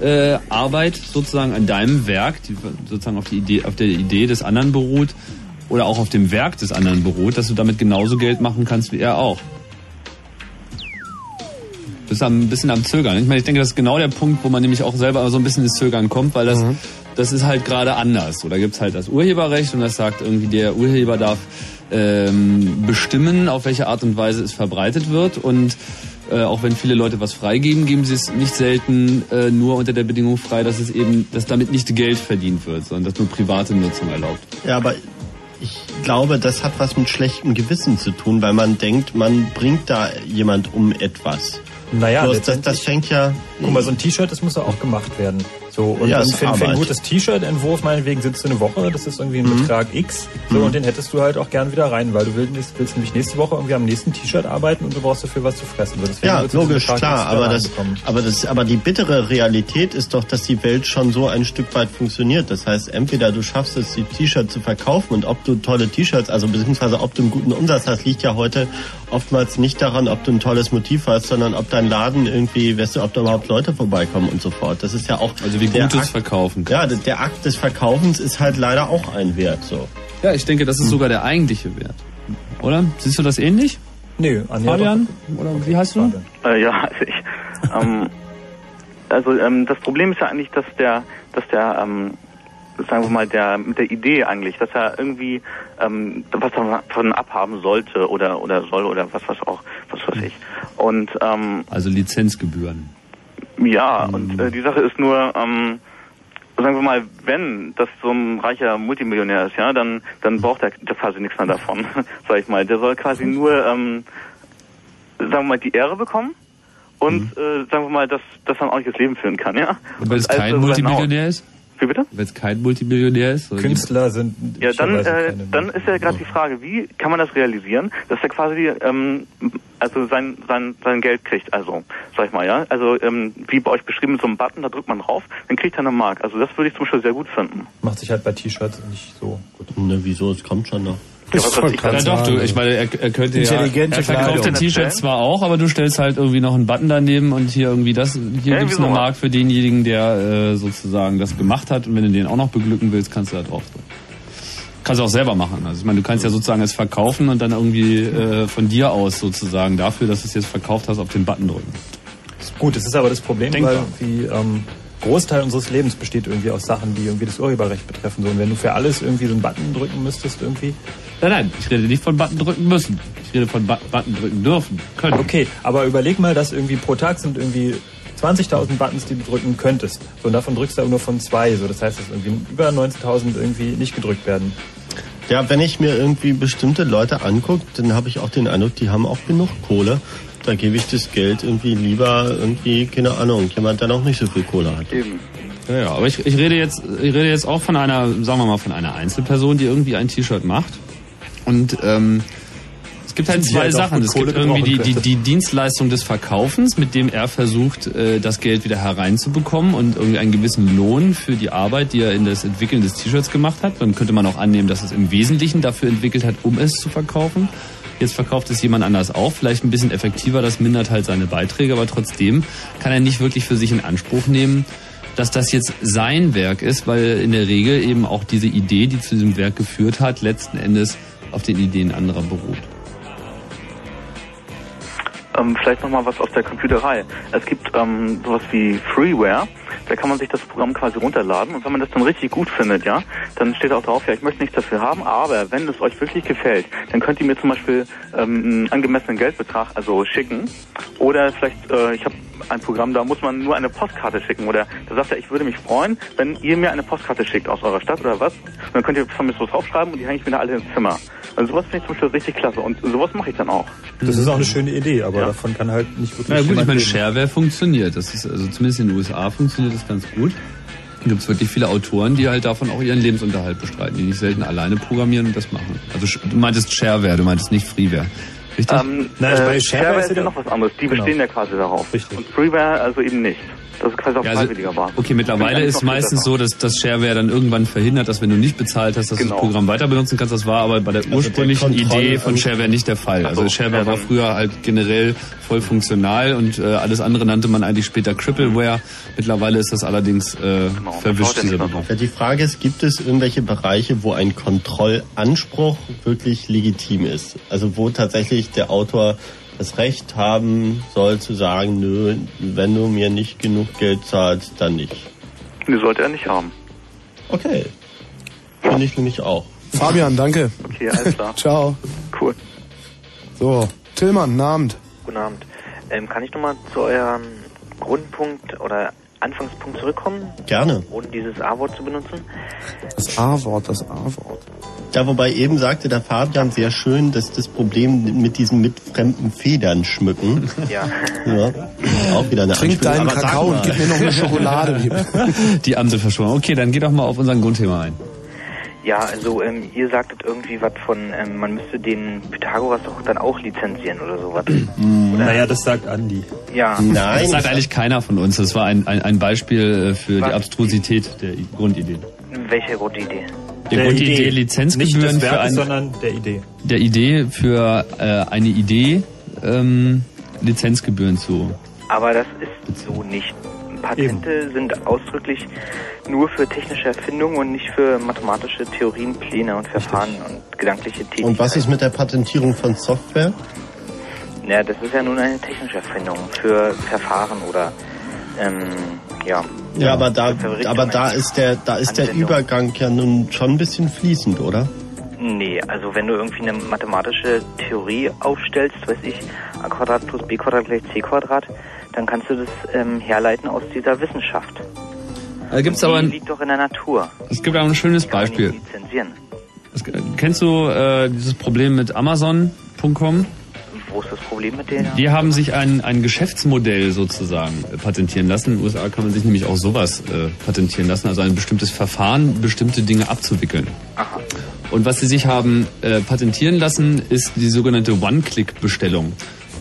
äh, Arbeit sozusagen an deinem Werk, die sozusagen auf die Idee, auf der Idee des anderen beruht oder auch auf dem Werk des anderen beruht, dass du damit genauso Geld machen kannst wie er auch. Du bist ein bisschen am Zögern. Ich meine, ich denke, das ist genau der Punkt, wo man nämlich auch selber so ein bisschen ins Zögern kommt, weil das, das ist halt gerade anders. Oder gibt es halt das Urheberrecht und das sagt irgendwie, der Urheber darf ähm, bestimmen, auf welche Art und Weise es verbreitet wird. Und äh, auch wenn viele Leute was freigeben, geben sie es nicht selten äh, nur unter der Bedingung frei, dass es eben, dass damit nicht Geld verdient wird, sondern dass nur private Nutzung erlaubt. Ja, aber ich glaube, das hat was mit schlechtem Gewissen zu tun, weil man denkt, man bringt da jemand um etwas. Naja, Bloß das, das fängt ja. Guck mal, so ein T-Shirt, das muss ja auch gemacht werden. So, und Ja, für, für ein gutes T-Shirt-Entwurf, meinetwegen, sitzt du eine Woche, das ist irgendwie ein Mhm. Betrag X, so, Mhm. und den hättest du halt auch gern wieder rein, weil du willst, willst nämlich nächste Woche irgendwie am nächsten T-Shirt arbeiten und du brauchst dafür was zu fressen. So, Ja, logisch, klar, aber das, aber das, aber die bittere Realität ist doch, dass die Welt schon so ein Stück weit funktioniert. Das heißt, entweder du schaffst es, die T-Shirts zu verkaufen und ob du tolle T-Shirts, also beziehungsweise ob du einen guten Umsatz hast, liegt ja heute oftmals nicht daran, ob du ein tolles Motiv hast, sondern ob dein Laden irgendwie, weißt du, ob da überhaupt Leute vorbeikommen und so fort. Das ist ja auch Also wie der gut es Akt- verkaufen kann. Ja, der- Akt des Verkaufens ist halt leider auch ein Wert. So. Ja, ich denke, das ist sogar der eigentliche Wert. Oder? Siehst du das ähnlich? Nö, Anja, Fabian? Oder wie heißt du? Äh, ja, *laughs* also ich. Ähm, also ähm, das Problem ist ja eigentlich, dass der, dass der, ähm, sagen wir mal, der mit der Idee eigentlich, dass er irgendwie ähm, was davon abhaben sollte oder oder soll oder was was auch, was weiß ich. Und ähm, Also Lizenzgebühren. Ja, und äh, die Sache ist nur, ähm, sagen wir mal, wenn das so ein reicher Multimillionär ist, ja, dann dann braucht er quasi nichts mehr davon, *laughs* sag ich mal. Der soll quasi nur, ähm, sagen wir mal, die Ehre bekommen und äh, sagen wir mal, dass das dann auch nicht das Leben führen kann, ja? Und wenn es Also kein darüber Multimillionär ist? Wie bitte? Wenn es kein Multimillionär ist? oder Künstler sind Ja, dann, äh, dann ist ja gerade die Frage, wie kann man das realisieren, dass er quasi ähm, also sein, sein, sein Geld kriegt, also sag ich mal, ja. Also ähm, wie bei euch beschrieben, mit so einem Button, da drückt man drauf, dann kriegt er eine Mark. Also das würde ich zum Beispiel sehr gut finden. Macht sich halt bei T-Shirts nicht so gut. Ne, wieso? Es kommt schon noch. Ja, was weiß ich, Ja, doch, du, ich meine, er, er könnte ja, er verkauft Kleidung. der T-Shirt zwar auch, aber du stellst halt irgendwie noch einen Button daneben und hier irgendwie das, hier Ja, gibt's wieso eine mal? Mark für denjenigen, der äh, sozusagen das gemacht hat und wenn du den auch noch beglücken willst, kannst du da drauf drücken. Kannst du auch selber machen. Also ich meine, du kannst ja sozusagen es verkaufen und dann irgendwie äh, von dir aus sozusagen dafür, dass du es jetzt verkauft hast, auf den Button drücken. Gut, das ist aber das Problem, Denkbar. weil wie ähm, Großteil unseres Lebens besteht irgendwie aus Sachen, die irgendwie das Urheberrecht betreffen. So, und wenn du für alles irgendwie so einen Button drücken müsstest irgendwie. Nein, nein, ich rede nicht von Button drücken müssen. Ich rede von Bu- Button drücken dürfen, können. Okay, aber überleg mal, dass irgendwie pro Tag sind irgendwie 20.000 Buttons, die du drücken könntest. So, und davon drückst du aber nur von zwei. So, das heißt, dass irgendwie über 19.000 irgendwie nicht gedrückt werden. Ja, wenn ich mir irgendwie bestimmte Leute angucke, dann habe ich auch den Eindruck, die haben auch genug Kohle. Da gebe ich das Geld irgendwie lieber irgendwie, keine Ahnung, jemand, der noch nicht so viel Kohle hat. Eben. Ja, ja, aber ich, ich rede jetzt, ich rede jetzt auch von einer, sagen wir mal, von einer Einzelperson, die irgendwie ein T-Shirt macht. Und ähm, es gibt halt zwei halt Sachen. Es gibt irgendwie die, die, die Dienstleistung des Verkaufens, mit dem er versucht, äh, das Geld wieder hereinzubekommen und irgendwie einen gewissen Lohn für die Arbeit, die er in das Entwickeln des T-Shirts gemacht hat. Dann könnte man auch annehmen, dass es im Wesentlichen dafür entwickelt hat, um es zu verkaufen. Jetzt verkauft es jemand anders auch, vielleicht ein bisschen effektiver, das mindert halt seine Beiträge, aber trotzdem kann er nicht wirklich für sich in Anspruch nehmen, dass das jetzt sein Werk ist, weil in der Regel eben auch diese Idee, die zu diesem Werk geführt hat, letzten Endes auf den Ideen anderer beruht. Ähm, vielleicht nochmal was aus der Computerei. Es gibt ähm, sowas wie Freeware, da kann man sich das Programm quasi runterladen. Und wenn man das dann richtig gut findet, ja, dann steht auch drauf, ja, ich möchte nichts dafür haben, aber wenn es euch wirklich gefällt, dann könnt ihr mir zum Beispiel ähm, einen angemessenen Geldbetrag also schicken. Oder vielleicht, äh, ich habe ein Programm, da muss man nur eine Postkarte schicken. Oder da sagt er, ich würde mich freuen, wenn ihr mir eine Postkarte schickt aus eurer Stadt oder was, und dann könnt ihr von mir so draufschreiben und die hänge ich mir da alle ins Zimmer. Also sowas finde ich zum Beispiel richtig klasse und sowas mache ich dann auch. Das ist auch eine schöne Idee, aber davon kann halt nicht wirklich Na gut, ich meine. Shareware funktioniert. Das ist, also zumindest in den USA funktioniert das ganz gut. Da gibt es wirklich viele Autoren, die halt davon auch ihren Lebensunterhalt bestreiten, die nicht selten alleine programmieren und das machen. Also du meintest Shareware, du meintest nicht Freeware. Richtig? Ähm, Nein, äh, bei Shareware Shareware ist ja ja noch was anderes. Die Genau. bestehen ja quasi darauf. Richtig. Und Freeware also eben nicht. Das ist quasi auf Ja, also, freiwilliger Basis. okay, mittlerweile ist meistens besser. so, dass das Shareware dann irgendwann verhindert, dass wenn du nicht bezahlt hast, dass du Genau. das Programm weiter benutzen kannst. Das war aber bei der der ursprünglichen Kontrolle Idee von an- Shareware nicht der Fall. Also so, Shareware ja, war früher halt generell voll funktional und äh, alles andere nannte man eigentlich später Crippleware. Mittlerweile ist das allerdings äh, Genau, verwischt, das war dieser der Begriff. Ja, die Frage ist, gibt es irgendwelche Bereiche, wo ein Kontrollanspruch wirklich legitim ist? Also wo tatsächlich der Autor das Recht haben soll zu sagen, nö, wenn du mir nicht genug Geld zahlst, dann nicht. Die sollte er nicht haben. Okay. Finde ich nämlich auch. Fabian, danke. Okay, alles klar. *laughs* Ciao. Cool. So, Tillmann, guten Abend. Guten Abend. Ähm, kann ich nochmal zu eurem Grundpunkt oder Anfangspunkt zurückkommen, Gerne. ohne dieses A-Wort zu benutzen? Das A-Wort, das A-Wort. Ja, wobei eben sagte der Fabian sehr schön, dass das Problem mit diesem mit fremden Federn schmücken. Ja. Ja, auch wieder eine Trink Anspielung. deinen Kakao und gib mir noch eine Schokolade. *laughs* Die Amselverschwörung. Okay, dann geh doch mal auf unser Grundthema ein. Ja, also ähm, ihr sagtet irgendwie was von, ähm, man müsste den Pythagoras doch dann auch lizenzieren oder sowas. *clears throat* Naja, das sagt Andi. Ja. Nein, Das sagt eigentlich keiner von uns. Das war ein, ein, ein Beispiel äh, für die Was? Abstrusität der Grundidee. Welche Grundidee? Die Grundidee, Lizenzgebühren Nicht des für Werkes, ein, sondern der Idee. der Idee für äh, eine Idee ähm, Lizenzgebühren zu. Aber das ist so nicht. Patente sind ausdrücklich nur für technische Erfindungen und nicht für mathematische Theorien, Pläne und Verfahren und gedankliche Tätigkeiten. Und was ist mit der Patentierung von Software? Ja, das ist ja nun eine technische Erfindung für Verfahren oder ähm, ja. Ja, aber da, aber da ist der, da ist der Anwendung. Übergang ja nun schon ein bisschen fließend, oder? Nee, also wenn du irgendwie eine mathematische Theorie aufstellst, weiß ich, a Quadrat plus b Quadrat gleich c Quadrat, dann kannst du das ähm, herleiten aus dieser Wissenschaft. Da gibt's aber ein, liegt doch in der Natur. es gibt aber ein schönes Kann Beispiel. Es, kennst du äh, dieses Problem mit Amazon.com? wo ist das Problem mit denen? Die haben sich ein, ein Geschäftsmodell sozusagen äh, patentieren lassen. In den USA kann man sich nämlich auch sowas äh, patentieren lassen, also ein bestimmtes Verfahren, bestimmte Dinge abzuwickeln. Aha. Und was sie sich haben äh, patentieren lassen, ist die sogenannte One-Click-Bestellung.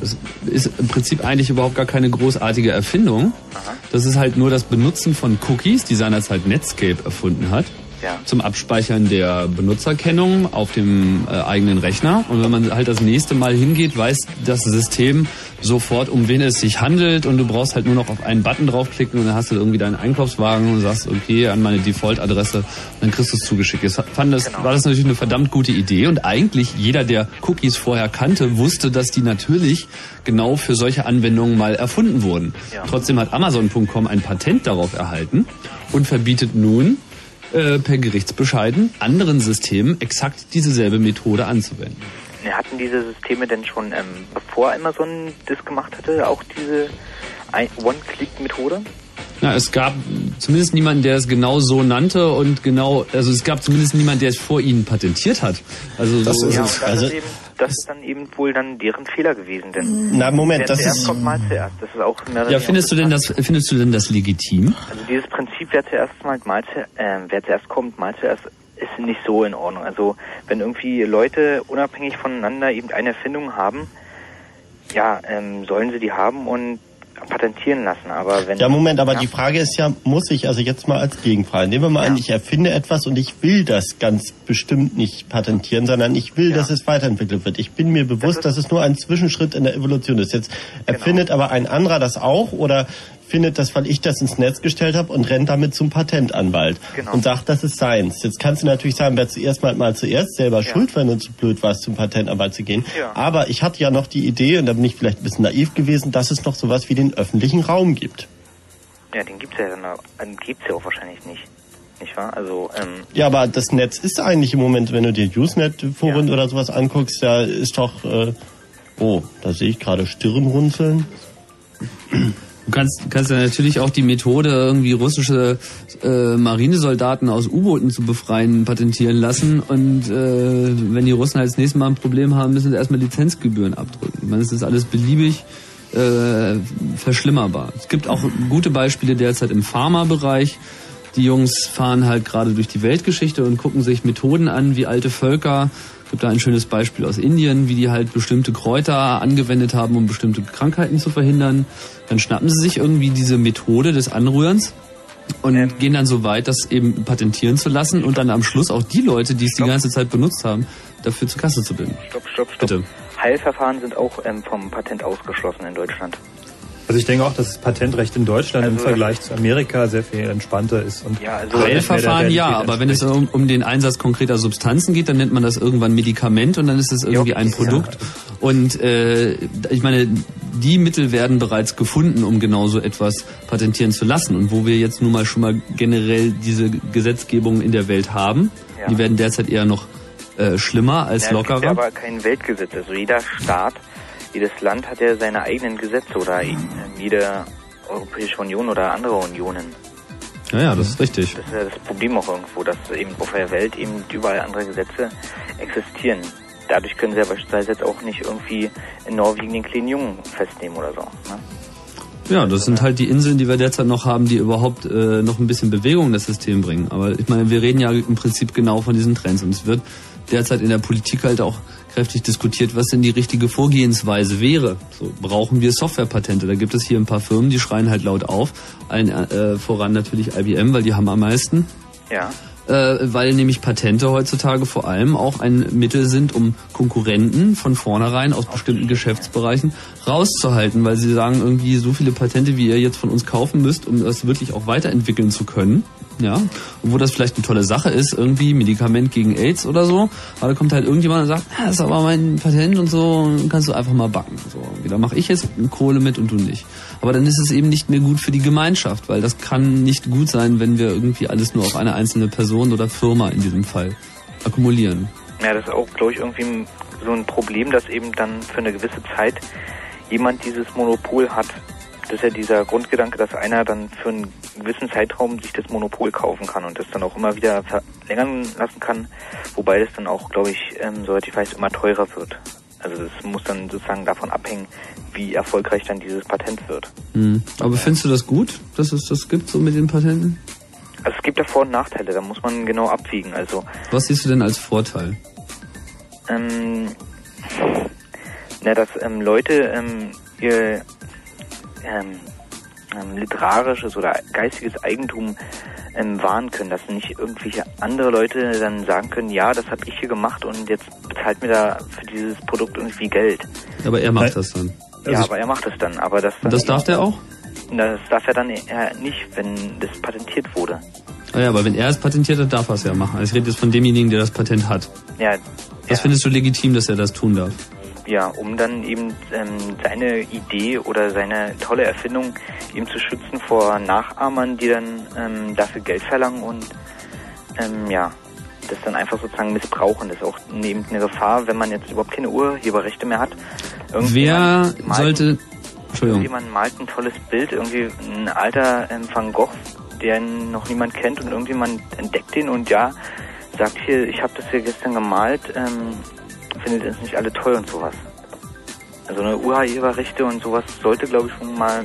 Das ist im Prinzip eigentlich überhaupt gar keine großartige Erfindung. Das ist halt nur das Benutzen von Cookies, die seinerzeit Netscape erfunden hat. Ja. Zum Abspeichern der Benutzerkennung auf dem äh, eigenen Rechner. Und wenn man halt das nächste Mal hingeht, weiß das System sofort, um wen es sich handelt. Und du brauchst halt nur noch auf einen Button draufklicken und dann hast du irgendwie deinen Einkaufswagen und sagst, okay, an meine Default-Adresse, dann kriegst du es zugeschickt. Jetzt fand das, war das natürlich eine verdammt gute Idee. Und eigentlich jeder, der Cookies vorher kannte, wusste, dass die natürlich genau für solche Anwendungen mal erfunden wurden. Trotzdem hat Amazon.com ein Patent darauf erhalten und verbietet nun äh, per Gerichtsbescheiden anderen Systemen exakt dieselbe Methode anzuwenden. Hatten diese Systeme denn schon, ähm, bevor Amazon das gemacht hatte, auch diese One-Click-Methode? Ja, es gab zumindest niemanden, der es genau so nannte und genau, also es gab zumindest niemanden, der es vor ihnen patentiert hat. Also so, ja, und das, ist eben, das ist dann eben wohl dann deren Fehler gewesen, denn Na, Moment, wer das zuerst ist- kommt, mal zuerst. Das ist auch mehr oder ja, findest du denn das, findest du denn das legitim? Also dieses Prinzip, wer zuerst mal, mal äh, wer zuerst kommt, mal zuerst, ist nicht so in Ordnung. Also wenn irgendwie Leute unabhängig voneinander eben eine Erfindung haben, ja, ähm, sollen sie die haben und patentieren lassen. Aber wenn Ja, Moment, aber ja, die Frage ist ja, muss ich, also jetzt mal als Gegenfrage, nehmen wir mal an, ich erfinde etwas und ich will das ganz bestimmt nicht patentieren, sondern ich will, dass es weiterentwickelt wird. Ich bin mir bewusst, dass es nur ein Zwischenschritt in der Evolution ist. Jetzt erfindet aber ein anderer das auch oder findet das, weil ich das ins Netz gestellt habe und rennt damit zum Patentanwalt Genau. und sagt, das ist seins. Jetzt kannst du natürlich sagen, wer zuerst mal, mal zuerst selber schuld, wenn du zu blöd warst, zum Patentanwalt zu gehen. Ja. Aber ich hatte ja noch die Idee, und da bin ich vielleicht ein bisschen naiv gewesen, dass es noch sowas wie den öffentlichen Raum gibt. ja, den gibt's ja dann, den gibt's ja auch wahrscheinlich nicht. Nicht wahr? Also, ähm, Ja, aber das Netz ist eigentlich im Moment, wenn du dir Usenet-Foren oder sowas anguckst, da ist doch, äh, oh, da sehe ich gerade Stirnrunzeln. Du kannst, kannst ja natürlich auch die Methode, irgendwie russische äh, Marinesoldaten aus U-Booten zu befreien, patentieren lassen. Und äh, wenn die Russen halt das nächste Mal ein Problem haben, müssen sie erstmal Lizenzgebühren abdrücken. Ich meine, es ist alles beliebig äh, verschlimmerbar. Es gibt auch gute Beispiele derzeit im Pharmabereich. Die Jungs fahren halt gerade durch die Weltgeschichte und gucken sich Methoden an, wie alte Völker. Es gibt da ein schönes Beispiel aus Indien, wie die halt bestimmte Kräuter angewendet haben, um bestimmte Krankheiten zu verhindern. Dann schnappen sie sich irgendwie diese Methode des Anrührens und gehen dann so weit, das eben patentieren zu lassen und dann am Schluss auch die Leute, die es die ganze Zeit benutzt haben, dafür zur Kasse zu binden. stopp, stopp, stopp. Bitte. Heilverfahren sind auch ähm, vom Patent ausgeschlossen in Deutschland. Also ich denke auch, dass das Patentrecht in Deutschland im Also- Vergleich zu Amerika sehr viel entspannter ist. Und Ja, also Heilverfahren ja, aber wenn es um, um den Einsatz konkreter Substanzen geht, dann nennt man das irgendwann Medikament und dann ist es irgendwie ein Produkt. Und äh, ich meine, die Mittel werden bereits gefunden, um genau so etwas patentieren zu lassen. Und wo wir jetzt nun mal schon mal generell diese Gesetzgebung in der Welt haben, Ja. die werden derzeit eher noch äh, schlimmer als Ja, es gibt ja lockerer. aber kein Weltgesetz. Also jeder Staat, jedes Land hat ja seine eigenen Gesetze oder ähm, jede Europäische Union oder andere Unionen. Ja, ja, das ist richtig. Das ist ja das Problem auch irgendwo, dass eben auf der Welt eben überall andere Gesetze existieren. Dadurch können sie ja beispielsweise jetzt auch nicht irgendwie in Norwegen den kleinen Jungen festnehmen oder so. Ne? Ja, das sind halt die Inseln, die wir derzeit noch haben, die überhaupt äh, noch ein bisschen Bewegung in das System bringen. Aber ich meine, wir reden ja im Prinzip genau von diesen Trends. Und es wird derzeit in der Politik halt auch kräftig diskutiert, was denn die richtige Vorgehensweise wäre. So, brauchen wir Softwarepatente? Da gibt es hier ein paar Firmen, die schreien halt laut auf. Allen äh, voran natürlich IBM, weil die haben am meisten Ja. äh, weil nämlich Patente heutzutage vor allem auch ein Mittel sind, um Konkurrenten von vornherein aus bestimmten Geschäftsbereichen rauszuhalten, weil sie sagen irgendwie so viele Patente, wie ihr jetzt von uns kaufen müsst, um das wirklich auch weiterentwickeln zu können. Ja, wo das vielleicht eine tolle Sache ist, irgendwie Medikament gegen AIDS oder so, aber da kommt halt irgendjemand und sagt, ah, das ist aber mein Patent und so, kannst du einfach mal backen. So, da mache ich jetzt Kohle mit und du nicht. Aber dann ist es eben nicht mehr gut für die Gemeinschaft, weil das kann nicht gut sein, wenn wir irgendwie alles nur auf eine einzelne Person oder Firma in diesem Fall akkumulieren. Ja, das ist auch, glaube ich, irgendwie so ein Problem, dass eben dann für eine gewisse Zeit jemand dieses Monopol hat. Das ist ja dieser Grundgedanke, dass einer dann für einen gewissen Zeitraum sich das Monopol kaufen kann und das dann auch immer wieder verlängern lassen kann, wobei das dann auch, glaube ich, ähm, soweit ich weiß, immer teurer wird. Also das muss dann sozusagen davon abhängen, wie erfolgreich dann dieses Patent wird. Hm. Aber findest du das gut, dass es das gibt, so mit den Patenten? Also es gibt ja Vor- und Nachteile, da muss man genau abwiegen. Also Was siehst du denn als Vorteil? ähm, na, dass ähm, Leute ähm, ihr ähm, ähm, literarisches oder geistiges Eigentum ähm, wahren können, dass nicht irgendwelche andere Leute dann sagen können, ja, das habe ich hier gemacht und jetzt bezahlt mir da für dieses Produkt irgendwie Geld. Aber er macht das dann. ja, aber er macht das dann. Aber das, Und das darf der auch? das darf er dann eher nicht, wenn das patentiert wurde. Ah ja, aber wenn er es patentiert hat, darf er es ja machen. Also ich rede jetzt von demjenigen, der das Patent hat. Ja, Was findest du legitim, dass er das tun darf? Ja, um dann eben ähm, seine Idee oder seine tolle Erfindung eben zu schützen vor Nachahmern, die dann ähm, dafür Geld verlangen und ähm, ja, das dann einfach sozusagen missbrauchen. Das ist auch eben eine Gefahr, wenn man jetzt überhaupt keine Urheberrechte mehr hat. Wer sollte... Entschuldigung. Irgendjemand malt ein tolles Bild, irgendwie ein alter ähm, Van Gogh, den noch niemand kennt und irgendjemand entdeckt den und ja, sagt hier, ich habe das hier gestern gemalt, ähm, findet es nicht alle toll und sowas. Also eine Urheberrechte und sowas sollte, glaube ich, schon mal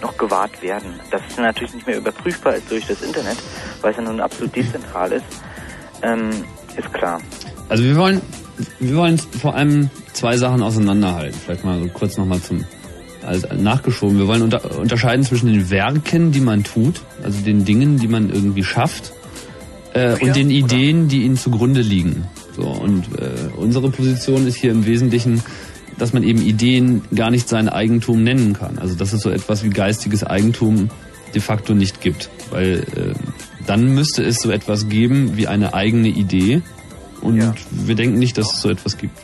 noch gewahrt werden. Das ist natürlich nicht mehr überprüfbar ist durch das Internet, weil es ja nun absolut dezentral ist, ähm, ist klar. Also wir wollen, wir wollen vor allem zwei Sachen auseinanderhalten. Vielleicht mal so kurz nochmal zum also nachgeschoben. Wir wollen unter, unterscheiden zwischen den Werken, die man tut, also den Dingen, die man irgendwie schafft, äh, und den Ideen, die ihnen zugrunde liegen. So und äh, unsere Position ist hier im Wesentlichen, dass man eben Ideen gar nicht sein Eigentum nennen kann. Also dass es so etwas wie geistiges Eigentum de facto nicht gibt, weil äh, dann müsste es so etwas geben wie eine eigene Idee und wir denken nicht, dass es so etwas gibt.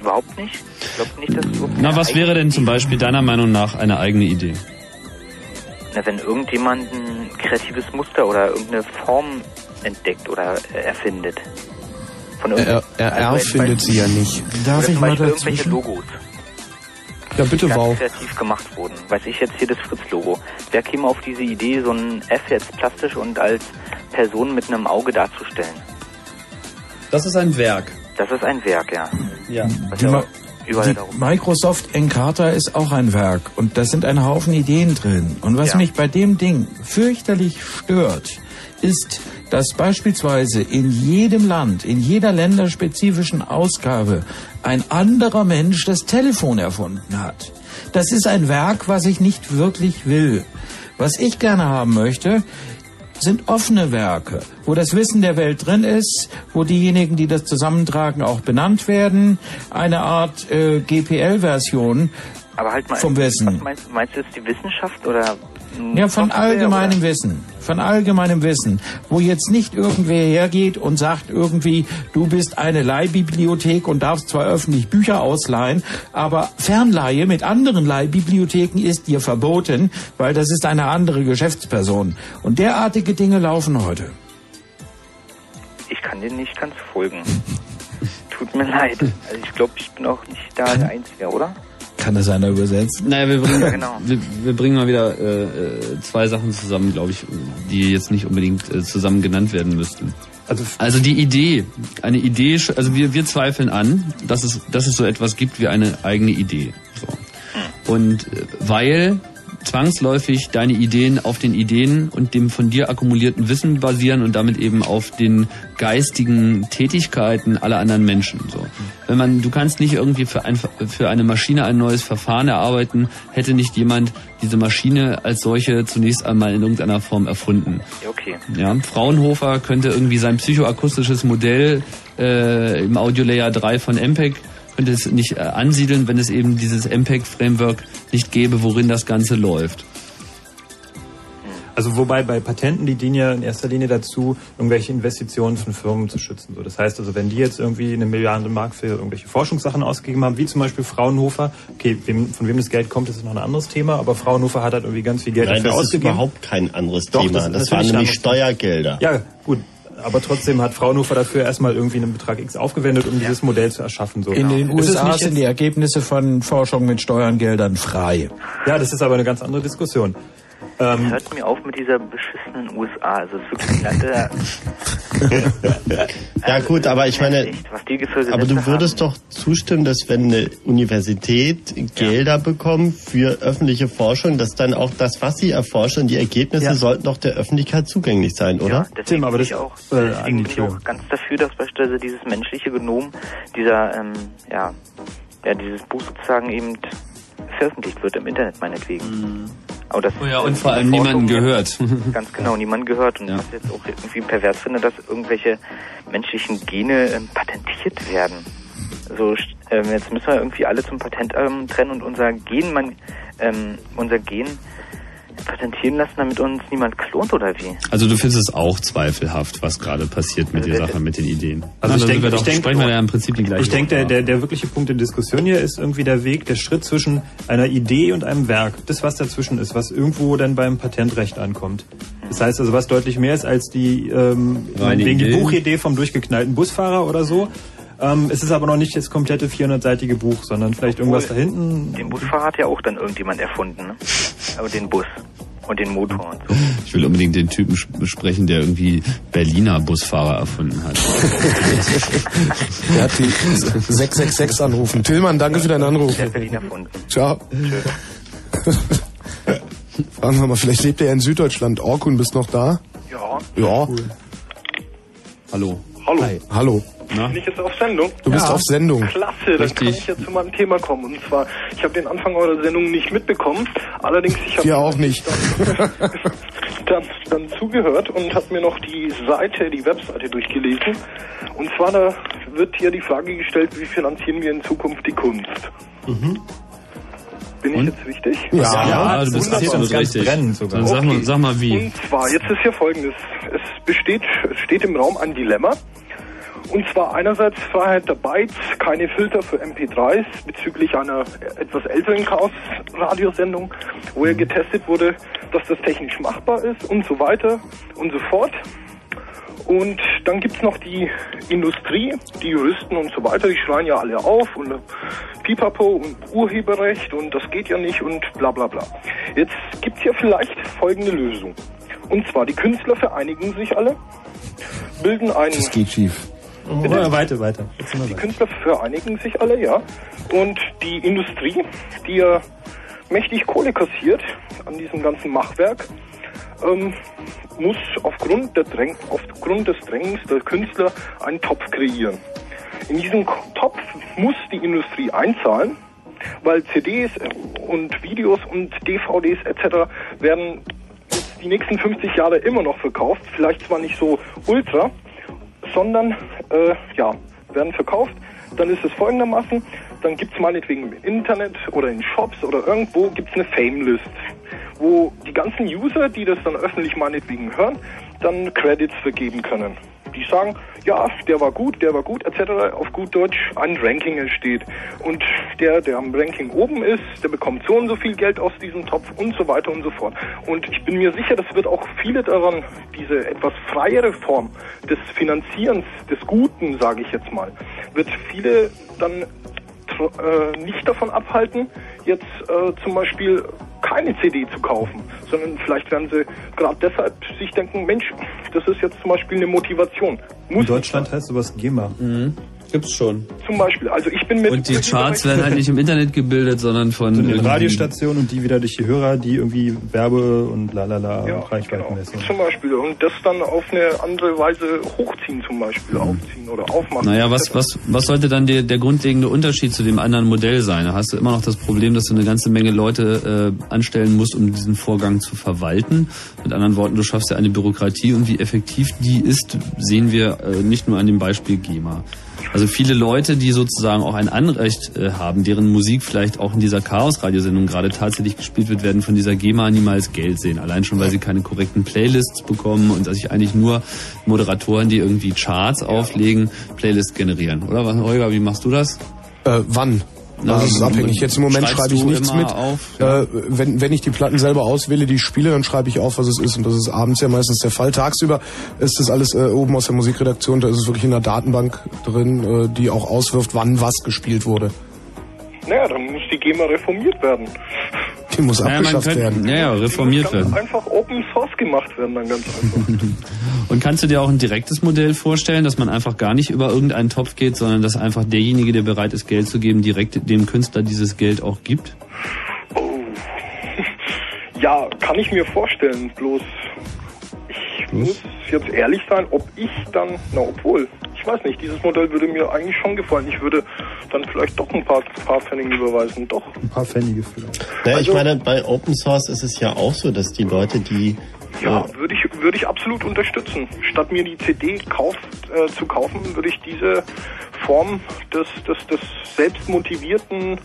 Überhaupt nicht? Ich glaube nicht, dass es Na, was wäre denn zum Beispiel deiner Meinung nach eine eigene Idee? Na, wenn irgendjemand ein kreatives Muster oder irgendeine Form entdeckt oder äh, erfindet. Von Er, irgend- er also erfindet sie ja nicht. oder zum Beispiel irgendwelche Logos, Ja, bitte, die wow. kreativ gemacht wurden. Weiß ich jetzt hier das Fritz-Logo. Wer käme auf diese Idee, so ein F jetzt plastisch und als Person mit einem Auge darzustellen? Das ist ein Werk. Das ist ein Werk, ja. Ja. Die, ja die darum. Microsoft Encarta ist auch ein Werk und da sind ein Haufen Ideen drin. Und was mich bei dem Ding fürchterlich stört, ist, dass beispielsweise in jedem Land, in jeder länderspezifischen Ausgabe ein anderer Mensch das Telefon erfunden hat. Das ist ein Werk, was ich nicht wirklich will. Was ich gerne haben möchte, sind offene Werke, wo das Wissen der Welt drin ist, wo diejenigen, die das zusammentragen, auch benannt werden. Eine Art äh, GPL-Version Aber halt mal, vom Wissen. was meinst, meinst du jetzt die Wissenschaft oder? Ja, von allgemeinem oder? Wissen. Von allgemeinem Wissen. Wo jetzt nicht irgendwer hergeht und sagt irgendwie, du bist eine Leihbibliothek und darfst zwar öffentlich Bücher ausleihen, aber Fernleihe mit anderen Leihbibliotheken ist dir verboten, weil das ist eine andere Geschäftsperson. Und derartige Dinge laufen heute. Ich kann dir nicht ganz folgen. *laughs* Tut mir leid. Also ich glaube, ich bin auch nicht da der Einzige, oder? Kann das einer übersetzen? Naja, wir bringen, Ja, genau. wir, wir bringen mal wieder äh, äh, zwei Sachen zusammen, glaube ich, die jetzt nicht unbedingt äh, zusammen genannt werden müssten. Also, Also die Idee, eine Idee, also wir, wir zweifeln an, dass es, dass es so etwas gibt wie eine eigene Idee. So. Und äh, weil zwangsläufig deine Ideen auf den Ideen und dem von dir akkumulierten Wissen basieren und damit eben auf den geistigen Tätigkeiten aller anderen Menschen. So. Wenn man, du kannst nicht irgendwie für, ein, für eine Maschine ein neues Verfahren erarbeiten, hätte nicht jemand diese Maschine als solche zunächst einmal in irgendeiner Form erfunden. Okay. Ja, Fraunhofer könnte irgendwie sein psychoakustisches Modell äh, im Audio Layer 3 von MPEG könnte es nicht äh, ansiedeln, wenn es eben dieses MPEG-Framework nicht gäbe, worin das Ganze läuft. Also wobei bei Patenten, die dienen ja in erster Linie dazu, irgendwelche Investitionen von Firmen zu schützen. So, das heißt also, wenn die jetzt irgendwie eine Milliarde Mark für irgendwelche Forschungssachen ausgegeben haben, wie zum Beispiel Fraunhofer, okay, wem, von wem das Geld kommt, ist noch ein anderes Thema, aber Fraunhofer hat halt irgendwie ganz viel Geld Nein, dafür das ist ausgegeben. überhaupt kein anderes Doch, Thema. das Das, waren nämlich Steuergelder. Ja, gut. Aber trotzdem hat Fraunhofer dafür erstmal irgendwie einen Betrag X aufgewendet, um dieses Modell zu erschaffen. So. In den Es ist USA nicht sind die Ergebnisse von Forschung mit Steuergeldern frei. Ja, das ist aber eine ganz andere Diskussion. Ähm, Hört mir auf mit dieser beschissenen USA. Also es ist wirklich ein Land, der, *laughs* Ja gut, aber ich meine, was die für aber du würdest doch zustimmen, dass wenn eine Universität Gelder bekommt für öffentliche Forschung, dass dann auch das, was sie erforschen, die Ergebnisse Ja. sollten doch der Öffentlichkeit zugänglich sein, oder? Deswegen aber bin das- ich auch, äh, deswegen bin ich auch ganz dafür, dass beispielsweise dieses menschliche Genom, dieser, ähm, ja, ja, dieses Buch sozusagen eben veröffentlicht wird im Internet meinetwegen. Aber das Oh ja, und vor allem niemanden gehört. *laughs* Ganz genau, niemand gehört. Und was ich jetzt auch irgendwie pervers finde, dass irgendwelche menschlichen Gene ähm, patentiert werden. So, ähm, jetzt müssen wir irgendwie alle zum Patent ähm, trennen und unser Gen, man, ähm, unser Gen patentieren lassen, damit uns niemand klont oder wie? Also du findest es auch zweifelhaft, was gerade passiert mit der Sache, mit den Ideen. Also Na, ich denke, ich denke, sprechen wir ja im Prinzip die gleiche Ich denke, der, der, der wirkliche Punkt der Diskussion hier ist irgendwie der Weg, der Schritt zwischen einer Idee und einem Werk. Das, was dazwischen ist, was irgendwo dann beim Patentrecht ankommt. Das heißt also, was deutlich mehr ist als die, ähm, wegen die Idee. Buchidee vom durchgeknallten Busfahrer oder so. Ähm, es ist aber noch nicht das komplette 400-seitige Buch, sondern vielleicht irgendwas da hinten. Den Busfahrer hat ja auch dann irgendjemand erfunden, ne? Aber den Bus und den Motor und so. Ich will unbedingt den Typen sp- sprechen, der irgendwie Berliner Busfahrer erfunden hat. *laughs* Der hat die 666 anrufen. Tillmann, danke für deinen Anruf. Der hat Berlin erfunden. Ciao. Fragen wir mal, vielleicht lebt er ja in Süddeutschland. Orkun, bist noch da? Ja. Ja. Hallo. Hallo. Hi. Hallo. Na? Bin ich jetzt auf Sendung? Du bist auf Sendung. Klasse, dann kann Richtig. ich jetzt zu meinem Thema kommen. Und zwar, ich habe den Anfang eurer Sendung nicht mitbekommen. Allerdings, ich habe Wir auch nicht. dann, *laughs* dann zugehört und habe mir noch die Seite, die Webseite durchgelesen. Und zwar, da wird hier die Frage gestellt, wie finanzieren wir in Zukunft die Kunst? Bin ich jetzt richtig? Ja, ja, du bist absolut richtig. Dann sag mal, sag mal wie. Und zwar, jetzt ist hier folgendes. Es besteht, es steht im Raum ein Dilemma. Und zwar einerseits Freiheit der Bytes, keine Filter für MP3s bezüglich einer etwas älteren Chaos-Radiosendung, wo ja getestet wurde, dass das technisch machbar ist und so weiter und so fort. Und dann gibt's noch die Industrie, die Juristen und so weiter, die schreien ja alle auf und Pipapo und Urheberrecht und das geht ja nicht und bla bla bla. Jetzt gibt's ja vielleicht folgende Lösung. Und zwar, die Künstler vereinigen sich alle, bilden einen... Das geht schief. Oder weiter, weiter. Die Künstler vereinigen sich alle, ja. Und die Industrie, die ja mächtig Kohle kassiert an diesem ganzen Machwerk, ähm, muss aufgrund, der Dräng, aufgrund des Drängens der Künstler einen Topf kreieren. In diesen Ko- Topf muss die Industrie einzahlen, weil CDs und Videos und DVDs etc. werden jetzt die nächsten 50 Jahre immer noch verkauft, vielleicht zwar nicht so ultra, sondern äh, ja, werden verkauft. Dann ist es folgendermaßen, dann gibt es meinetwegen im Internet oder in Shops oder irgendwo gibt es eine Fame-List, wo die ganzen User, die das dann öffentlich meinetwegen hören, dann Credits vergeben können. Die sagen, ja, der war gut, der war gut, etc. Auf gut Deutsch ein Ranking entsteht. Und der, der am Ranking oben ist, der bekommt so und so viel Geld aus diesem Topf und so weiter und so fort. Und ich bin mir sicher, das wird auch viele daran, diese etwas freiere Form des Finanzierens, des Guten, sage ich jetzt mal, wird viele dann äh, nicht davon abhalten, jetzt äh, zum Beispiel keine CD zu kaufen, sondern vielleicht werden sie gerade deshalb sich denken, Mensch, das ist jetzt zum Beispiel eine Motivation. In Deutschland heißt sowas GEMA. Mhm. Gibt's schon. Zum Beispiel, also ich bin mit... Und die Charts werden halt nicht im Internet gebildet, sondern von Von den Radiostationen und die wieder durch die Hörer, die irgendwie Werbe und lalala Ja, Reichweiten messen. Zum Beispiel. Und das dann auf eine andere Weise hochziehen zum Beispiel, aufziehen oder aufmachen. Naja, was, was, was sollte dann der, der grundlegende Unterschied zu dem anderen Modell sein? Da hast du immer noch das Problem, dass du eine ganze Menge Leute äh, anstellen musst, um diesen Vorgang zu verwalten. Mit anderen Worten, du schaffst ja eine Bürokratie und wie effektiv die ist, sehen wir äh, nicht nur an dem Beispiel GEMA. Also viele Leute, die sozusagen auch ein Anrecht äh, haben, deren Musik vielleicht auch in dieser Chaos-Radiosendung gerade tatsächlich gespielt wird, werden von dieser GEMA niemals Geld sehen. Allein schon, weil sie keine korrekten Playlists bekommen und dass sich eigentlich nur Moderatoren, die irgendwie Charts auflegen, Playlists generieren. Oder Holger, wie machst du das? Äh, wann? Also es ist abhängig. Jetzt im Moment schreibe ich nichts mit. auf? Äh, wenn, wenn ich die Platten selber auswähle, die ich spiele, dann schreibe ich auf, was es ist. Und das ist abends ja meistens der Fall. Tagsüber ist das alles äh, oben aus der Musikredaktion. Da ist es wirklich in der Datenbank drin, äh, die auch auswirft, wann was gespielt wurde. Naja, dann muss die GEMA reformiert werden. Die muss Naja, abgeschafft könnte- werden. Ja, ja, reformiert werden. Einfach Open Source gemacht werden dann ganz einfach. *laughs* Und kannst du dir auch ein direktes Modell vorstellen, dass man einfach gar nicht über irgendeinen Topf geht, sondern dass einfach derjenige, der bereit ist, Geld zu geben, direkt dem Künstler dieses Geld auch gibt? *laughs* Ja, kann ich mir vorstellen, bloß muss jetzt ehrlich sein, ob ich dann, na obwohl, ich weiß nicht, dieses Modell würde mir eigentlich schon gefallen. Ich würde dann vielleicht doch ein paar, paar Pfennige überweisen, doch. Ein paar Pfennige vielleicht. Ja, Also- ich meine, bei Open Source ist es ja auch so, dass die Leute, die Ja, würde ich, würde ich absolut unterstützen. Statt mir die CD kauft, äh, zu kaufen, würde ich diese Form des, des, des selbstmotivierten,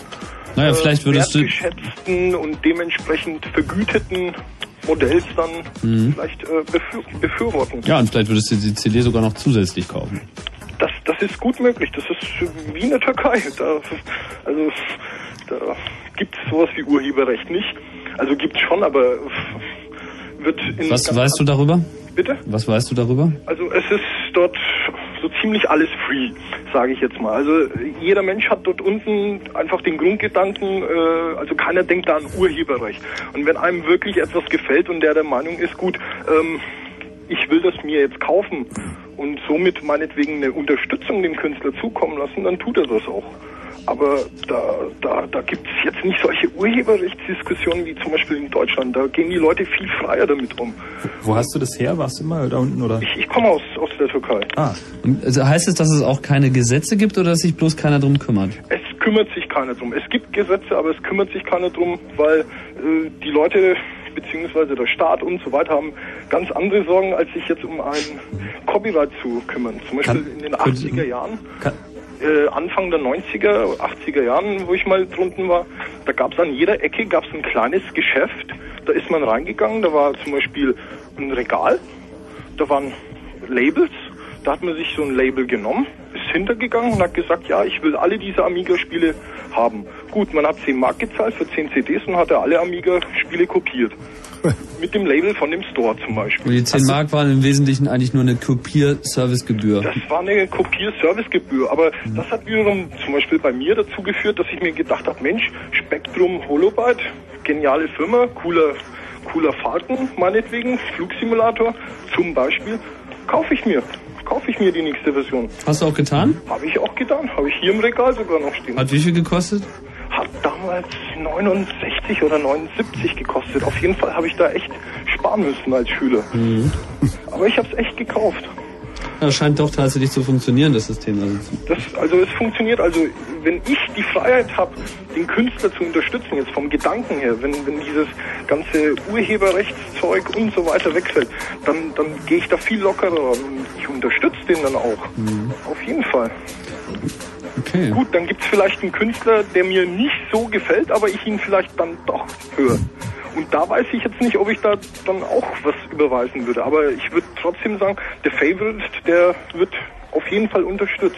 Naja, vielleicht würdest du- wertgeschätzten und dementsprechend vergüteten Modells dann Mhm. vielleicht äh, befür befürworten. Ja, und vielleicht würdest du die CD sogar noch zusätzlich kaufen. Das, das ist gut möglich. Das ist wie in der Türkei. Da, also da gibt es sowas wie Urheberrecht nicht. Also gibt es schon, aber wird in Was weißt du darüber? Bitte? Was weißt du darüber? Also es ist dort so ziemlich alles free, sage ich jetzt mal. Also jeder Mensch hat dort unten einfach den Grundgedanken, äh, also keiner denkt da an Urheberrecht. Und wenn einem wirklich etwas gefällt und der der Meinung ist, gut, ähm, ich will das mir jetzt kaufen und somit meinetwegen eine Unterstützung dem Künstler zukommen lassen, dann tut er das auch. Aber da, da, da gibt es jetzt nicht solche Urheberrechtsdiskussionen wie zum Beispiel in Deutschland. Da gehen die Leute viel freier damit um. Wo hast du das her? Warst du mal da unten oder? Ich, ich komme aus, aus der Türkei. Ah. Und also heißt es, dass es auch keine Gesetze gibt oder dass sich bloß keiner drum kümmert? Es kümmert sich keiner drum. Es gibt Gesetze, aber es kümmert sich keiner drum, weil äh, die Leute beziehungsweise der Staat und so weiter haben ganz andere Sorgen, als sich jetzt um ein Copyright zu kümmern. Zum Beispiel in den 80er Jahren, äh, Anfang der 90er, 80er Jahren, wo ich mal drunten war, da gab es an jeder Ecke gab's ein kleines Geschäft. Da ist man reingegangen, da war zum Beispiel ein Regal, da waren Labels, da hat man sich so ein Label genommen, ist hintergegangen und hat gesagt, ja, ich will alle diese Amiga-Spiele haben. Gut, man hat 10 Mark gezahlt für 10 CDs und hat alle Amiga-Spiele kopiert. *laughs* Mit dem Label von dem Store zum Beispiel. Und die 10 Mark waren im Wesentlichen eigentlich nur eine Kopier-Servicegebühr. Das war eine Kopier-Servicegebühr, aber das hat wiederum zum Beispiel bei mir dazu geführt, dass ich mir gedacht habe, Mensch, Spektrum Holobyte, geniale Firma, cooler, cooler Falken, meinetwegen, Flugsimulator zum Beispiel, kaufe ich mir. Kaufe ich mir die nächste Version. Hast du auch getan? Habe ich auch getan, habe ich hier im Regal sogar noch stehen. Hat wie viel gekostet? Hat damals 69 oder 79 gekostet. Auf jeden Fall habe ich da echt sparen müssen als Schüler. Aber ich habe es echt gekauft. Ja, scheint doch tatsächlich zu funktionieren, das System. Also Das, also es funktioniert, also wenn ich die Freiheit habe, den Künstler zu unterstützen, jetzt vom Gedanken her, wenn, wenn dieses ganze Urheberrechtszeug und so weiter wegfällt, dann, dann gehe ich da viel lockerer und ich unterstütze den dann auch. Auf jeden Fall. Okay. Gut, dann gibt es vielleicht einen Künstler, der mir nicht so gefällt, aber ich ihn vielleicht dann doch höre. Und da weiß ich jetzt nicht, ob ich da dann auch was überweisen würde. Aber ich würde trotzdem sagen, der Favorite, der wird auf jeden Fall unterstützt.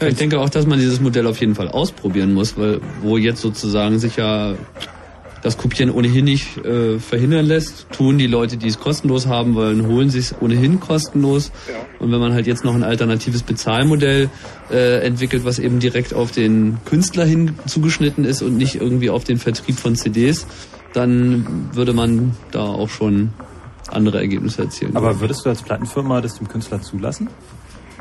Ja, ich denke auch, dass man dieses Modell auf jeden Fall ausprobieren muss, weil wo jetzt sozusagen sich ja das Kopieren ohnehin nicht äh, verhindern lässt, tun die Leute, die es kostenlos haben wollen, holen sich es ohnehin kostenlos. Und wenn man halt jetzt noch ein alternatives Bezahlmodell äh, entwickelt, was eben direkt auf den Künstler hin zugeschnitten ist und nicht irgendwie auf den Vertrieb von CDs, dann würde man da auch schon andere Ergebnisse erzielen. Aber würdest du als Plattenfirma das dem Künstler zulassen?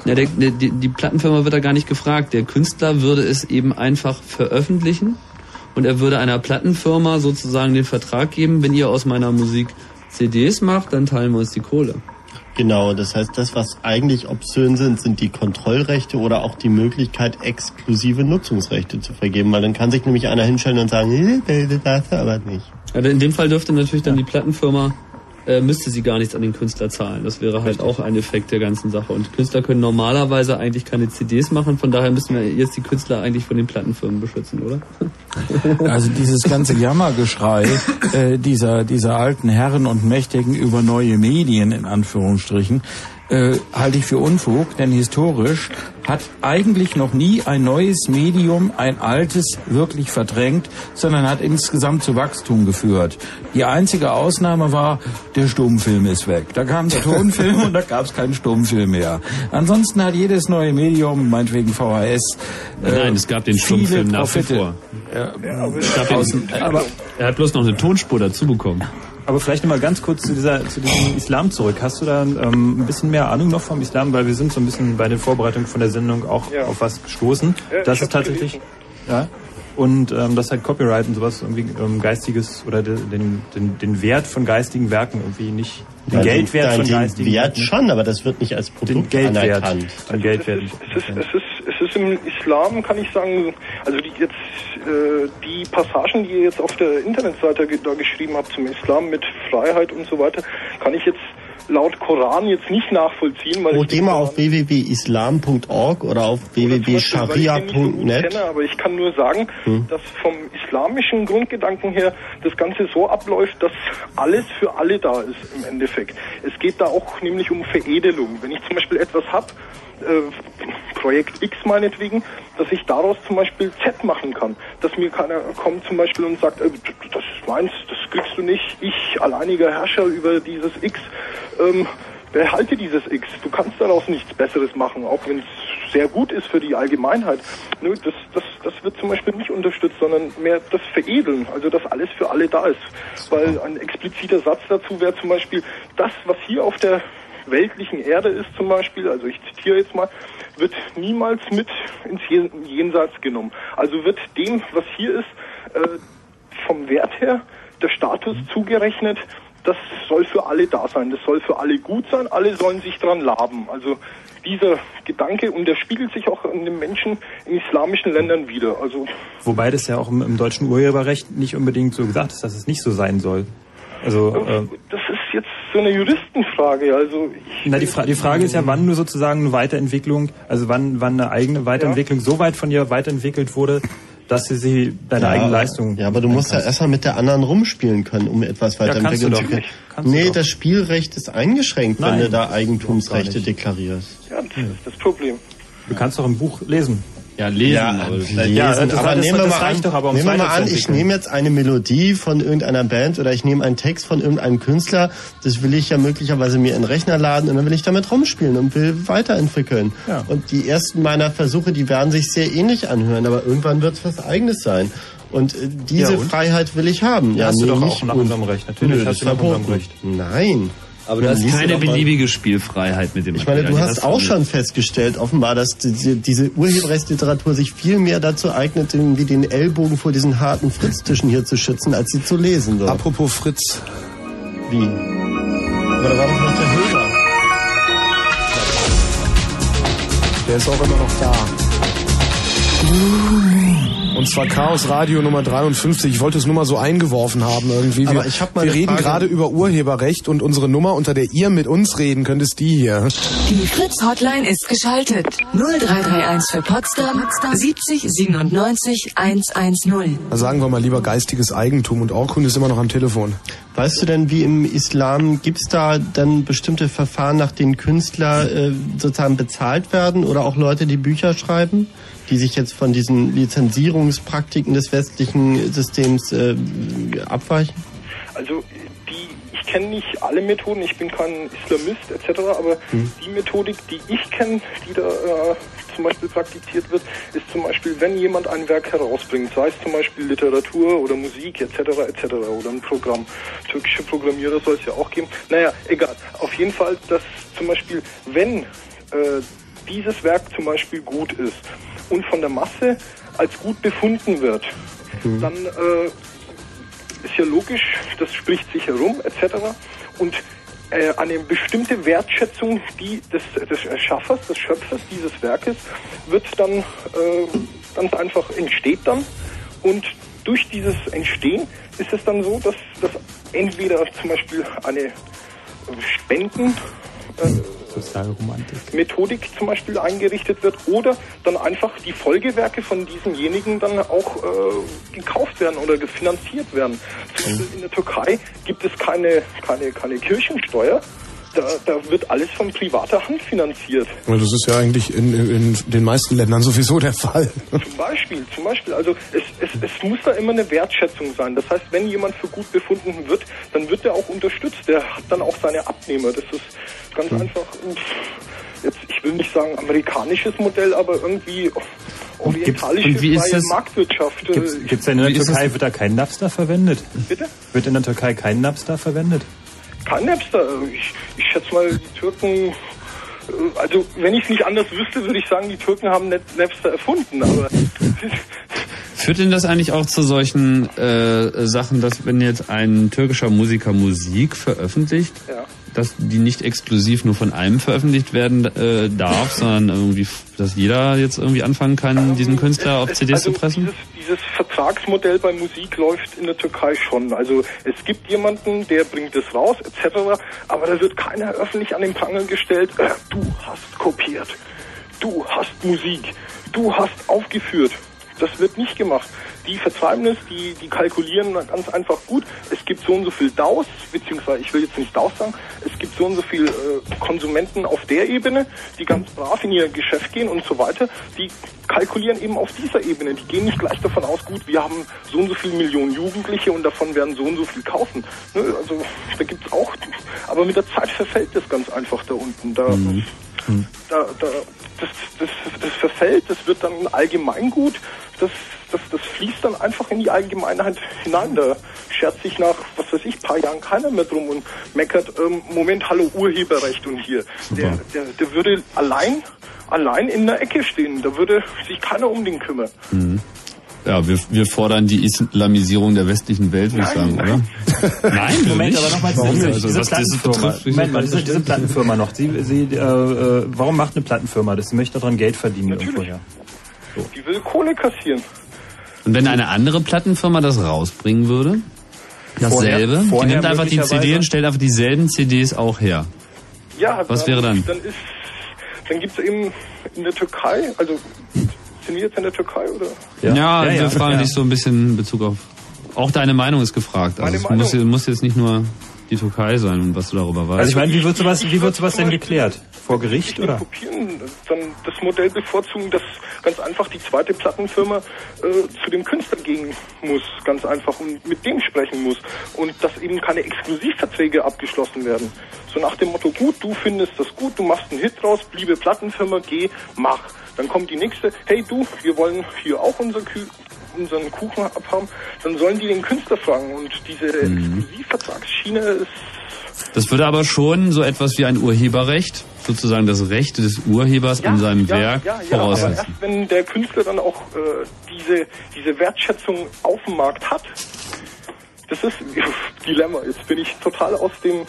Ja, der, der, die, die Plattenfirma wird da gar nicht gefragt. Der Künstler würde es eben einfach veröffentlichen und er würde einer Plattenfirma sozusagen den Vertrag geben, wenn ihr aus meiner Musik CDs macht, dann teilen wir uns die Kohle. Genau, das heißt, das, was eigentlich obszön sind, sind die Kontrollrechte oder auch die Möglichkeit, exklusive Nutzungsrechte zu vergeben, weil dann kann sich nämlich einer hinstellen und sagen, äh, das aber nicht. Also in dem Fall dürfte natürlich dann die Plattenfirma, äh, müsste sie gar nichts an den Künstler zahlen. Das wäre halt auch ein Effekt der ganzen Sache. Und Künstler können normalerweise eigentlich keine CDs machen, von daher müssen wir jetzt die Künstler eigentlich von den Plattenfirmen beschützen, oder? *laughs* Also dieses ganze Jammergeschrei äh, dieser, dieser alten Herren und Mächtigen über neue Medien in Anführungsstrichen, äh, halte ich für Unfug, denn historisch hat eigentlich noch nie ein neues Medium ein altes wirklich verdrängt, sondern hat insgesamt zu Wachstum geführt. Die einzige Ausnahme war, der Stummfilm ist weg. Da kam der Tonfilm und da gab es keinen Stummfilm mehr. Ansonsten hat jedes neue Medium, meinetwegen VHS, äh, Nein, es gab den viele Stummfilm nach wie Profite. vor. Ja, gab den, aber er hat bloß noch eine Tonspur dazu bekommen. Aber vielleicht nochmal ganz kurz zu, dieser, zu diesem Islam zurück. Hast du da ähm, ein bisschen mehr Ahnung noch vom Islam? Weil wir sind so ein bisschen bei den Vorbereitungen von der Sendung auch Ja. auf was gestoßen. Ja, das ist tatsächlich... Ja. Und ähm, das halt Copyright und sowas irgendwie ähm, geistiges oder de, den, den, den Wert von geistigen Werken irgendwie nicht... Den Geldwert von geistigen Wert schon, aber das wird nicht als Produkt Geldwert. anerkannt. Den Geldwert. Es ist, es ist, es ist im Islam, kann ich sagen, also die jetzt äh, die Passagen, die ihr jetzt auf der Internetseite da geschrieben habt zum Islam mit Freiheit und so weiter, kann ich jetzt laut Koran jetzt nicht nachvollziehen, weil ich geh mal auf www.islam.org oder auf so www.sharia.net. kenne, aber ich kann nur sagen, Hm. dass vom islamischen Grundgedanken her das Ganze so abläuft, dass alles für alle da ist im Endeffekt. Es geht da auch nämlich um Veredelung. Wenn ich zum Beispiel etwas habe, äh, Projekt X meinetwegen, dass ich daraus zum Beispiel Z machen kann. Dass mir keiner kommt zum Beispiel und sagt, äh, das ist meins, das kriegst du nicht, ich alleiniger Herrscher über dieses X, ähm, behalte dieses X. Du kannst daraus nichts Besseres machen, auch wenn es sehr gut ist für die Allgemeinheit. Nö, das, das, das wird zum Beispiel nicht unterstützt, sondern mehr das Veredeln, also dass alles für alle da ist. Weil ein expliziter Satz dazu wäre zum Beispiel, das, was hier auf der weltlichen Erde ist zum Beispiel, also ich zitiere jetzt mal, wird niemals mit ins Jen- Jenseits genommen. Also wird dem, was hier ist, äh, vom Wert her der Status zugerechnet, das soll für alle da sein, das soll für alle gut sein, alle sollen sich dran laben. Also dieser Gedanke und der spiegelt sich auch an den Menschen in islamischen Ländern wieder. Also Wobei das ja auch im, im deutschen Urheberrecht nicht unbedingt so gesagt ist, dass es nicht so sein soll. Also äh, das ist jetzt so eine Juristenfrage. Also ich, Na, die, Fra die Frage ist ja, wann nur sozusagen eine Weiterentwicklung, also wann, wann eine eigene Weiterentwicklung so weit von dir weiterentwickelt wurde, dass sie sie deine eigene Leistung. Ja, aber du musst ja erstmal mit der anderen rumspielen können, um etwas Ja, kannst weiterentwickeln du zu können. Kannst Nee, doch. das Spielrecht ist eingeschränkt, wenn Nein, du da Eigentumsrechte deklarierst. ja, das ist das Problem. Du kannst doch ein Buch lesen. Ja, lesen. Ja, aber das- lesen. Ja, das- aber das- nehmen wir mal an, doch aber, um's nehmen wir mal an, ich nehme jetzt eine Melodie von irgendeiner Band oder ich nehme einen Text von irgendeinem Künstler, das will ich ja möglicherweise mir in den Rechner laden und dann will ich damit rumspielen und will weiterentwickeln. Ja. Und die ersten meiner Versuche, die werden sich sehr ähnlich anhören, aber irgendwann wird es was eigenes sein. Und äh, diese Ja, und? Freiheit will ich haben. Ja, hast du nee, doch nicht auch nach un- unserem Recht. Natürlich Nö, hast du nach unserem verboten. Nein. Aber du hast keine beliebige Spielfreiheit mit dem ich meine, du hast auch schon festgestellt, offenbar, dass diese, diese Urheberrechtsliteratur sich viel mehr dazu eignet, irgendwie den Ellbogen vor diesen harten Fritztischen hier zu schützen, als sie zu lesen. So. Apropos Fritz. Wie? Aber da war doch noch der Hörer. Der ist auch immer noch da. Und zwar Chaos Radio Nummer 53. Ich wollte es nur mal so eingeworfen haben irgendwie. Wir, Aber ich hab mal wir reden Frage. gerade über Urheberrecht und unsere Nummer, unter der ihr mit uns reden könnt, ist die hier. Die Fritz Hotline ist geschaltet. 0331 für Potsdam 70 97 110. Da sagen wir mal lieber geistiges Eigentum und Orkun ist immer noch am Telefon. Weißt du denn, wie im Islam gibt's da dann bestimmte Verfahren, nach denen Künstler äh, sozusagen bezahlt werden oder auch Leute, die Bücher schreiben, die sich jetzt von diesen Lizenzierungspraktiken des westlichen Systems äh, abweichen? Also die, ich kenne nicht alle Methoden, ich bin kein Islamist etc., aber Hm. die Methodik, die ich kenne, die da äh, zum Beispiel praktiziert wird, ist zum Beispiel, wenn jemand ein Werk herausbringt, sei es zum Beispiel Literatur oder Musik etc. etc. oder ein Programm, türkische Programmierer soll es ja auch geben. Naja, egal. Auf jeden Fall, dass zum Beispiel, wenn äh, dieses Werk zum Beispiel gut ist und von der Masse als gut befunden wird, dann äh, ist ja logisch, das spricht sich herum etc. Und äh, eine bestimmte Wertschätzung die des, des Erschaffers, des Schöpfers dieses Werkes wird dann äh, ganz einfach entsteht dann und durch dieses Entstehen ist es dann so, dass, dass entweder zum Beispiel eine Spenden äh, Sozialromantik. Methodik zum Beispiel eingerichtet wird oder dann einfach die Folgewerke von diesenjenigen dann auch äh, gekauft werden oder gefinanziert werden. Zum Beispiel in der Türkei gibt es keine, keine, keine Kirchensteuer. da, da wird alles von privater Hand finanziert. Ja, Das ist ja eigentlich in, in den meisten Ländern sowieso der Fall. Zum Beispiel, zum Beispiel, also es, es, es muss da immer eine Wertschätzung sein. Das heißt, wenn jemand für gut befunden wird, dann wird er auch unterstützt. Der hat dann auch seine Abnehmer. Das ist ganz einfach, pff, jetzt, ich will nicht sagen amerikanisches Modell, aber irgendwie orientalische und wie ist das- Marktwirtschaft. äh, Gibt es denn in der Türkei, wird da kein Napster verwendet? Bitte? Wird in der Türkei kein Napster verwendet? Kein Napster. Ich, ich schätze mal, die Türken, äh, also wenn ich es nicht anders wüsste, würde ich sagen, die Türken haben Nap- Napster erfunden. Aber *laughs* Führt denn das eigentlich auch zu solchen äh, Sachen, dass wenn jetzt ein türkischer Musiker Musik veröffentlicht, Ja. Dass die nicht exklusiv nur von einem veröffentlicht werden äh, darf, sondern irgendwie, dass jeder jetzt irgendwie anfangen kann, diesen Künstler auf CDs zu pressen? dieses Vertragsmodell bei Musik läuft in der Türkei schon. Also es gibt jemanden, der bringt es raus, etc. Aber da wird keiner öffentlich an den Pranger gestellt. Äh, du hast kopiert. Du hast Musik. Du hast aufgeführt. Das wird nicht gemacht. Die vertreiben es, die, die kalkulieren ganz einfach gut. Es gibt so und so viel DAOs, beziehungsweise ich will jetzt nicht DAOs sagen, es gibt so und so viel äh, Konsumenten auf der Ebene, die ganz brav in ihr Geschäft gehen und so weiter. Die kalkulieren eben auf dieser Ebene. Die gehen nicht gleich davon aus, gut, wir haben so und so viele Millionen Jugendliche und davon werden so und so viel kaufen. Ne? Also da gibt's auch, aber mit der Zeit verfällt das ganz einfach da unten. Da, da, da, das, das, das verfällt, das wird dann Allgemeingut, das, das, das fließt dann einfach in die Allgemeinheit hinein. Da schert sich nach, was weiß ich, paar Jahren keiner mehr drum und meckert, ähm, Moment, hallo, Urheberrecht und hier. Der, der, der würde allein, allein in der Ecke stehen. Da würde sich keiner um den kümmern. Mhm. Ja, wir, wir fordern die Islamisierung der westlichen Welt, würde ich sagen, oder? *laughs* Nein, Moment, aber nochmal diese, diese Also, was das Plattenfirma. Moment mal, diese, diese Plattenfirma noch. Sie, sie, äh, äh, warum macht eine Plattenfirma das? Sie möchte daran Geld verdienen irgendwoher. Die will Kohle kassieren. Und wenn eine andere Plattenfirma das rausbringen würde? Dasselbe? Vorher- die vorher nimmt einfach die CD und stellt einfach dieselben CDs auch her. Ja, Was wäre dann? Dann, ist, dann gibt's eben in der Türkei, also sind wir jetzt in der Türkei oder? Ja, Ja, wir ja, fragen ja. dich so ein bisschen in Bezug auf. Auch deine Meinung ist gefragt. Also Meine es Meinung? muss, muss jetzt nicht nur die Türkei sein, was du darüber weißt. Also ich meine, wie wird sowas, wie wird sowas denn geklärt? Vor Gericht oder? kopieren, dann das Modell bevorzugen, dass ganz einfach die zweite Plattenfirma äh, zu dem Künstler gehen muss, ganz einfach und mit dem sprechen muss und dass eben keine Exklusivverträge abgeschlossen werden. So nach dem Motto, gut, du findest das gut, du machst einen Hit draus, liebe Plattenfirma, geh, mach. Dann kommt die nächste, hey du, wir wollen hier auch unser Kü unseren Kuchen abhaben, dann sollen die den Künstler fragen und diese Mhm. Exklusivvertragsschiene ist Das würde aber schon so etwas wie ein Urheberrecht, sozusagen das Recht des Urhebers an seinem Werk ja, ja, aber voraussetzen. erst wenn der Künstler dann auch äh, diese, diese Wertschätzung auf dem Markt hat, das ist *laughs* Dilemma. Jetzt bin ich total aus dem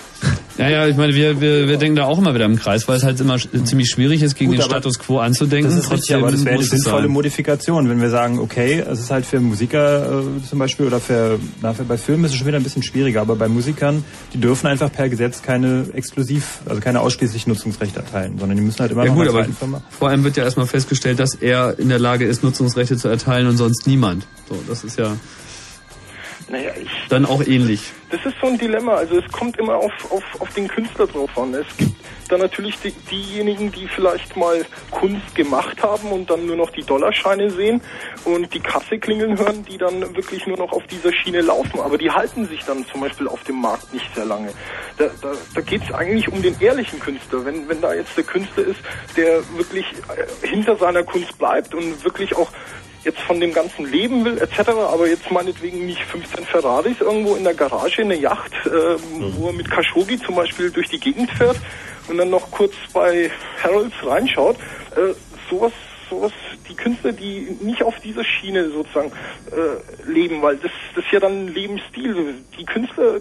Ja, ja, ich meine, wir, wir, wir denken da auch immer wieder im Kreis, weil es halt immer ziemlich schwierig ist, gegen Gut, den Status quo anzudenken. Das ist richtig, aber das wäre eine sinnvolle sein. Modifikation, wenn wir sagen, okay, es ist halt für Musiker äh, zum Beispiel oder für, na, für bei Filmen ist es schon wieder ein bisschen schwieriger, aber bei Musikern, die dürfen einfach per Gesetz keine exklusiv, also keine ausschließlich Nutzungsrechte erteilen, sondern die müssen halt immer Ja noch gut, aber vor allem wird ja erstmal festgestellt, dass er in der Lage ist, Nutzungsrechte zu erteilen und sonst niemand. So, das ist ja Naja, ich, dann auch ähnlich. das ist so ein Dilemma. Also es kommt immer auf, auf, auf den Künstler drauf an. Es gibt dann natürlich die, diejenigen, die vielleicht mal Kunst gemacht haben und dann nur noch die Dollarscheine sehen und die Kasse klingeln hören, die dann wirklich nur noch auf dieser Schiene laufen. Aber die halten sich dann zum Beispiel auf dem Markt nicht sehr lange. Da, da, da geht es eigentlich um den ehrlichen Künstler. Wenn, wenn da jetzt der Künstler ist, der wirklich äh, hinter seiner Kunst bleibt und wirklich auch jetzt von dem ganzen Leben will etc., aber jetzt meinetwegen nicht 15 Ferraris irgendwo in der Garage, eine Yacht, äh, wo er mit Khashoggi zum Beispiel durch die Gegend fährt und dann noch kurz bei Harolds reinschaut. Äh, sowas, sowas, die Künstler, die nicht auf dieser Schiene sozusagen äh, leben, weil das, das ist ja dann ein Lebensstil. Die Künstler,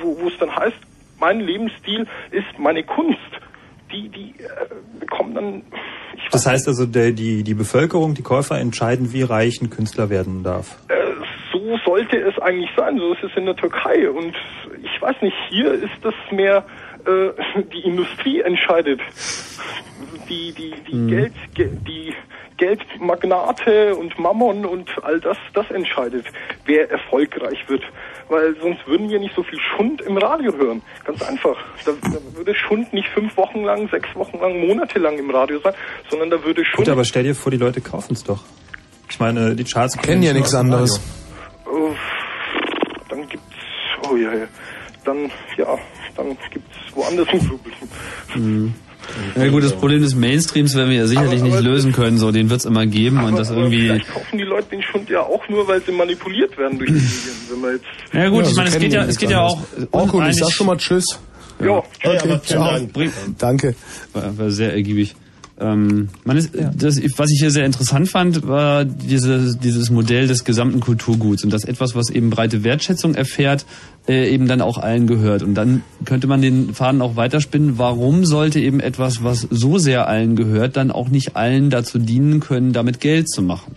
wo es dann heißt, mein Lebensstil ist meine Kunst, die, die äh, bekommen dann Das heißt also, der, die, die Bevölkerung, die Käufer entscheiden, wie reich ein Künstler werden darf. Äh, so sollte es eigentlich sein. So ist es in der Türkei. Und ich weiß nicht, hier ist das mehr, äh, die Industrie entscheidet. Die, die, die Geld, ge, die Geldmagnate und Mammon und all das, das entscheidet, wer erfolgreich wird. Weil sonst würden wir nicht so viel Schund im Radio hören. Ganz einfach. Da, da würde Schund nicht fünf Wochen lang, sechs Wochen lang, monatelang im Radio sein, sondern da würde Schund... Gut, aber stell dir vor, die Leute kaufen es doch. Ich meine, die Charts Kennen ja nicht nichts anderes. Oh, dann gibt's... Oh ja, ja. Dann, ja, dann gibt's woanders ein Problem. Mhm. Ja gut, das Problem des Mainstreams werden wir ja sicherlich nicht lösen können, so den wird's immer geben und das Aber irgendwie. vielleicht kaufen die Leute den Schund ja auch nur, weil sie manipuliert werden durch die *clears throat* Medien. Wenn man jetzt... Ja gut, Ja, ich meine, es geht ja, es geht ja auch. anderes. Orko, ich sag schon mal Tschüss. Ja, Okay, aber ciao. Danke. War, war sehr ergiebig. Ähm, man ist, das, was ich hier sehr interessant fand, war diese, dieses Modell des gesamten Kulturguts und das etwas, was eben breite Wertschätzung erfährt, äh, eben dann auch allen gehört. Und dann könnte man den Faden auch weiterspinnen. Warum sollte eben etwas, was so sehr allen gehört, dann auch nicht allen dazu dienen können, damit Geld zu machen?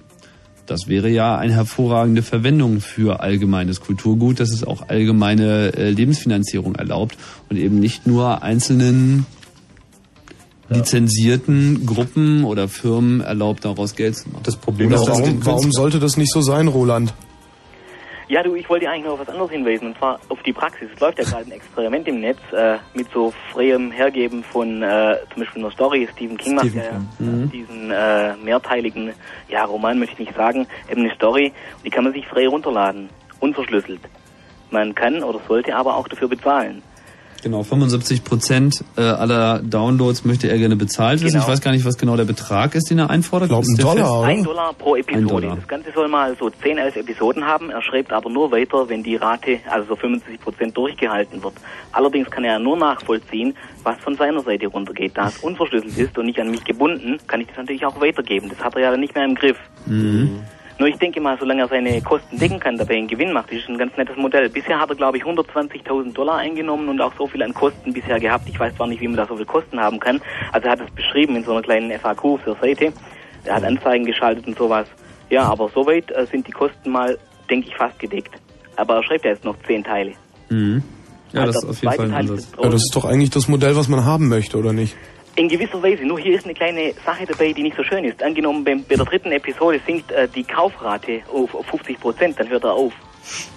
Das wäre ja eine hervorragende Verwendung für allgemeines Kulturgut, dass es auch allgemeine äh, Lebensfinanzierung erlaubt und eben nicht nur einzelnen lizenzierten Gruppen oder Firmen erlaubt, daraus Geld zu machen. Das Problem ist, warum, warum sollte das nicht so sein, Roland? Ja, du, ich wollte eigentlich noch auf was anderes hinweisen, und zwar auf die Praxis. Es läuft ja gerade ein Experiment im Netz äh, mit so freiem Hergeben von äh, zum Beispiel einer Story. Stephen King macht Stephen ja mhm. diesen äh, mehrteiligen, ja, Roman möchte ich nicht sagen, eben eine Story. Die kann man sich frei runterladen, unverschlüsselt. Man kann oder sollte aber auch dafür bezahlen. Genau, 75 Prozent äh, aller Downloads möchte er gerne bezahlt wissen. Genau. Ich weiß gar nicht, was genau der Betrag ist, den er einfordert. Glaub, Ist ein Dollar, fest? oder? Ein Dollar pro Episode. Dollar. Das Ganze soll mal so 10, 11 Episoden haben. Er schreibt aber nur weiter, wenn die Rate, also so 75 Prozent durchgehalten wird. Allerdings kann er nur nachvollziehen, was von seiner Seite runtergeht. Da es unverschlüsselt ist und nicht an mich gebunden, kann ich das natürlich auch weitergeben. Das hat er ja dann nicht mehr im Griff. Mhm. Nur ich denke mal, solange er seine Kosten decken kann, dabei einen Gewinn macht, ist es ein ganz nettes Modell. Bisher hat er, glaube ich, 120.000 Dollar eingenommen und auch so viel an Kosten bisher gehabt. Ich weiß zwar nicht, wie man da so viel Kosten haben kann. Also er hat es beschrieben in so einer kleinen FAQ auf der Seite. Er hat Anzeigen geschaltet und sowas. Ja, aber soweit äh, sind die Kosten mal, denke ich, fast gedeckt. Aber er schreibt ja jetzt noch zehn Teile. Mhm. Ja, das Also, ist auf jeden zweite Fall ein Teil ist Ansatz. Ja, das ist doch eigentlich das Modell, was man haben möchte, oder nicht? In gewisser Weise. Nur hier ist eine kleine Sache dabei, die nicht so schön ist. Angenommen, bei der dritten Episode sinkt äh, die Kaufrate auf, auf 50 Prozent, dann hört er auf.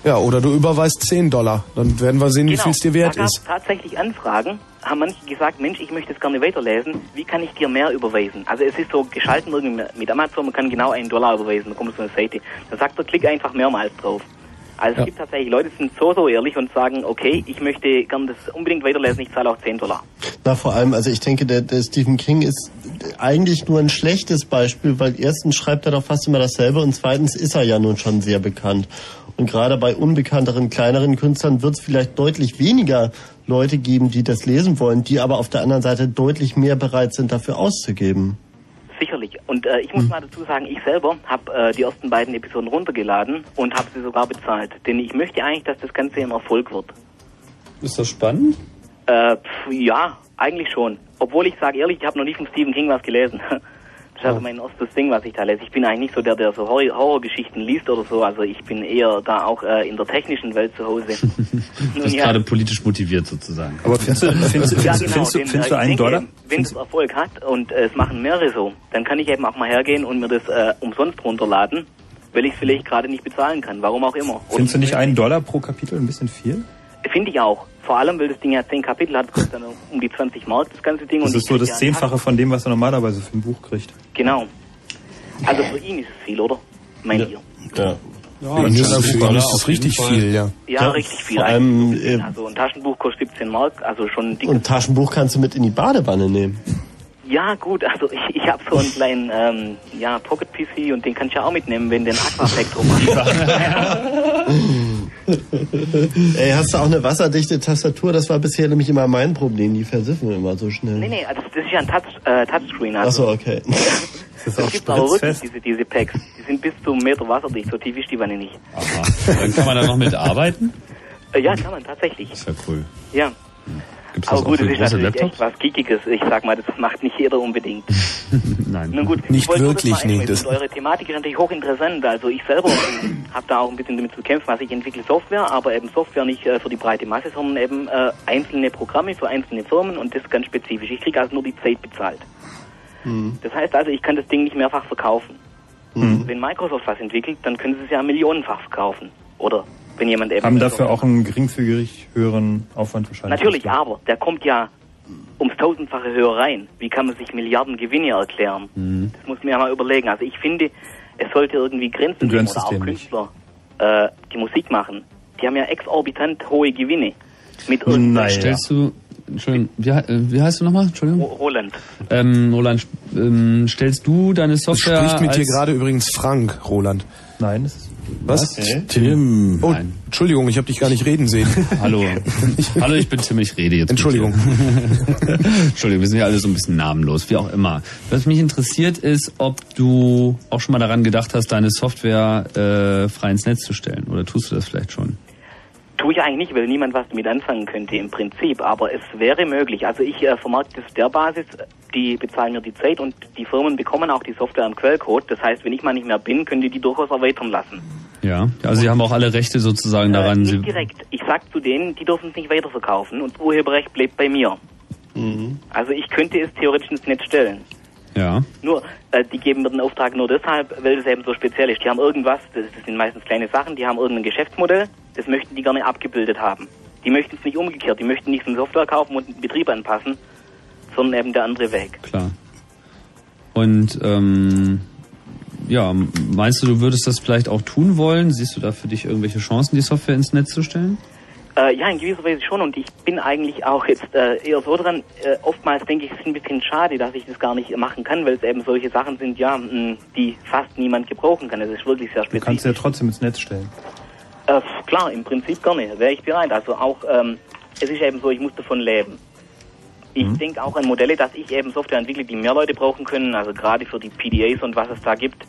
Ja, oder du überweist 10 Dollar. Dann werden wir sehen, wie viel es dir wert da ist. tatsächlich Anfragen, haben manche gesagt, Mensch, ich möchte es gerne weiterlesen, wie kann ich dir mehr überweisen? Also es ist so geschalten irgendwie mit Amazon, man kann genau einen Dollar überweisen, da kommt so eine Seite. Dann sagt er, klick einfach mehrmals drauf. Also Ja. es gibt tatsächlich Leute, die sind so, so ehrlich und sagen, okay, ich möchte gerne das unbedingt weiterlesen, ich zahle auch 10 Dollar. Na, vor allem, also ich denke, der, der Stephen King ist eigentlich nur ein schlechtes Beispiel, weil erstens schreibt er doch fast immer dasselbe und zweitens ist er ja nun schon sehr bekannt. Und gerade bei unbekannteren, kleineren Künstlern wird es vielleicht deutlich weniger Leute geben, die das lesen wollen, die aber auf der anderen Seite deutlich mehr bereit sind, dafür auszugeben. Sicherlich. Und äh, ich muss mal dazu sagen, ich selber habe äh, die ersten beiden Episoden runtergeladen und habe sie sogar bezahlt. Denn ich möchte eigentlich, dass das Ganze ein Erfolg wird. Ist das spannend? Äh, pf, ja, eigentlich schon. Obwohl ich sage ehrlich, ich habe noch nie von Stephen King was gelesen. *laughs* Das ist also mein erstes Ding, was ich da lese. Ich bin eigentlich nicht so der, der so Horror- Horrorgeschichten liest oder so. Also ich bin eher da auch äh, in der technischen Welt zu Hause. *laughs* Du bist gerade politisch motiviert sozusagen. Aber findest du, *laughs* findest, du- Ja, findest, genau. findest, du, denn, findest äh, du ich einen denke, Dollar? Wenn es Erfolg hat und äh, es machen mehrere so, dann kann ich eben auch mal hergehen und mir das äh, umsonst runterladen, weil ich es vielleicht gerade nicht bezahlen kann. Warum auch immer. Und Findest du nicht einen Dollar pro Kapitel ein bisschen viel? Finde ich auch. Vor allem, weil das Ding ja 10 Kapitel hat, kostet dann um die 20 Mark, das ganze Ding. Das und ist so das ja Zehnfache von dem, was er normalerweise für ein Buch kriegt. Genau. Also für ihn ist es viel, oder? Meint ihr? Ja. Ja, für ihn ist das- ist das richtig viel, ja. Ja, richtig viel. Vor allem, äh, also ein Taschenbuch kostet 17 Mark, also schon dick. und Taschenbuch kannst du mit in die Badewanne nehmen. Ja, gut, also ich, ich habe so einen kleinen ähm, ja, Pocket-PC und den kannst du ja auch mitnehmen, wenn den Aquapack drum. *laughs* Ey, hast du auch eine wasserdichte Tastatur? Das war bisher nämlich immer mein Problem. Die versiffen immer so schnell. nee, nee, also das ist ja ein Touch, äh, Touchscreen. Also. Achso, okay. *laughs* Das Es gibt aber wirklich diese, diese Packs. Die sind bis zu einem Meter wasserdicht, so tief ist die Wanne nicht. Aha. Dann kann man da noch mit arbeiten? Äh, ja, kann man tatsächlich. Das ist ja cool. Ja. Gibt's das Aber auch gut, für das ist natürlich Laptops? echt was Geekiges. Ich sag mal, das macht nicht jeder unbedingt. *laughs* Nein. Nun gut, Nicht wirklich, nee, das- eure Thematik ist natürlich hochinteressant. Also ich selber *laughs* habe da auch ein bisschen damit zu kämpfen. Also ich entwickle Software, aber eben Software nicht äh, für die breite Masse, sondern eben äh, einzelne Programme für einzelne Firmen und das ganz spezifisch. Ich kriege also nur die Zeit bezahlt. Das heißt also, ich kann das Ding nicht mehrfach verkaufen. Wenn Microsoft was entwickelt, dann können sie es ja millionenfach verkaufen. Oder wenn jemand eben Haben dafür auch einen geringfügig höheren Aufwand wahrscheinlich. Natürlich, aber der kommt ja ums tausendfache höher rein. Wie kann man sich Milliarden Gewinne erklären? Mhm. Das muss man ja mal überlegen. Also ich finde, es sollte irgendwie Grenzen geben oder auch. Künstler, äh, die Musik machen. Die haben ja exorbitant hohe Gewinne. Mit Und irgendwelchen- stellst du, Entschuldigung, wie, äh, wie heißt du nochmal? Entschuldigung. Roland. Ähm, Roland, ähm, stellst du deine Software spricht mit dir gerade übrigens Frank, Roland. Nein, das ist Was? Was? Hä? Tim. Oh, Nein. Entschuldigung, ich habe dich gar nicht reden sehen. *laughs* Hallo. *laughs* Hallo, ich bin Tim, ich rede jetzt. Entschuldigung. *laughs* Entschuldigung, wir sind ja alle so ein bisschen namenlos, wie auch immer. Was mich interessiert ist, ob du auch schon mal daran gedacht hast, deine Software äh, frei ins Netz zu stellen. Oder tust du das vielleicht schon? Tue ich eigentlich nicht, weil niemand was damit anfangen könnte im Prinzip, aber es wäre möglich. Also ich äh, vermarkte es der Basis, die bezahlen mir die Zeit und die Firmen bekommen auch die Software am Quellcode. Das heißt, wenn ich mal nicht mehr bin, können die die durchaus erweitern lassen. Ja. Also sie haben auch alle Rechte sozusagen daran. Äh, nicht direkt. Ich sag zu denen, die dürfen es nicht weiterverkaufen und das Urheberrecht bleibt bei mir. Also ich könnte es theoretisch ins Netz stellen. ja. Nur, äh, die geben mir den Auftrag nur deshalb, weil es eben so speziell ist. Die haben irgendwas, das, das sind meistens kleine Sachen, die haben irgendein Geschäftsmodell, das möchten die gerne abgebildet haben. Die möchten es nicht umgekehrt, die möchten nicht so eine Software kaufen und den Betrieb anpassen, sondern eben der andere Weg. Klar. Und ähm, ja, meinst du, du würdest das vielleicht auch tun wollen? Siehst du da für dich irgendwelche Chancen, die Software ins Netz zu stellen? Äh, ja, in gewisser Weise schon und ich bin eigentlich auch jetzt äh, eher so dran, äh, oftmals denke ich, es ist ein bisschen schade, dass ich das gar nicht machen kann, weil es eben solche Sachen sind, ja, mh, die fast niemand gebrauchen kann. Es ist wirklich sehr Du spezifisch. kannst ja trotzdem ins Netz stellen. Äh, klar, im Prinzip gerne, wäre ich bereit. Also auch, ähm, es ist eben so, ich muss davon leben. Ich denke auch an Modelle, dass ich eben Software entwickle, die mehr Leute brauchen können, also gerade für die PDAs und was es da gibt.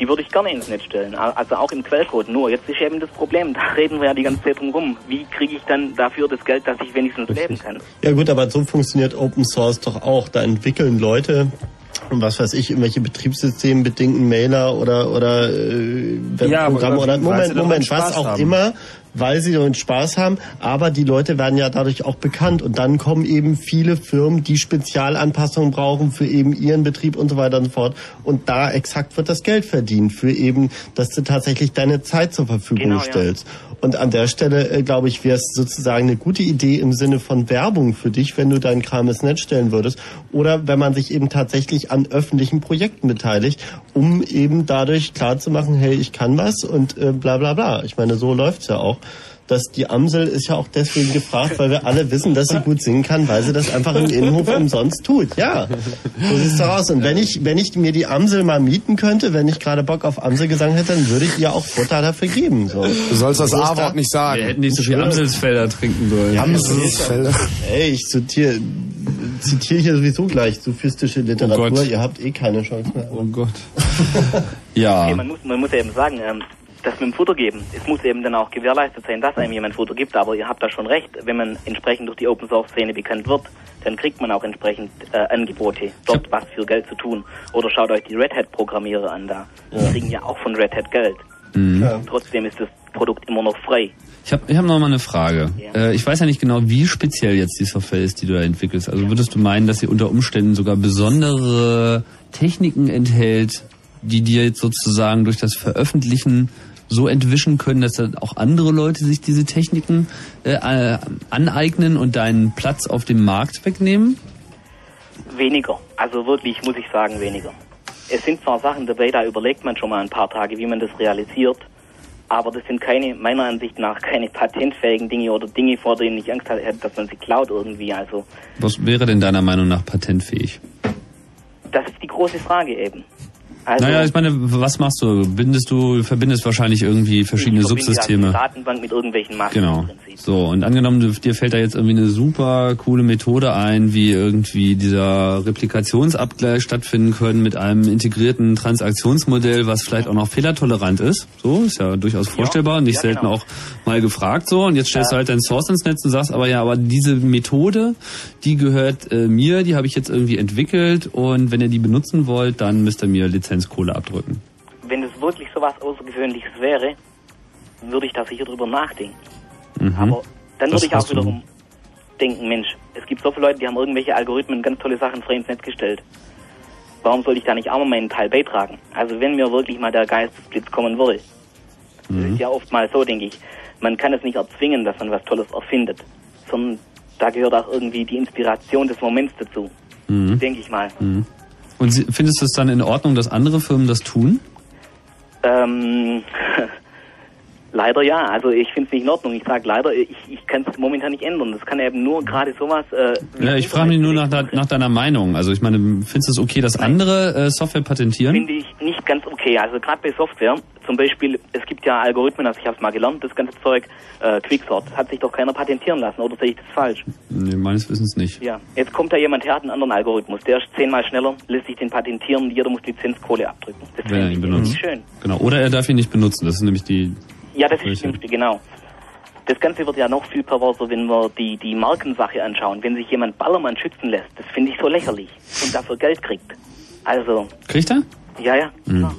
Die würde ich gerne ins Netz stellen, also auch im Quellcode. Nur, jetzt ist eben das Problem, *laughs* da reden wir ja die ganze Zeit drum rum. Wie kriege ich dann dafür das Geld, dass ich wenigstens leben kann? Ja gut, aber so funktioniert Open Source doch auch. Da entwickeln Leute was weiß ich, irgendwelche betriebssystembedingten Mailer oder oder äh, Ja, Webprogramme oder weil sie Moment, Moment, was auch haben. immer, weil sie damit Spaß haben, aber die Leute werden ja dadurch auch bekannt. Und dann kommen eben viele Firmen, die Spezialanpassungen brauchen für eben ihren Betrieb und so weiter und so fort. Und da exakt wird das Geld verdient für eben, dass du tatsächlich deine Zeit zur Verfügung Genau, ja. Und an der Stelle, äh, glaube ich, wäre es sozusagen eine gute Idee im Sinne von Werbung für dich, wenn du deinen Kram ins Netz stellen würdest. Oder wenn man sich eben tatsächlich an öffentlichen Projekten beteiligt, um eben dadurch klarzumachen, hey, ich kann was und äh, bla bla bla. Ich meine, so läuft's ja auch. Dass die Amsel ist ja auch deswegen gefragt, weil wir alle wissen, dass sie gut singen kann, weil sie das einfach im Innenhof umsonst tut. Ja, so sieht's doch aus. Und wenn ich, wenn ich mir die Amsel mal mieten könnte, wenn ich gerade Bock auf Amselgesang hätte, dann würde ich ihr auch Futter dafür geben. So. Du sollst das A-Wort nicht sagen. Wir hätten nicht so viel Amselsfelder trinken sollen. Amselsfelder. Ey, ich zitiere, zitiere hier sowieso gleich sophistische Literatur. Gott. Ihr habt eh keine Chance mehr. Oh Gott. *laughs* ja. Okay, man muss, man muss eben sagen, ähm, das mit dem Futter geben, es muss eben dann auch gewährleistet sein, dass einem jemand Futter gibt, aber ihr habt da schon recht, wenn man entsprechend durch die Open Source Szene bekannt wird, dann kriegt man auch entsprechend äh, Angebote, dort was für Geld zu tun. Oder schaut euch die Red Hat Programmierer an da. Die kriegen ja auch von Red Hat Geld. Mhm. Trotzdem ist das Produkt immer noch frei. Ich habe ich hab noch mal eine Frage. Äh, ich weiß ja nicht genau, wie speziell jetzt die Software ist, die du da entwickelst. Also würdest du meinen, dass sie unter Umständen sogar besondere Techniken enthält, die dir jetzt sozusagen durch das Veröffentlichen so entwischen können, dass dann auch andere Leute sich diese Techniken äh, äh, aneignen und deinen Platz auf dem Markt wegnehmen? Weniger. Also wirklich, muss ich sagen, weniger. Es sind zwar Sachen dabei, da überlegt man schon mal ein paar Tage, wie man das realisiert, aber das sind keine, meiner Ansicht nach, keine patentfähigen Dinge oder Dinge, vor denen ich Angst hätte, dass man sie klaut irgendwie. Also, Was wäre denn deiner Meinung nach patentfähig? das ist die große Frage eben. Also, naja, ich meine, was machst du? Bindest du, verbindest wahrscheinlich irgendwie verschiedene ja Subsysteme. die Datenbank mit irgendwelchen Masken. Genau. So, und angenommen, dir fällt da jetzt irgendwie eine super coole Methode ein, wie irgendwie dieser Replikationsabgleich stattfinden können mit einem integrierten Transaktionsmodell, was vielleicht auch noch fehlertolerant ist. So, ist ja durchaus vorstellbar, nicht ja, selten genau. auch mal gefragt so. Und jetzt stellst du halt dein Source ins Netz und sagst, aber ja, aber diese Methode, die gehört äh, mir, die habe ich jetzt irgendwie entwickelt und wenn ihr die benutzen wollt, dann müsst ihr mir Lizenzkohle abdrücken. Wenn es wirklich so was Außergewöhnliches wäre, würde ich da sicher drüber nachdenken. Mhm. Aber dann Das würde ich auch wiederum denken, Mensch, es gibt so viele Leute, die haben irgendwelche Algorithmen, ganz tolle Sachen frei ins Netz gestellt. Warum soll ich da nicht auch mal meinen Teil beitragen? Also wenn mir wirklich mal der Geistesblitz kommen würde. Das Mhm. ist ja oft mal so, denke ich. man kann es nicht erzwingen, dass man was Tolles erfindet, sondern da gehört auch irgendwie die Inspiration des Moments dazu, Mhm. denke ich mal. Mhm. Und findest du es dann in Ordnung, dass andere Firmen das tun? Ähm, *laughs* leider ja, also ich finde es nicht in Ordnung. Ich sage leider, ich, ich kann es momentan nicht ändern. Das kann eben nur gerade sowas. Äh, Ja, ich frage mich nur nach, nach deiner Meinung. Also ich meine, findest du es okay, dass andere äh, Software patentieren? finde ich nicht ganz okay. Also gerade bei Software, zum Beispiel, es gibt ja Algorithmen, also ich habe es mal gelernt, das ganze Zeug, äh, Quicksort, hat sich doch keiner patentieren lassen, oder sehe ich das falsch? Nee, meines Wissens nicht. Ja, jetzt kommt da jemand her, hat einen anderen Algorithmus, der ist zehnmal schneller, lässt sich den patentieren, jeder muss Lizenzkohle abdrücken. Das Wenn er ihn benutzt. schön. Genau. Oder er darf ihn nicht benutzen. Das ist nämlich die. Ja, das ist das. Schlimmste, genau. Das Ganze wird ja noch viel perverser, wenn wir die, die Markensache anschauen. Wenn sich jemand Ballermann schützen lässt, das finde ich so lächerlich und dafür Geld kriegt. Also, Kriegt er? ja, ja. Hm.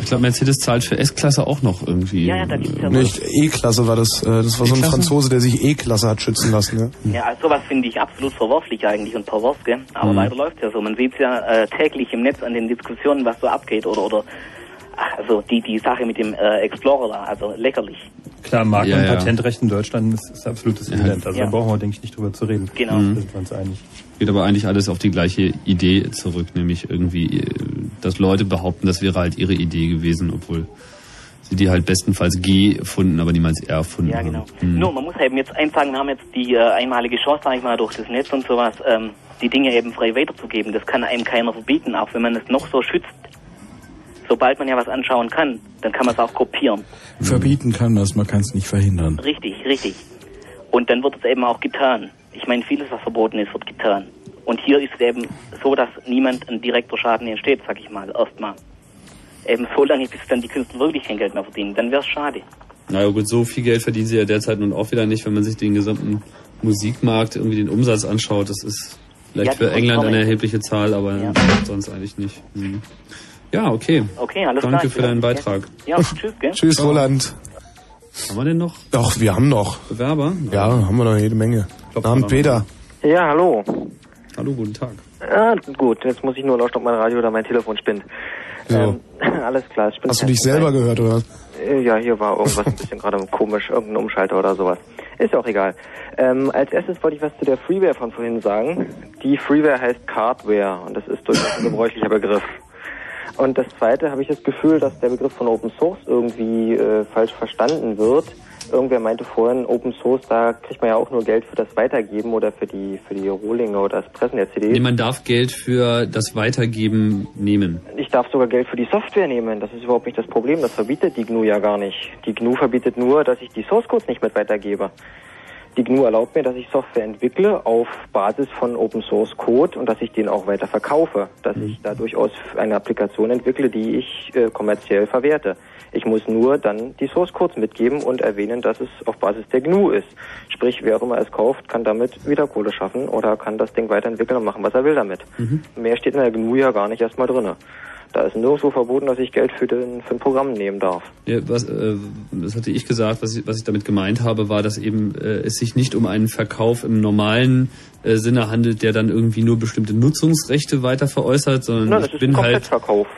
Ich glaube, Mercedes zahlt für S-Klasse auch noch irgendwie. Ja, ja, da gibt's ja Nicht E-Klasse war das. Äh, das war so ein? Franzose, der sich E-Klasse hat schützen lassen. Ja. Ja, also sowas finde ich absolut verwerflich eigentlich und pervers, gell? Aber Mhm. leider läuft ja so. Man sieht es ja äh, täglich im Netz an den Diskussionen, was so abgeht oder oder also die die Sache mit dem äh, Explorer da, also lächerlich. Klar, Marken- Ja, und ja. Patentrecht in Deutschland ist, ist absolutes Elend. Also Ja. da brauchen wir, denke ich, nicht drüber zu reden. Genau. Da sind wir uns einig. Geht aber eigentlich alles auf die gleiche Idee zurück, nämlich irgendwie, äh, dass Leute behaupten, das wäre halt ihre Idee gewesen, obwohl sie die halt bestenfalls G erfunden, aber niemals R erfunden Ja, haben. genau. Hm. Nur, man muss eben jetzt eins sagen, wir haben jetzt die äh, einmalige Chance, sag ich mal, durch das Netz und sowas, ähm, die Dinge eben frei weiterzugeben. Das kann einem keiner verbieten, auch wenn man es noch so schützt. Sobald man ja was anschauen kann, dann kann man es auch kopieren. Verbieten kann das, man kann es nicht verhindern. Richtig, richtig. Und dann wird es eben auch getan. Ich meine, vieles, was verboten ist, wird getan. Und hier ist es eben so, dass niemand ein direkter Schaden entsteht, sag ich mal, erstmal. Eben so lange, bis dann die Künstler wirklich kein Geld mehr verdienen. Dann wäre es schade. Naja gut, so viel Geld verdienen sie ja derzeit nun auch wieder nicht, wenn man sich den gesamten Musikmarkt irgendwie den Umsatz anschaut. Das ist vielleicht Ja, für England eine erhebliche Zahl, aber sonst eigentlich nicht. Hm. Ja, okay. Okay, alles Danke klar. für deinen Beitrag. Ja, tschüss, gell? Tschüss, Roland. Haben wir denn noch Doch, wir haben noch. Bewerber? Ja, haben wir noch jede Menge. Abend, Peter. Ja, hallo. Hallo, guten Tag. Ah, gut, jetzt muss ich nur lauschen, ob mein Radio oder mein Telefon spinnt. So. Ähm, *laughs* alles klar, es spinnt. Hast du dich selber gehört, oder? Äh, Ja, hier war irgendwas ein bisschen gerade komisch, irgendein Umschalter oder sowas. Ist ja auch egal. Ähm, als erstes wollte ich was zu der Freeware von vorhin sagen. Die Freeware heißt Cardware und das ist durchaus ein gebräuchlicher Begriff. Und das zweite habe ich das Gefühl, dass der Begriff von Open Source irgendwie äh, falsch verstanden wird. Irgendwer meinte vorhin, Open Source, da kriegt man ja auch nur Geld für das Weitergeben oder für die für die Rohlinge oder das Pressen der CDs. Nee, man darf Geld für das Weitergeben nehmen. Ich darf sogar Geld für die Software nehmen. Das ist überhaupt nicht das Problem. Das verbietet die GNU ja gar nicht. Die GNU verbietet nur, dass ich die Source Codes nicht mit weitergebe. Die GNU erlaubt mir, dass ich Software entwickle auf Basis von Open Source Code und dass ich den auch weiter verkaufe. Dass ich da durchaus eine Applikation entwickle, die ich äh, kommerziell verwerte. Ich muss nur dann die Source Codes mitgeben und erwähnen, dass es auf Basis der GNU ist. Sprich, wer auch immer es kauft, kann damit wieder Kohle schaffen oder kann das Ding weiterentwickeln und machen, was er will damit. Mehr steht in der GNU ja gar nicht erstmal drinne. Da ist nirgendwo verboten, dass ich Geld für, den, für ein Programm nehmen darf. Ja, was, äh, das hatte ich gesagt, was ich, was ich damit gemeint habe, war, dass eben äh, es sich nicht um einen Verkauf im normalen äh, Sinne handelt, der dann irgendwie nur bestimmte Nutzungsrechte weiter veräußert, sondern Nein, ich bin halt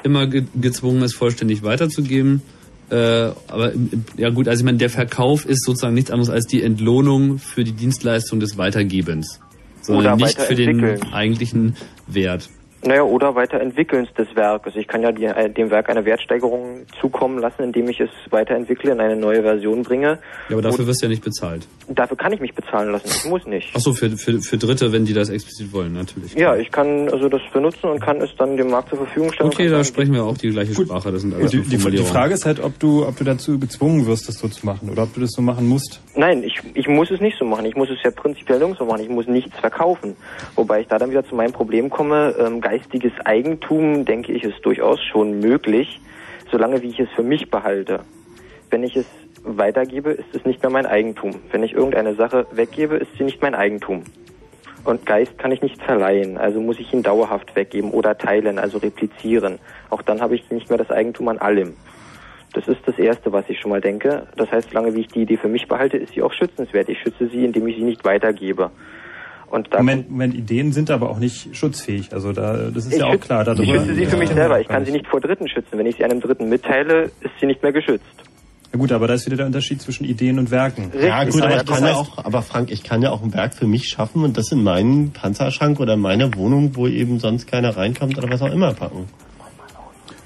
immer ge gezwungen, es vollständig weiterzugeben. Äh, aber ja gut, also ich meine, der Verkauf ist sozusagen nichts anderes als die Entlohnung für die Dienstleistung des Weitergebens, sondern nicht für den eigentlichen Wert. Naja, oder weiterentwickeln des Werkes. Ich kann ja die, äh, dem Werk eine Wertsteigerung zukommen lassen, indem ich es weiterentwickle, in eine neue Version bringe. Ja, aber dafür wirst du ja nicht bezahlt. Dafür kann ich mich bezahlen lassen. Ich muss nicht. Ach so, für, für, für Dritte, wenn die das explizit wollen, natürlich. Ja, ich kann also das benutzen und kann es dann dem Markt zur Verfügung stellen. Okay, da sprechen wir auch die gleiche Sprache. Das sind alles die, die, die. Frage ist halt, ob du, ob du dazu gezwungen wirst, das so zu machen oder ob du das so machen musst. Nein, ich, ich muss es nicht so machen. Ich muss es ja prinzipiell nirgendwo machen. Ich muss nichts verkaufen. Wobei ich da dann wieder zu meinem Problem komme, ähm, geistiges Eigentum, denke ich, ist durchaus schon möglich, solange wie ich es für mich behalte. Wenn ich es weitergebe, ist es nicht mehr mein Eigentum. Wenn ich irgendeine Sache weggebe, ist sie nicht mein Eigentum. Und Geist kann ich nicht verleihen, also muss ich ihn dauerhaft weggeben oder teilen, also replizieren. Auch dann habe ich nicht mehr das Eigentum an allem. Das ist das Erste, was ich schon mal denke. Das heißt, solange wie ich die Idee für mich behalte, ist sie auch schützenswert. Ich schütze sie, indem ich sie nicht weitergebe. Und da Moment, Moment, Ideen sind aber auch nicht schutzfähig. Also da, das ist ich ja auch klar. Darüber, ich schütze sie für mich selber. Ich kann sie nicht vor Dritten schützen. Wenn ich sie einem Dritten mitteile, ist sie nicht mehr geschützt. Ja gut, aber da ist wieder der Unterschied zwischen Ideen und Werken. Ja gut, aber, ich kann ja auch, aber Frank, ich kann ja auch ein Werk für mich schaffen und das in meinen Panzerschrank oder in meine Wohnung, wo eben sonst keiner reinkommt oder was auch immer packen.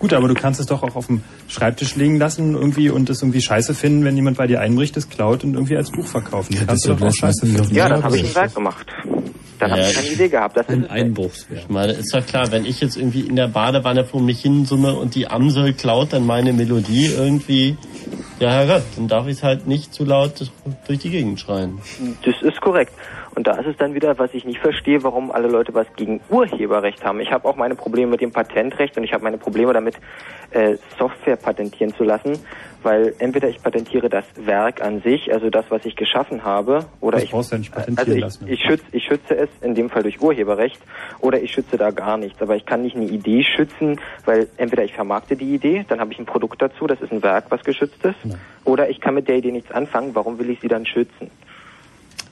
Gut, aber du kannst es doch auch auf dem Schreibtisch liegen lassen irgendwie und es irgendwie scheiße finden, wenn jemand bei dir einbricht, es klaut und irgendwie als Buch verkaufen. Das kannst du doch auch scheiße finden. Ja, dann habe ich ein Werk gemacht. Dann habe ich keine Idee gehabt. Das ist Einbruchswerk. Ich meine, ist doch klar, wenn ich jetzt irgendwie in der Badewanne vor mich hinsumme und die Amsel klaut dann meine Melodie irgendwie, ja Herrgott, dann darf ich es halt nicht zu laut durch die Gegend schreien. Das ist korrekt. Und da ist es dann wieder, was ich nicht verstehe, warum alle Leute was gegen Urheberrecht haben. Ich habe auch meine Probleme mit dem Patentrecht und ich habe meine Probleme damit, äh, Software patentieren zu lassen, weil entweder ich patentiere das Werk an sich, also das, was ich geschaffen habe, oder Das ich brauchst du ja nicht patentieren also ich, lassen. ich, schütze, ich schütze es in dem Fall durch Urheberrecht oder ich schütze da gar nichts. Aber ich kann nicht eine Idee schützen, weil entweder ich vermarkte die Idee, dann habe ich ein Produkt dazu, das ist ein Werk, was geschützt ist, oder ich kann mit der Idee nichts anfangen, warum will ich sie dann schützen?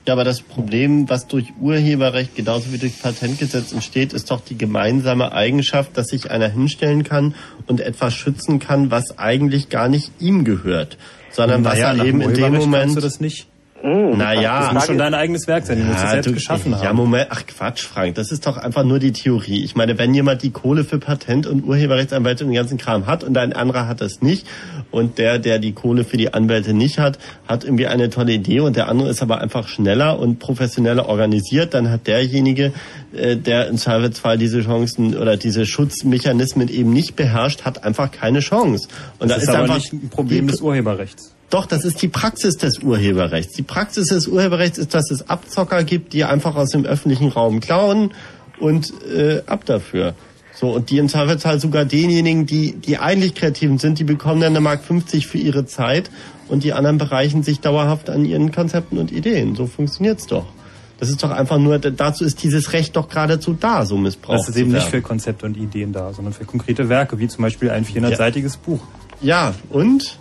Ja, aber das Problem, was durch Urheberrecht genauso wie durch Patentgesetz entsteht, ist doch die gemeinsame Eigenschaft, dass sich einer hinstellen kann und etwas schützen kann, was eigentlich gar nicht ihm gehört, sondern was Naja, er nach eben in dem Moment kannst du das nicht. Naja, das muss schon dein eigenes Werk sein, du musst es selbst geschaffen ja, haben. Moment, ach Quatsch, Frank, das ist doch einfach nur die Theorie. Ich meine, wenn jemand die Kohle für Patent- und Urheberrechtsanwälte und den ganzen Kram hat und ein anderer hat das nicht und der, der die Kohle für die Anwälte nicht hat, hat irgendwie eine tolle Idee und der andere ist aber einfach schneller und professioneller organisiert, dann hat derjenige, äh, der im Zweifelsfall diese Chancen oder diese Schutzmechanismen eben nicht beherrscht, hat einfach keine Chance. Und das da ist ist aber einfach nicht ein Problem die- des Urheberrechts. Doch, das ist die Praxis des Urheberrechts. Die Praxis des Urheberrechts ist, dass es Abzocker gibt, die einfach aus dem öffentlichen Raum klauen und äh, ab dafür. So, und die im Zweifelsfall sogar denjenigen, die, die eigentlich Kreativen sind, die bekommen dann eine Mark 50 für ihre Zeit und die anderen bereichen sich dauerhaft an ihren Konzepten und Ideen. So funktioniert's doch. Das ist doch einfach nur, dazu ist dieses Recht doch geradezu da, so missbraucht Das ist eben nicht für Konzepte und Ideen da, sondern für konkrete Werke, wie zum Beispiel ein 400-seitiges Buch. Ja, und?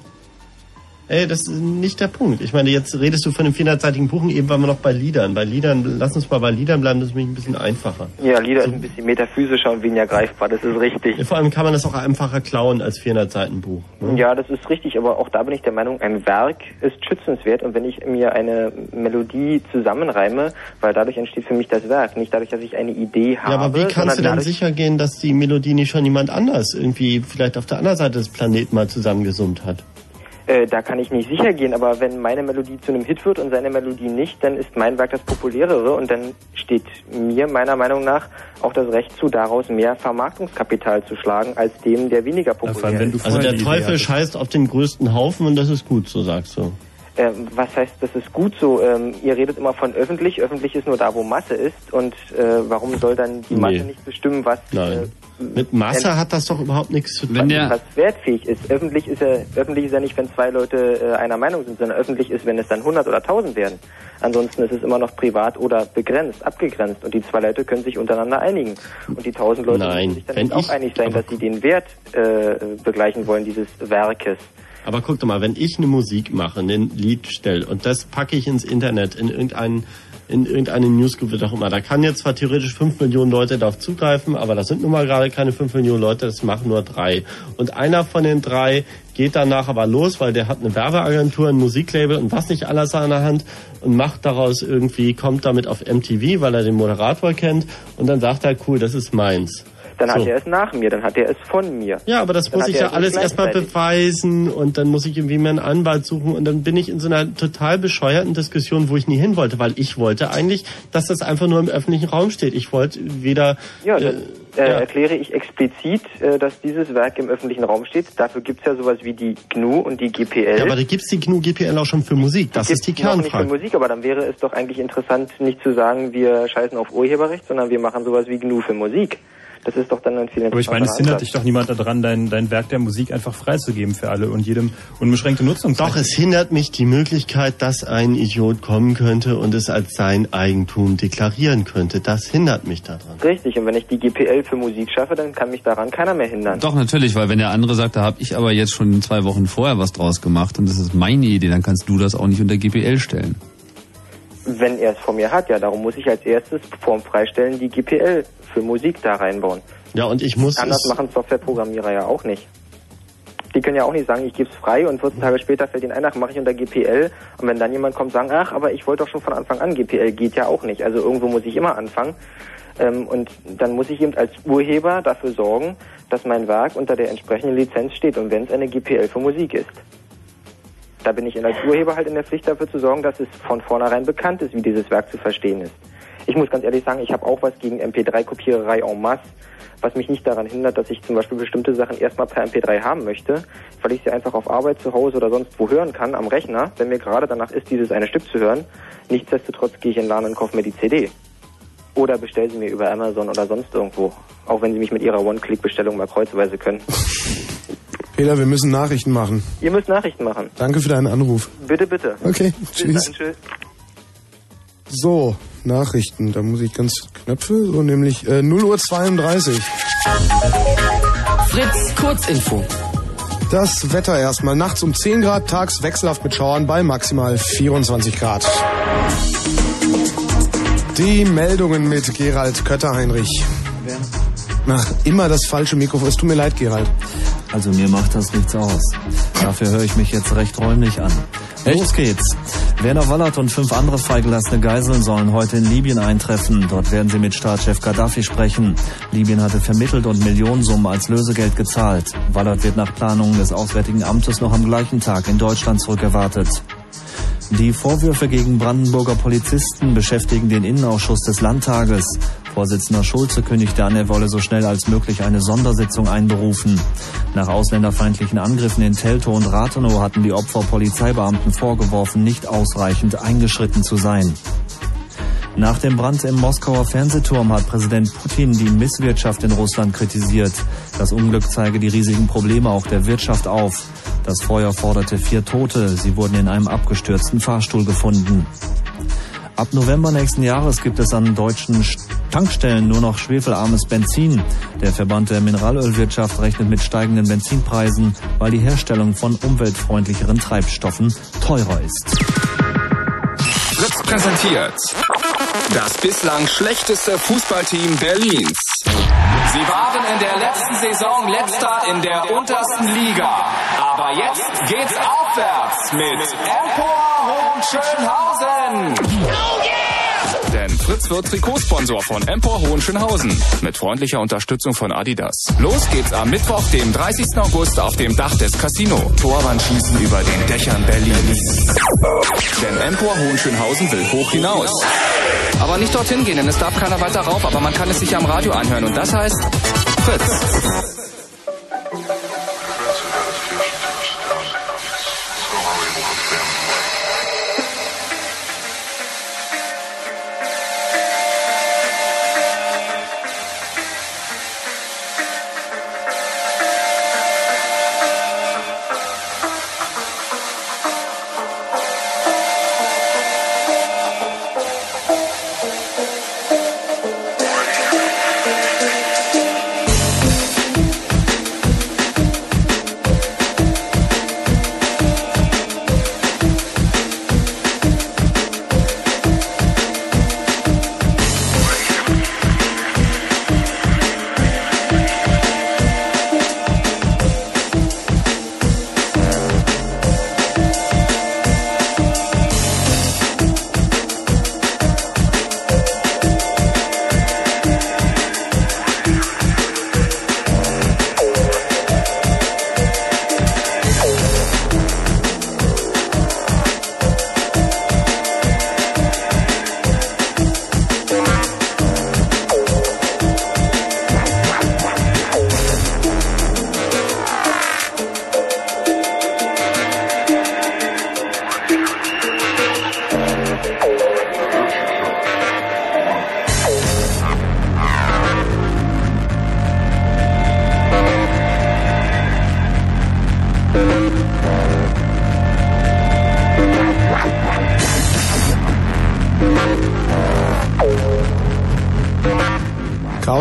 Ey, das ist nicht der Punkt. Ich meine, jetzt redest du von dem 400-seitigen Buch und eben waren wir noch bei Liedern. Bei Liedern, lass uns mal bei Liedern bleiben, das ist nämlich ein bisschen einfacher. Ja, Lieder ist ein bisschen metaphysischer und weniger greifbar, das ist richtig. Vor allem kann man das auch einfacher klauen als 400-Seiten-Buch. Ne? Ja, das ist richtig, aber auch da bin ich der Meinung, ein Werk ist schützenswert und wenn ich mir eine Melodie zusammenreime, weil dadurch entsteht für mich das Werk, nicht dadurch, dass ich eine Idee habe. Ja, aber wie kannst du denn sicher gehen, dass die Melodie nicht schon jemand anders irgendwie vielleicht auf der anderen Seite des Planeten mal zusammengesummt hat? Äh, da kann ich nicht sicher gehen, aber wenn meine Melodie zu einem Hit wird und seine Melodie nicht, dann ist mein Werk das populärere und dann steht mir meiner Meinung nach auch das Recht zu, daraus mehr Vermarktungskapital zu schlagen als dem, der weniger populär ist. also der Teufel scheißt auf den größten Haufen und das ist gut, so sagst du. Äh, was heißt, das ist gut so? Ähm, ihr redet immer von öffentlich. Öffentlich ist nur da, wo Masse ist. Und äh, warum soll dann die Nee. Masse nicht bestimmen, was, Nein. äh, Mit Masse hat das doch überhaupt nichts zu tun. was wertfähig ist? Öffentlich ist ja öffentlich ist ja nicht, wenn zwei Leute äh, einer Meinung sind, sondern öffentlich ist, wenn es dann 100 oder 1000 werden. Ansonsten ist es immer noch privat oder begrenzt, abgegrenzt. Und die zwei Leute können sich untereinander einigen. Und die 1000 Leute Nein, müssen sich dann wenn nicht auch einig sein, dass sie den Wert äh, begleichen wollen dieses Werkes. Aber guck doch mal, wenn ich eine Musik mache, ein Lied stelle und das packe ich ins Internet, in irgendeinen in irgendeine Newsgroup, wie auch immer. Da kann jetzt zwar theoretisch fünf Millionen Leute darauf zugreifen, aber das sind nun mal gerade keine fünf Millionen Leute, das machen nur drei. Und einer von den drei geht danach aber los, weil der hat eine Werbeagentur, ein Musiklabel und was nicht alles an der Hand und macht daraus irgendwie, kommt damit auf MTV, weil er den Moderator kennt und dann sagt er, cool, das ist meins. Dann hat So. er es nach mir, dann hat er es von mir. Ja, aber das Dann muss hat ich ja es alles erstmal beweisen und dann muss ich irgendwie mir einen Anwalt suchen und dann bin ich in so einer total bescheuerten Diskussion, wo ich nie hin wollte, weil ich wollte eigentlich, dass das einfach nur im öffentlichen Raum steht. Ich wollte weder Ja, äh, äh, erkläre ich explizit, äh, dass dieses Werk im öffentlichen Raum steht. Dafür gibt's ja sowas wie die GNU und die GPL. ja, aber da gibt's die GNU GPL auch schon für Musik. Das ist die Gibt's noch nicht für Kernfrage. Musik, aber dann wäre es doch eigentlich interessant, nicht zu sagen, wir scheißen auf Urheberrecht, sondern wir machen sowas wie GNU für Musik. Das ist doch dann ein viel Aber ich meine, es hindert Ansatz. dich doch niemand daran, dein, dein Werk der Musik einfach freizugeben für alle und jedem unbeschränkte Nutzung Doch, es hindert mich die Möglichkeit, dass ein Idiot kommen könnte und es als sein Eigentum deklarieren könnte. Das hindert mich daran. Richtig, und wenn ich die GPL für Musik schaffe, dann kann mich daran keiner mehr hindern. Doch, natürlich, weil wenn der andere sagt, da habe ich aber jetzt schon zwei Wochen vorher was draus gemacht und das ist meine Idee, dann kannst du das auch nicht unter GPL stellen. Wenn er es von mir hat, ja, darum muss ich als erstes vorm Freistellen die GPL für Musik da reinbauen. Ja, und ich muss Anders machen Softwareprogrammierer ja auch nicht. Die können ja auch nicht sagen, ich gebe es frei und 14 Tage später fällt ihnen ein, ach, mache ich unter GPL. Und wenn dann jemand kommt, sagen, ach, aber ich wollte doch schon von Anfang an GPL, geht ja auch nicht. Also irgendwo muss ich immer anfangen. Ähm, und dann muss ich eben als Urheber dafür sorgen, dass mein Werk unter der entsprechenden Lizenz steht und wenn es eine GPL für Musik ist. Da bin ich als Urheber halt in der Pflicht dafür zu sorgen, dass es von vornherein bekannt ist, wie dieses Werk zu verstehen ist. Ich muss ganz ehrlich sagen, ich habe auch was gegen MP3-Kopiererei en masse, was mich nicht daran hindert, dass ich zum Beispiel bestimmte Sachen erstmal per MP3 haben möchte, weil ich sie einfach auf Arbeit zu Hause oder sonst wo hören kann, am Rechner, wenn mir gerade danach ist, dieses eine Stück zu hören. Nichtsdestotrotz gehe ich in den Laden und kaufe mir die CD. Oder bestelle sie mir über Amazon oder sonst irgendwo. Auch wenn sie mich mit ihrer One-Click-Bestellung mal kreuzweise können. *laughs* Peter, wir müssen Nachrichten machen. Ihr müsst Nachrichten machen. Danke für deinen Anruf. Bitte, bitte. Okay, tschüss. dann, tschüss. So, Nachrichten. Da muss ich ganz Knöpfe, so nämlich äh, 0 Uhr 32. Fritz, Kurzinfo. Das Wetter erstmal. Nachts um 10 Grad, tags wechselhaft mit Schauern bei maximal 24 Grad. Die Meldungen mit Gerald Kötter-Heinrich. Ach, immer das falsche Mikrofon. Es tut mir leid, Gerald. Also mir macht das nichts aus. Dafür höre ich mich jetzt recht räumlich an. Los geht's. Werner Wallert und fünf andere freigelassene Geiseln sollen heute in Libyen eintreffen. Dort werden sie mit Staatschef Gaddafi sprechen. Libyen hatte vermittelt und Millionensummen als Lösegeld gezahlt. Wallert wird nach Planungen des Auswärtigen Amtes noch am gleichen Tag in Deutschland zurückerwartet. Die Vorwürfe gegen Brandenburger Polizisten beschäftigen den Innenausschuss des Landtages. Vorsitzender Schulze kündigte an, er wolle so schnell als möglich eine Sondersitzung einberufen. Nach ausländerfeindlichen Angriffen in Teltow und Rathenow hatten die Opfer Polizeibeamten vorgeworfen, nicht ausreichend eingeschritten zu sein. Nach dem Brand im Moskauer Fernsehturm hat Präsident Putin die Misswirtschaft in Russland kritisiert. Das Unglück zeige die riesigen Probleme auch der Wirtschaft auf. Das Feuer forderte vier Tote. Sie wurden in einem abgestürzten Fahrstuhl gefunden. Ab November nächsten Jahres gibt es an deutschen Tankstellen nur noch schwefelarmes Benzin. Der Verband der Mineralölwirtschaft rechnet mit steigenden Benzinpreisen, weil die Herstellung von umweltfreundlicheren Treibstoffen teurer ist. Fritz präsentiert das bislang schlechteste Fußballteam Berlins. Sie waren in der letzten Saison letzter in der untersten Liga. Aber jetzt geht's aufwärts mit Empor Hohenschönhausen. Denn Fritz wird Trikotsponsor von Empor Hohenschönhausen mit freundlicher Unterstützung von Adidas. Los geht's am Mittwoch, dem 30. August auf dem Dach des Casino. Torwand schießen über den Dächern Berlins. Denn Empor Hohenschönhausen will hoch hinaus. Aber nicht dorthin gehen, denn es darf keiner weiter rauf, aber man kann es sich am Radio anhören und das heißt Fritz.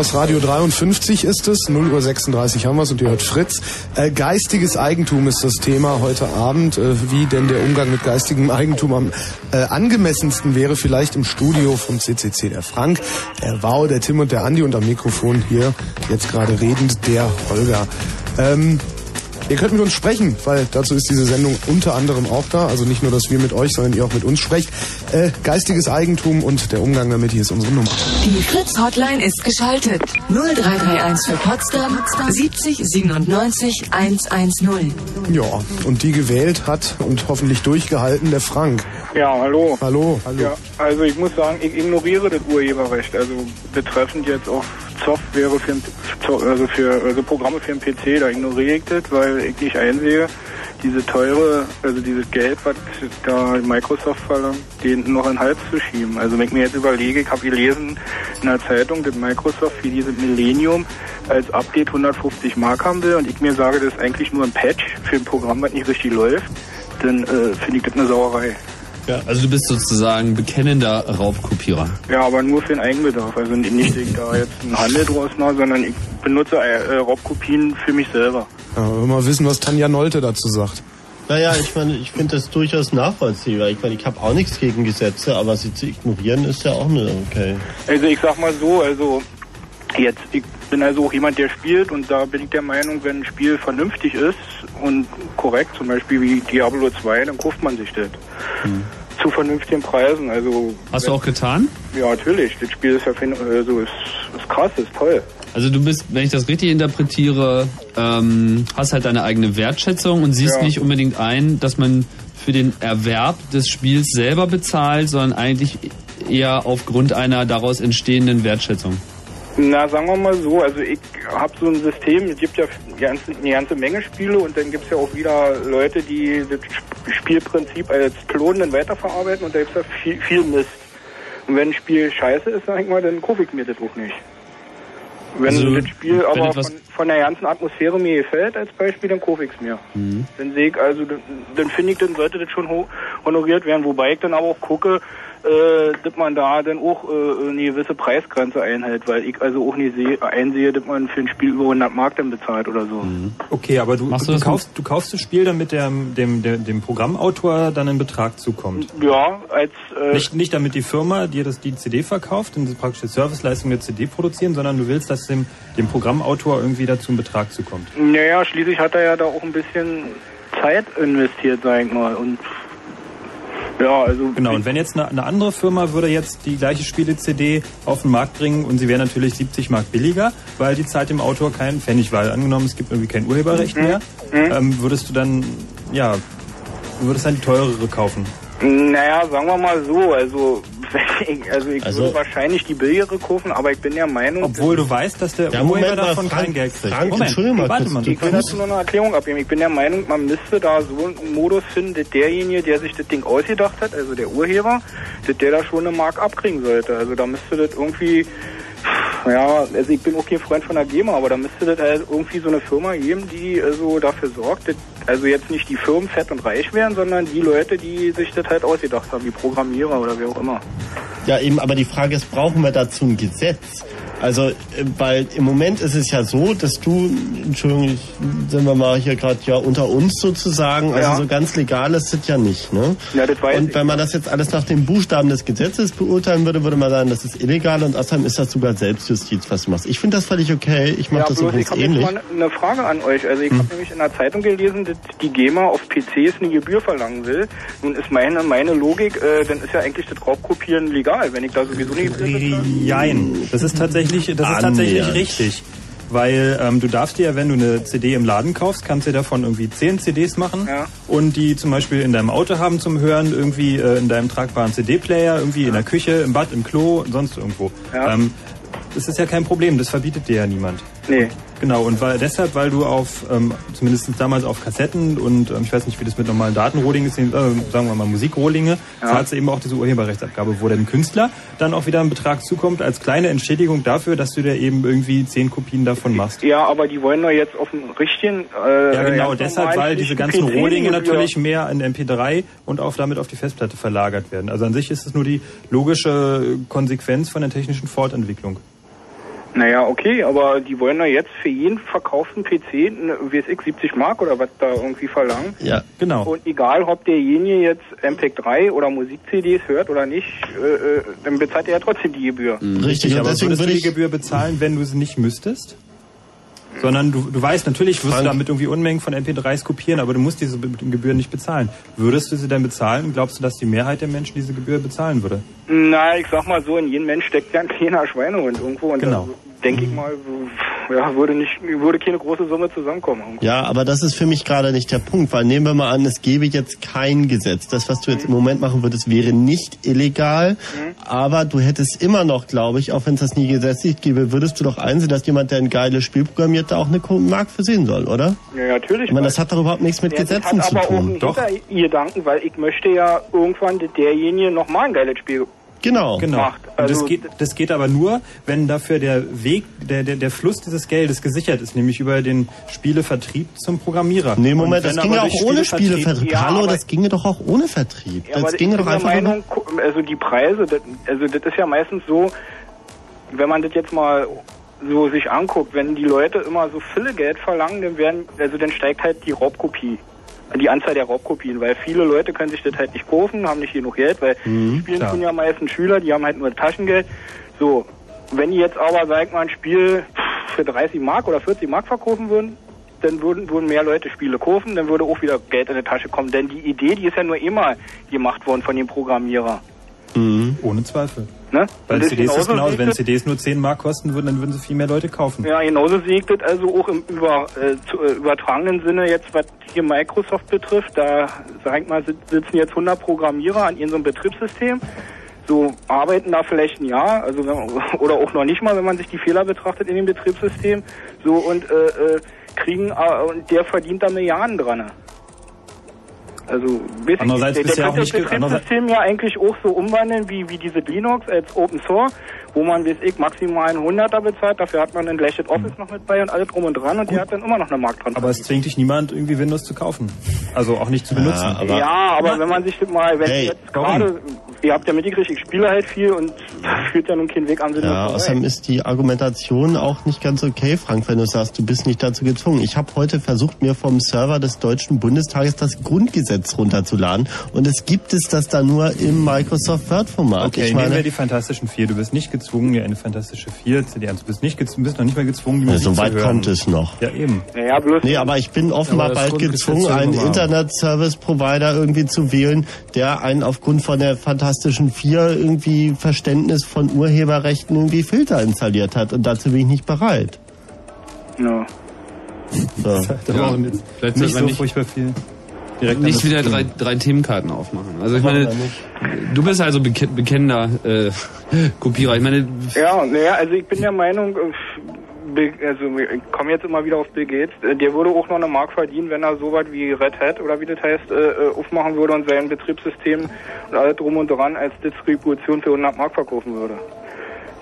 Chaos Radio 53 ist es, 0 Uhr 36 haben wir es und ihr hört Fritz. Äh, geistiges Eigentum ist das Thema heute Abend. Äh, wie denn der Umgang mit geistigem Eigentum am äh, angemessensten wäre, vielleicht im Studio vom CCC der Frank, der Wow, der Tim und der Andi und am Mikrofon hier jetzt gerade redend der Holger. Ähm, Ihr könnt mit uns sprechen, weil dazu ist diese Sendung unter anderem auch da. Also nicht nur, dass wir mit euch, sondern ihr auch mit uns sprecht. Äh, geistiges Eigentum und der Umgang damit, hier ist unsere Nummer. Die Fritz Hotline ist geschaltet. 0331 für Potsdam 70 97 110. Ja, und die gewählt hat und hoffentlich durchgehalten der Frank. Ja, hallo. Hallo, hallo. Ja, also ich muss sagen, ich ignoriere das Urheberrecht. Also betreffend jetzt auch Software für, ein- also für also Programme für den PC, da ignoriere ich das, weil ich nicht einsehe, diese teure, also dieses Geld, was da Microsoft verlangt, den noch in den Hals zu schieben. Also wenn ich mir jetzt überlege, ich habe gelesen in der Zeitung, dass Microsoft für dieses Millennium als Update 150 Mark haben will und ich mir sage, das ist eigentlich nur ein Patch für ein Programm, was nicht richtig läuft, dann äh, finde ich das eine Sauerei. Ja, also du bist sozusagen bekennender Raubkopierer. Ja, aber nur für den Eigenbedarf. Also nicht, dass ich da jetzt einen Handel draus mache, sondern ich benutze äh, Raubkopien für mich selber. Ja, wir mal wissen, was Tanja Nolte dazu sagt. Naja, ich meine, ich finde das durchaus nachvollziehbar. Ich meine, ich habe auch nichts gegen Gesetze, aber sie zu ignorieren ist ja auch nicht okay. Also ich sag mal so, also jetzt, ich bin also auch jemand, der spielt und da bin ich der Meinung, wenn ein Spiel vernünftig ist und korrekt, zum Beispiel wie Diablo 2, dann kauft man sich das. Zu vernünftigen Preisen. Also Hast du auch getan? ja natürlich, das Spiel ist ja fin- also ist, ist krass, ist toll. Also du bist, wenn ich das richtig interpretiere, ähm, hast halt deine eigene Wertschätzung und siehst Ja. nicht unbedingt ein, dass man für den Erwerb des Spiels selber bezahlt, sondern eigentlich eher aufgrund einer daraus entstehenden Wertschätzung. Na, sagen wir mal so, also ich habe so ein System, es gibt ja eine ganze Menge Spiele und dann gibt es ja auch wieder Leute, die das Sp- Spielprinzip als Klonen dann weiterverarbeiten und da gibt es ja viel, viel Mist. Und wenn ein Spiel scheiße ist, sag ich mal, dann kaufe ich mir das auch nicht. Wenn Also, das Spiel wenn aber etwas- von, von der ganzen Atmosphäre mir gefällt als Beispiel, dann kaufe ich es mir. Dann sehe ich also, dann, dann finde ich, dann sollte das schon ho honoriert werden, wobei ich dann aber auch gucke, äh, dass man da dann auch äh, eine gewisse Preisgrenze einhält, weil ich also auch nicht sehe, einsehe, dass man für ein Spiel über 100 Mark dann bezahlt oder so. Okay, aber du, du, du kaufst, du kaufst das Spiel, damit dem, dem, dem, dem Programmautor dann ein Betrag zukommt. Ja, als äh, Nicht, nicht damit die Firma dir das die CD verkauft und praktisch die Serviceleistung der CD produzieren, sondern du willst, dass dem, dem Programmautor irgendwie dazu ein Betrag zukommt. naja, schließlich hat er ja da auch ein bisschen Zeit investiert, sag ich mal. Und ja, also Genau, und wenn jetzt eine, eine andere Firma würde jetzt die gleiche Spiele-CD auf den Markt bringen und sie wäre natürlich 70 Mark billiger, weil die zahlt dem Autor keinen Pfennig, weil angenommen es gibt irgendwie kein Urheberrecht Mhm. mehr, ähm, würdest du dann, ja, würdest dann die teurere kaufen. Naja, sagen wir mal so, also, ich, *laughs* also ich Also- würde wahrscheinlich die billigere kaufen, aber ich bin der Meinung... Obwohl du weißt, dass der Ja, Urheber davon Frank, kein Geld kriegt. Frank, Moment, entschuldige mal warte mal, Ich will dazu noch eine Erklärung abgeben. Ich bin der Meinung, man müsste da so einen Modus finden, dass derjenige, der sich das Ding ausgedacht hat, also der Urheber, dass der da schon eine Mark abkriegen sollte. Also da müsste das irgendwie... Ja, also ich bin auch kein Freund von der GEMA, aber da müsste das halt irgendwie so eine Firma geben, die also dafür sorgt, dass also jetzt nicht die Firmen fett und reich werden, sondern die Leute, die sich das halt ausgedacht haben, die Programmierer oder wer auch immer. Ja, eben, aber die Frage ist, brauchen wir dazu ein Gesetz? Also, äh, weil im Moment ist es ja so, dass du, Entschuldigung, ich, sind wir mal hier gerade ja unter uns sozusagen, also Ja. so ganz legal ist das ja nicht, ne? Ja, das weiß und wenn man das jetzt alles nach dem Buchstaben des Gesetzes beurteilen würde, würde man sagen, das ist illegal und außerdem ist das sogar Selbstjustiz, was du machst. Ich finde das völlig okay, ich mache ja, das bloß übrigens ich habe ähnlich. mal eine Frage an euch. Also ich habe nämlich in der Zeitung gelesen, dass die GEMA auf PCs eine Gebühr verlangen will. Nun ist meine meine Logik, äh, dann ist ja eigentlich das Raubkopieren legal, wenn ich da sowieso nicht Jein. Das ist tatsächlich, das ist tatsächlich richtig. Weil ähm, du darfst dir ja, wenn du eine CD im Laden kaufst, kannst du dir davon irgendwie 10 CDs machen und die zum Beispiel in deinem Auto haben zum Hören, irgendwie äh, in deinem tragbaren CD-Player, irgendwie in der Küche, im Bad, im Klo, sonst irgendwo. Ja. Ähm, das ist ja kein Problem, das verbietet dir ja niemand. Nee. Genau, und weil deshalb, weil du auf, ähm, zumindest damals auf Kassetten und ähm, ich weiß nicht, wie das mit normalen Datenrohling ist, äh, sagen wir mal Musikrohlinge, Ja. zahlst du eben auch diese Urheberrechtsabgabe, wo dem Künstler dann auch wieder ein Betrag zukommt, als kleine Entschädigung dafür, dass du dir eben irgendwie zehn Kopien davon machst. Ja, aber die wollen doch jetzt auf dem richtigen. Äh, Ja, genau, deshalb, weil diese ganzen Rohlinge natürlich mehr in MP3 und auch damit auf die Festplatte verlagert werden. Also an sich ist es nur die logische Konsequenz von der technischen Fortentwicklung. Naja, okay, aber die wollen doch jetzt für jeden verkauften PC, eine, wie weiß ich, 70 Mark oder was da irgendwie verlangen. Ja, genau. Und egal, ob derjenige jetzt MPEG-3 oder Musik-CDs hört oder nicht, äh, äh, dann bezahlt er ja trotzdem die Gebühr. Richtig, und aber deswegen würdest du würde die ich- Gebühr bezahlen, wenn du sie nicht müsstest? Sondern du, du weißt, natürlich wirst Frank. du damit irgendwie Unmengen von MP3s kopieren, aber du musst diese Gebühren nicht bezahlen. Würdest du sie denn bezahlen? Glaubst du, dass die Mehrheit der Menschen diese Gebühr bezahlen würde? Na, ich sag mal so, in jedem Mensch steckt ja ein kleiner Schweinehund irgendwo. Und Genau. Denke ich mal, ja, würde nicht, würde keine große Summe zusammenkommen. Ja, aber das ist für mich gerade nicht der Punkt, weil nehmen wir mal an, es gäbe jetzt kein Gesetz. Das, was du jetzt im Moment machen würdest, wäre nicht illegal, aber du hättest immer noch, glaube ich, auch wenn es das nie gesetzlich gäbe, würdest du doch einsehen, dass jemand, der ein geiles Spiel programmiert, da auch eine Mark versehen soll, oder? Ja, natürlich. Ich meine, das hat doch überhaupt nichts mit Ja, Gesetzen hat zu aber auch tun. einen Hintergedanken, weil ich möchte ja irgendwann derjenige nochmal ein geiles Spiel Genau. Genau. macht. Und Also, das, geht, das geht aber nur, wenn dafür der Weg, der, der, der Fluss dieses Geldes gesichert ist, nämlich über den Spielevertrieb zum Programmierer. Nee, Moment, das ginge auch ohne Spielevertrieb-. Ja, Hallo, das ginge doch auch ohne Vertrieb. Ja, das ginge doch einfach. Meinung, also die Preise, das, also das ist ja meistens so, wenn man das jetzt mal so sich anguckt, wenn die Leute immer so viele Geld verlangen, dann werden, also dann steigt halt die Raubkopie. Die Anzahl der Raubkopien, weil viele Leute können sich das halt nicht kaufen, haben nicht genug Geld, weil Mhm, spielen klar. tun ja meistens Schüler, die haben halt nur Taschengeld. So, wenn die jetzt aber, sag mal, ein Spiel für 30 Mark oder 40 Mark verkaufen würden, dann würden, würden mehr Leute Spiele kaufen, dann würde auch wieder Geld in die Tasche kommen. Denn die Idee, die ist ja nur immer gemacht worden von dem Programmierer. Ohne Zweifel. Ne? Weil CDs ist genauso genau, wenn CDs nur 10 Mark kosten würden, dann würden sie viel mehr Leute kaufen. Ja, genauso sehe ich das also auch im über, äh, zu, äh, übertragenen Sinne jetzt, was hier Microsoft betrifft. Da, sag ich mal, sit- sitzen jetzt 100 Programmierer an ihrem Betriebssystem. So arbeiten da vielleicht ein Jahr, also wenn, *laughs* oder auch noch nicht mal, wenn man sich die Fehler betrachtet in dem Betriebssystem. So und äh, äh, kriegen äh, und der verdient da Milliarden dran. Also weiß Andererseits ich, der, der auch kann nicht das Betriebssystem ja eigentlich auch so umwandeln wie, wie diese Linux als Open Source, wo man, weiß ich, maximal einen Hunderter bezahlt, dafür hat man ein gleiches Office noch mit bei und alles drum und dran und die hat dann immer noch eine Markttransparenz. Aber es zwingt dich niemand, irgendwie Windows zu kaufen. Also auch nicht zu benutzen. ja, aber wenn man sich das mal, wenn Hey, jetzt gerade, ihr habt ja mitgekriegt, ich spiele halt viel und da führt ja nun kein Weg an Windows Ja, außerdem ist die Argumentation auch nicht ganz okay, Frank, wenn du sagst, du bist nicht dazu gezwungen. Ich habe heute versucht, mir vom Server des Deutschen Bundestages das Grundgesetz runterzuladen und es gibt es das da nur im Microsoft Word-Format. Okay, ich nehmen wir meine, die Fantastischen Vier. Du bist nicht gezwungen, dir eine Fantastische Vier CD anzuhören. Du bist, nicht gezwungen, bist noch nicht mal gezwungen, die Ja, Musik so weit zu hören. kommt es noch. Ja, eben. Naja, bloß Nee, aber ich bin offenbar das bald gezwungen, einen. Internet-Service-Provider irgendwie zu wählen, der einen aufgrund von der Fantastischen Vier irgendwie Verständnis von Urheberrechten irgendwie Filter installiert hat. Und dazu bin ich nicht bereit. Ja. So. Da war auch nicht, Vielleicht nicht man so nicht- furchtbar viel. Direkt nicht wieder drei, drei Themenkarten aufmachen. Also ich meine, du bist also beke bekennender äh, *laughs* Kopierer. Ich meine, Ja, naja, also ich bin der Meinung, äh, also ich komme jetzt immer wieder auf Bill Gates, äh, der würde auch noch eine Mark verdienen, wenn er so was wie Red Hat oder wie das heißt, äh, äh, aufmachen würde und sein Betriebssystem und alles drum und dran als Distribution für 100 Mark verkaufen würde.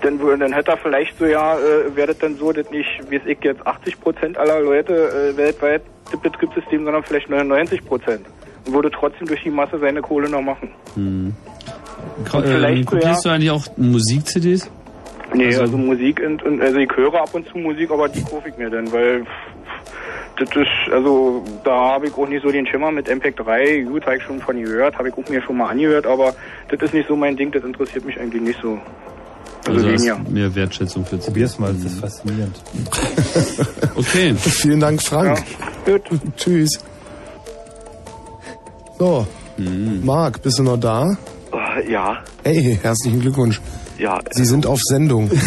Dann, dann hätte er vielleicht so, ja, äh, wäre das dann so, dass nicht, wie es ich jetzt, 80 Prozent aller Leute äh, weltweit das Betriebssystem, sondern vielleicht 99 Prozent. Und würde trotzdem durch die Masse seine Kohle noch machen. hm. Und ähm, vielleicht so, kopierst ja. du eigentlich auch Musik-CDs? Nee, Also- also, Musik und, und also ich höre ab und zu Musik, aber die kaufe ich mir dann, weil das ist, also da habe ich auch nicht so den Schimmer mit MPEG 3, gut, habe ich schon von gehört, habe ich auch mir schon mal angehört, aber das ist nicht so mein Ding, das interessiert mich eigentlich nicht so. Also, Also weniger. hast mehr Wertschätzung für. Probier's mal, das ist faszinierend. *laughs* Okay. Vielen Dank, Frank. Tschüss. So, Marc, bist du noch da? Äh, Ja, Hey, herzlichen Glückwunsch. ja. Sie sind auf Sendung. *laughs*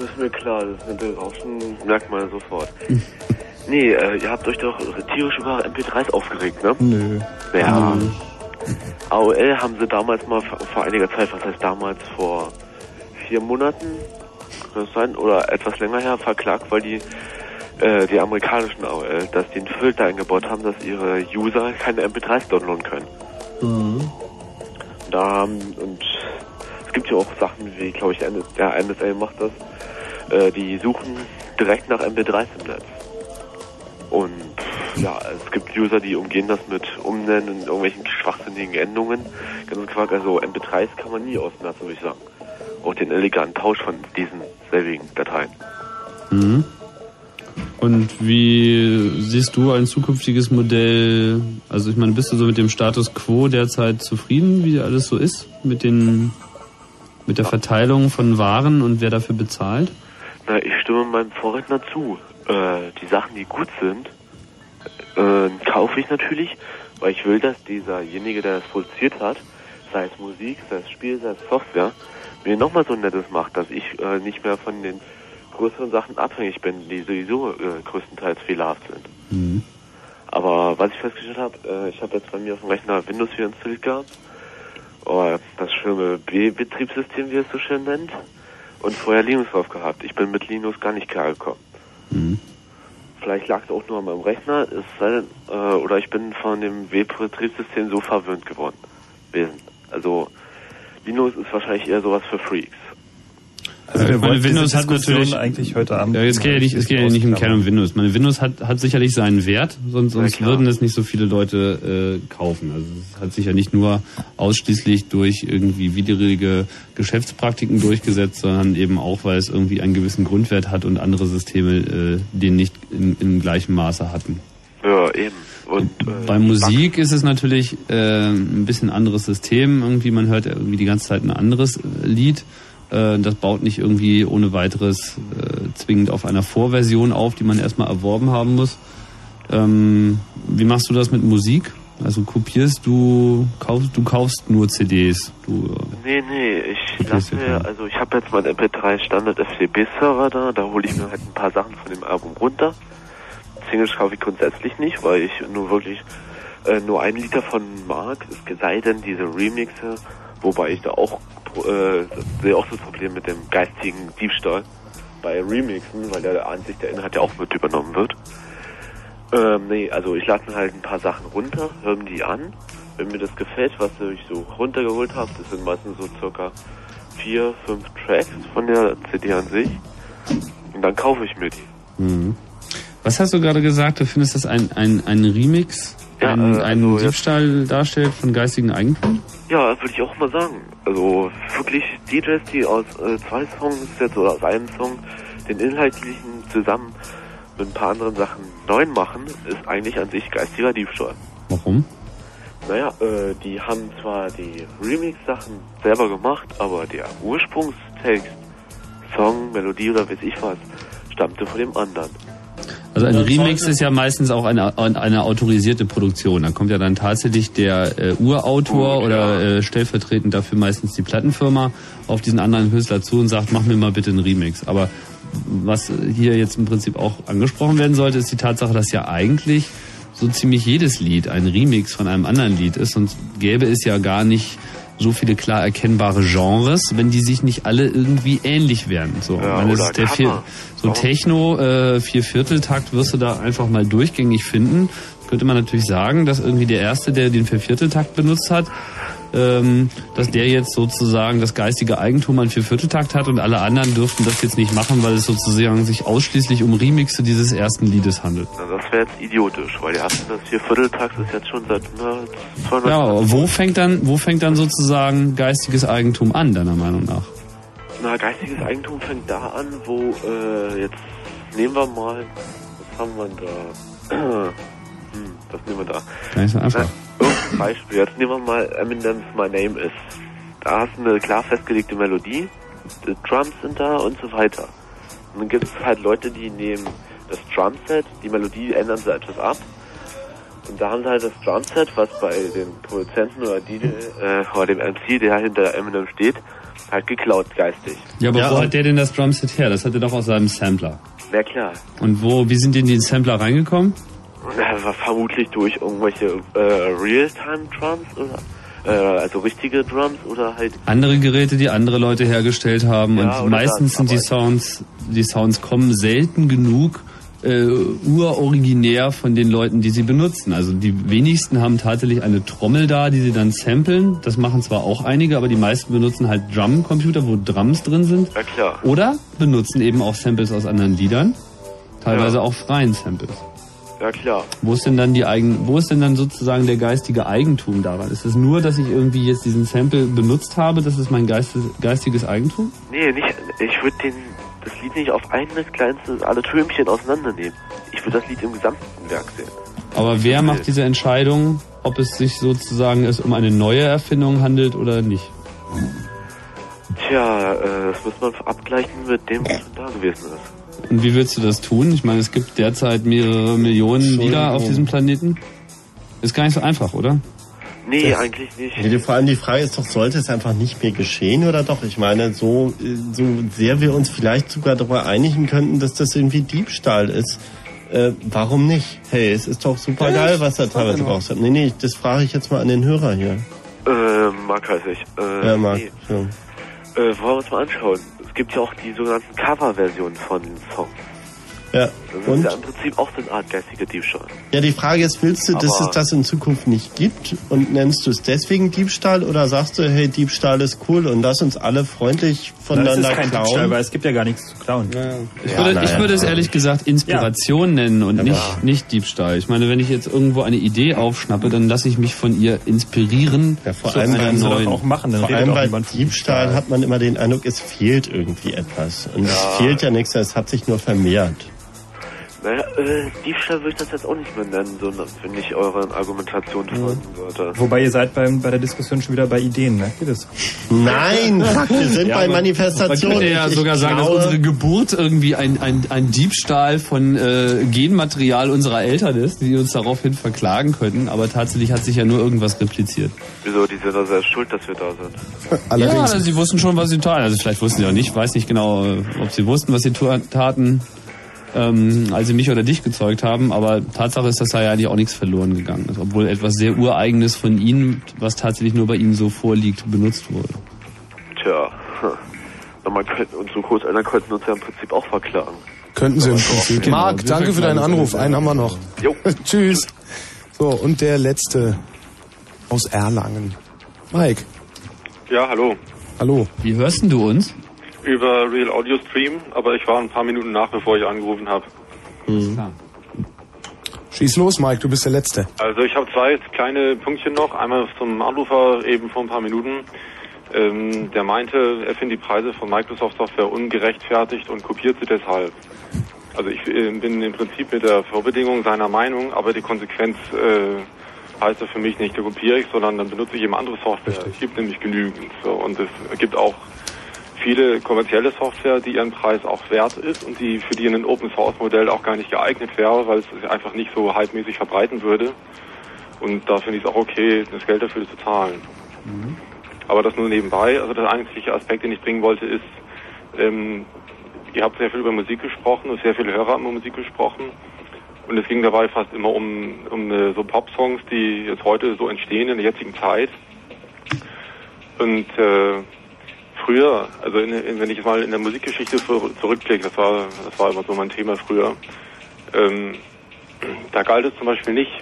Das ist mir klar, das mit dem Rauschen merkt man sofort. Nee, äh, ihr habt euch doch tierisch über MP3s aufgeregt, ne? Nö. Ja. AOL haben sie damals mal vor vor einiger Zeit, was heißt damals, vor vier Monaten, kann das sein, oder etwas länger her, verklagt, weil die äh, die amerikanischen AOL, dass die einen Filter eingebaut haben, dass ihre User keine MP3s downloaden können. Da haben, und es gibt ja auch Sachen wie, glaube ich, der NSA macht das, äh, die suchen direkt nach MP3s im Netz. Und ja, es gibt User, die umgehen das mit Umnennen in irgendwelchen schwachsinnigen Endungen. Ganz Quark, also MP3s kann man nie ausmerzen, würde ich sagen. Auch den eleganten Tausch von diesen selbigen Dateien. Mhm. Und wie siehst du ein zukünftiges Modell? Also ich meine, bist du so mit dem Status quo derzeit zufrieden, wie alles so ist? Mit den mit der Verteilung von Waren und wer dafür bezahlt? Na, ich stimme meinem Vorredner zu. äh, die Sachen, die gut sind, äh, kaufe ich natürlich, weil ich will, dass dieserjenige, der das produziert hat, sei es Musik, sei es Spiel, sei es Software, mir nochmal so ein nettes macht, dass ich äh, nicht mehr von den größeren Sachen abhängig bin, die sowieso äh, größtenteils fehlerhaft sind. Mhm. Aber was ich festgestellt habe, äh, ich habe jetzt bei mir auf dem Rechner Windows 4 installiert gehabt. Oh, das schöne B-Betriebssystem, wie es so schön nennt. Und vorher Linux drauf gehabt. Ich bin mit Linux gar nicht klargekommen. Mhm. Vielleicht lag es auch nur an meinem Rechner, es sei denn, äh, oder ich bin von dem W-Betriebssystem so verwöhnt geworden. Wesen. Also Linux ist wahrscheinlich eher sowas für Freaks. Also wir meine wollten Windows hat natürlich eigentlich heute Abend Ja, jetzt geht ja nicht, es geht ja nicht im Kern um Windows. Meine Windows hat, hat sicherlich seinen Wert, sonst, sonst würden es nicht so viele Leute äh, kaufen. Also es hat sich ja nicht nur ausschließlich durch irgendwie widrige Geschäftspraktiken durchgesetzt, sondern eben auch, weil es irgendwie einen gewissen Grundwert hat und andere Systeme äh, den nicht in, in gleichem Maße hatten. Ja, eben. Und äh, Bei Musik ist es natürlich äh, ein bisschen anderes System. Irgendwie man hört irgendwie die ganze Zeit ein anderes Lied. Äh, das baut nicht irgendwie ohne weiteres äh, zwingend auf einer Vorversion auf, die man erstmal erworben haben muss. Ähm, wie machst du das mit Musik? Also kopierst du, kaufst du kaufst nur CDs. Du, Nee, nee, ich lasse mir, also ich habe jetzt meinen MP3 Standard FTP Server da, da hole ich mir halt ein paar Sachen von dem Album runter. Singles kaufe ich grundsätzlich nicht, weil ich nur wirklich äh, nur einen Liter von mag, es sei denn diese Remixe, wobei ich da auch äh, sehe auch das Problem mit dem geistigen Diebstahl bei Remixen, weil der an sich der Inhalt ja auch mit übernommen wird. Ähm, nee, also ich mir halt ein paar Sachen runter, höre die an. Wenn mir das gefällt, was ich so runtergeholt habe, das sind meistens so circa vier, fünf Tracks von der CD an sich. Und dann kaufe ich mir die. Mhm. Was hast du gerade gesagt? Du findest das ein, ein, ein Remix, Ja, ein, äh, einen also Diebstahl darstellt von geistigen Eigentum? Ja, würde ich auch mal sagen. Also wirklich DJs, die aus äh, zwei Songs jetzt oder aus einem Song den inhaltlichen zusammen mit ein paar anderen Sachen neu machen, ist eigentlich an sich geistiger Diebstahl. Warum? Naja, äh, die haben zwar die Remix-Sachen selber gemacht, aber der Ursprungstext, Song, Melodie oder weiß ich was, stammte von dem anderen. Also ein Remix ist ja meistens auch eine, eine autorisierte Produktion. Da kommt ja dann tatsächlich der äh, Urautor oder äh, stellvertretend dafür meistens die Plattenfirma auf diesen anderen Künstler zu und sagt, mach mir mal bitte einen Remix. Aber was hier jetzt im Prinzip auch angesprochen werden sollte, ist die Tatsache, dass ja eigentlich so ziemlich jedes Lied ein Remix von einem anderen Lied ist. Sonst gäbe es ja gar nicht so viele klar erkennbare Genres, wenn die sich nicht alle irgendwie ähnlich wären. So, Ja, oder der Hammer. So Techno, äh, Viervierteltakt wirst du da einfach mal durchgängig finden. Könnte man natürlich sagen, dass irgendwie der Erste, der den Viervierteltakt benutzt hat, ähm, dass der jetzt sozusagen das geistige Eigentum an Viervierteltakt hat und alle anderen dürften das jetzt nicht machen, weil es sozusagen sich ausschließlich um Remixe dieses ersten Liedes handelt. Na, das wäre jetzt idiotisch, weil der erste, das hier Vierteltakt ist jetzt schon seit na, 200 Ja, wo fängt dann, wo fängt dann sozusagen geistiges Eigentum an, deiner Meinung nach? Na, geistiges Eigentum fängt da an, wo, äh, jetzt nehmen wir mal, was haben wir da? *clears throat* hm, was nehmen wir da? Nicht so einfach. Na, irgendein Beispiel, jetzt nehmen wir mal Eminem's My Name Is. Da hast du eine klar festgelegte Melodie, die Drums sind da und so weiter. Und dann gibt es halt Leute, die nehmen das Drumset, die Melodie ändern sie etwas ab. Und da haben sie halt das Drumset, was bei den Produzenten oder, DJ, äh, oder dem MC, der hinter Eminem steht, halt geklaut geistig. Ja, aber wo hat der denn das Drumset her? Das hat er doch aus seinem Sampler. Na klar. Und wo, wie sind denn die Sampler reingekommen? Na, war vermutlich durch irgendwelche äh, Realtime-Drums oder äh, also richtige Drums oder halt Andere Geräte, die andere Leute hergestellt haben Ja, und meistens das, sind die Sounds, die Sounds kommen selten genug äh, uroriginär von den Leuten, die sie benutzen. Also die wenigsten haben tatsächlich eine Trommel da, die sie dann samplen. Das machen zwar auch einige, aber die meisten benutzen halt Drum-Computer, wo Drums drin sind. Ja klar. Oder benutzen eben auch Samples aus anderen Liedern. Teilweise auch freien Samples. Ja klar. Wo ist denn dann die eigen, wo ist denn dann sozusagen der geistige Eigentum daran? Ist es nur, dass ich irgendwie jetzt diesen Sample benutzt habe, das ist mein geistes, geistiges Eigentum? Nee, nicht. Ich würde den das Lied nicht auf ein kleinstes alle Türmchen auseinandernehmen. Ich würde das Lied im gesamten Werk sehen. Aber wer macht diese Entscheidung, ob es sich sozusagen es um eine neue Erfindung handelt oder nicht? Tja, äh, das muss man abgleichen mit dem, was schon da gewesen ist. Und wie willst du das tun? Ich meine, es gibt derzeit mehrere Millionen Lieder auf diesem Planeten. Ist gar nicht so einfach, oder? Nee, eigentlich nicht. Nee, vor allem die Frage ist doch, sollte es einfach nicht mehr geschehen oder doch? Ich meine, so, so sehr wir uns vielleicht sogar darüber einigen könnten, dass das irgendwie Diebstahl ist. Äh, warum nicht? Hey, es ist doch super Ja, geil, was da teilweise genau. raus Nee, nee, das frage ich jetzt mal an den Hörer hier. Äh, Marc heiße ich. Äh, Ja, Marc. nee. So. Äh, wollen wir uns mal anschauen. Es gibt ja auch die sogenannten Coverversionen von Songs. Ja, Das und? ist ja im Prinzip auch so eine Art geistige Diebstahl. Ja, die Frage ist, willst du, dass Aber- es das in Zukunft nicht gibt und nennst du es deswegen Diebstahl oder sagst du, hey, Diebstahl ist cool und lass uns alle freundlich voneinander das ist kein klauen? Diebstahl, weil es gibt ja gar nichts zu klauen. Ich würde, ich würde es ehrlich gesagt Inspiration nennen und nicht, nicht Diebstahl. Ich meine, wenn ich jetzt irgendwo eine Idee aufschnappe, dann lasse ich mich von ihr inspirieren. Ja, Vor allem, beim, vor allem bei Diebstahl hat man immer den Eindruck, es fehlt irgendwie etwas. Und es Ja. fehlt ja nichts, es hat sich nur vermehrt. Naja, äh, Diebstahl würde ich das jetzt auch nicht mehr nennen, sondern wenn ich euren Argumentationen folgen würde. Wobei ihr seid beim, bei der Diskussion schon wieder bei Ideen, merkt ihr das? Nein, *laughs* fuck, wir sind bei Man Manifestationen. könnte ja Ich- ich sogar sagen, dass glaube- unsere Geburt irgendwie ein, ein, ein Diebstahl von äh, Genmaterial unserer Eltern ist, die uns daraufhin verklagen könnten. Aber tatsächlich hat sich ja nur irgendwas repliziert. Wieso, die sind doch selbst schuld, dass wir da sind. *laughs* Ja, also sie wussten schon, was sie taten. Also vielleicht wussten sie auch nicht, weiß nicht genau, äh, ob sie wussten, was sie taten, ähm, als sie mich oder dich gezeugt haben. Aber Tatsache ist, dass da ja eigentlich auch nichts verloren gegangen ist. Obwohl etwas sehr Ureigenes von ihnen, was tatsächlich nur bei ihnen so vorliegt, benutzt wurde. Tja, hm. Man könnte, unsere Großeltern könnten uns ja im Prinzip auch verklagen. Könnten Sie im Prinzip. Genau, Marc, danke für deinen Anruf. Einen haben wir noch. Jo. *laughs* Tschüss. So, und der letzte aus Erlangen. Mike, Ja, hallo. hallo. Wie hörst denn du uns? Über Real Audio Stream, aber ich war ein paar Minuten nach, bevor ich angerufen habe. Schieß los, Mike, du bist der Letzte. Also ich habe zwei kleine Pünktchen noch. Einmal zum Anrufer eben vor ein paar Minuten. Ähm, der meinte, er findet die Preise von Microsoft Software ungerechtfertigt und kopiert sie deshalb. Also ich äh, bin im Prinzip mit der Vorbedingung seiner Meinung, aber die Konsequenz äh, heißt das für mich nicht, da kopiere ich, sondern dann benutze ich eben andere Software. Es gibt nämlich genügend. So, und es gibt auch viele kommerzielle Software, die ihren Preis auch wert ist und die für die ein Open Source Modell auch gar nicht geeignet wäre, weil es sich einfach nicht so hypemäßig verbreiten würde. Und da finde ich es auch okay, das Geld dafür zu zahlen. Aber das nur nebenbei. Also der eigentliche Aspekt, den ich bringen wollte, ist, ähm, ihr habt sehr viel über Musik gesprochen und sehr viele Hörer haben über Musik gesprochen. Und es ging dabei fast immer um, um äh, so Pop-Songs, die jetzt heute so entstehen in der jetzigen Zeit. Und äh, früher, also in, in, wenn ich mal in der Musikgeschichte zurückblicke, das war, das war immer so mein Thema früher, ähm, da galt es zum Beispiel nicht,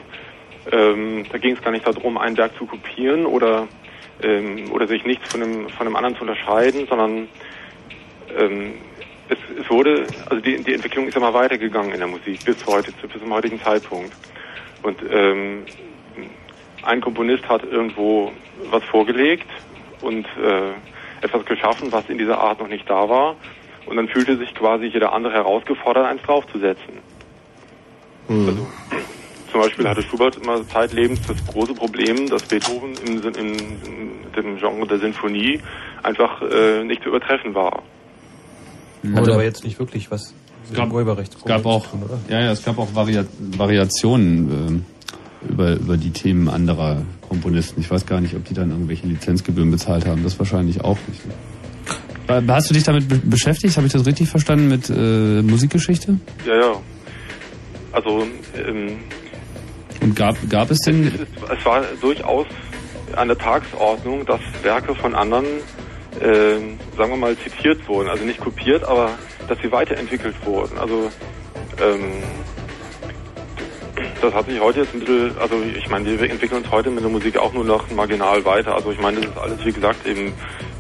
ähm, da ging es gar nicht darum, ein Werk zu kopieren oder, ähm, oder sich nichts von dem, von dem anderen zu unterscheiden, sondern ähm, es, es wurde, also die, die Entwicklung ist immer weitergegangen in der Musik bis heute, bis zum heutigen Zeitpunkt. Und ähm, ein Komponist hat irgendwo was vorgelegt und äh, etwas geschaffen, was in dieser Art noch nicht da war. Und dann fühlte sich quasi jeder andere herausgefordert, eins draufzusetzen. Also, zum Beispiel hatte Schubert immer zeitlebens das große Problem, dass Beethoven im, im, in dem Genre der Sinfonie einfach äh, nicht zu übertreffen war. Hat Oder- aber jetzt nicht wirklich was Es gab, es gab auch, ja, ja, es gab auch Varia Variationen ähm, über, über die Themen anderer Komponisten. Ich weiß gar nicht, ob die dann irgendwelche Lizenzgebühren bezahlt haben. Das wahrscheinlich auch nicht. Äh, Hast du dich damit be beschäftigt? Habe ich das richtig verstanden mit äh, Musikgeschichte? Ja, ja. Also ähm, Und gab, gab es denn es war durchaus an der Tagesordnung, dass Werke von anderen, ähm, sagen wir mal, zitiert wurden. Also nicht kopiert, aber dass sie weiterentwickelt wurden. Also ähm, das hat sich heute jetzt ein bisschen, also ich meine, wir entwickeln uns heute mit der Musik auch nur noch marginal weiter. Also ich meine, das ist alles, wie gesagt, eben,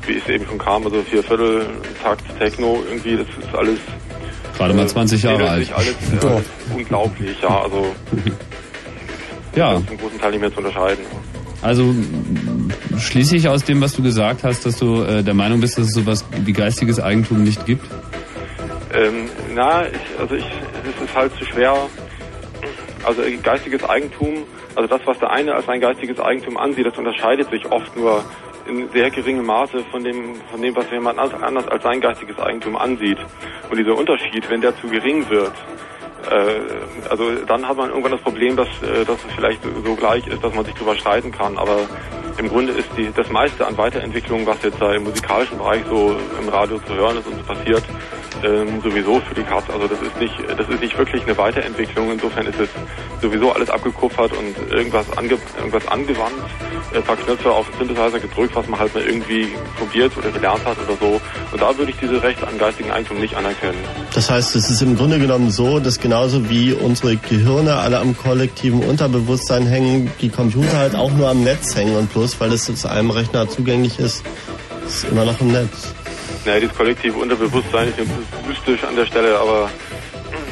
wie es eben schon kam, also vier Viertel Takt Techno, irgendwie, das ist alles gerade mal 20 Jahre ähnelt alt? alles, äh, alles unglaublich, ja, also *laughs* Ja. das ist im großen Teil nicht mehr zu unterscheiden. Also schließe ich aus dem, was du gesagt hast, dass du äh, der Meinung bist, dass es sowas wie geistiges Eigentum nicht gibt? Ähm, na, ich, also ich, es ist halt zu schwer. Also geistiges Eigentum, also das, was der eine als ein geistiges Eigentum ansieht, das unterscheidet sich oft nur in sehr geringem Maße von dem, von dem, was jemand anders als sein geistiges Eigentum ansieht. Und dieser Unterschied, wenn der zu gering wird, äh, also dann hat man irgendwann das Problem, dass, äh, dass es vielleicht so gleich ist, dass man sich darüber streiten kann. Aber im Grunde ist die, das meiste an Weiterentwicklung, was jetzt da im musikalischen Bereich so im Radio zu hören ist und so passiert, ähm, sowieso für die Katz. Also das ist nicht, das ist nicht wirklich eine Weiterentwicklung. Insofern ist es sowieso alles abgekupfert und irgendwas, ange, irgendwas angewandt, äh, paar Knöpfe auf den Synthesizer gedrückt, was man halt mal irgendwie probiert oder gelernt hat oder so. Und da würde ich diese Rechte an geistigen Eigentum nicht anerkennen. Das heißt, es ist im Grunde genommen so, dass genauso wie unsere Gehirne alle am kollektiven Unterbewusstsein hängen, die Computer halt auch nur am Netz hängen und bloß weil es zu einem Rechner zugänglich ist, ist immer noch im Netz. Naja, dieses kollektive Unterbewusstsein ist mystisch an der Stelle, aber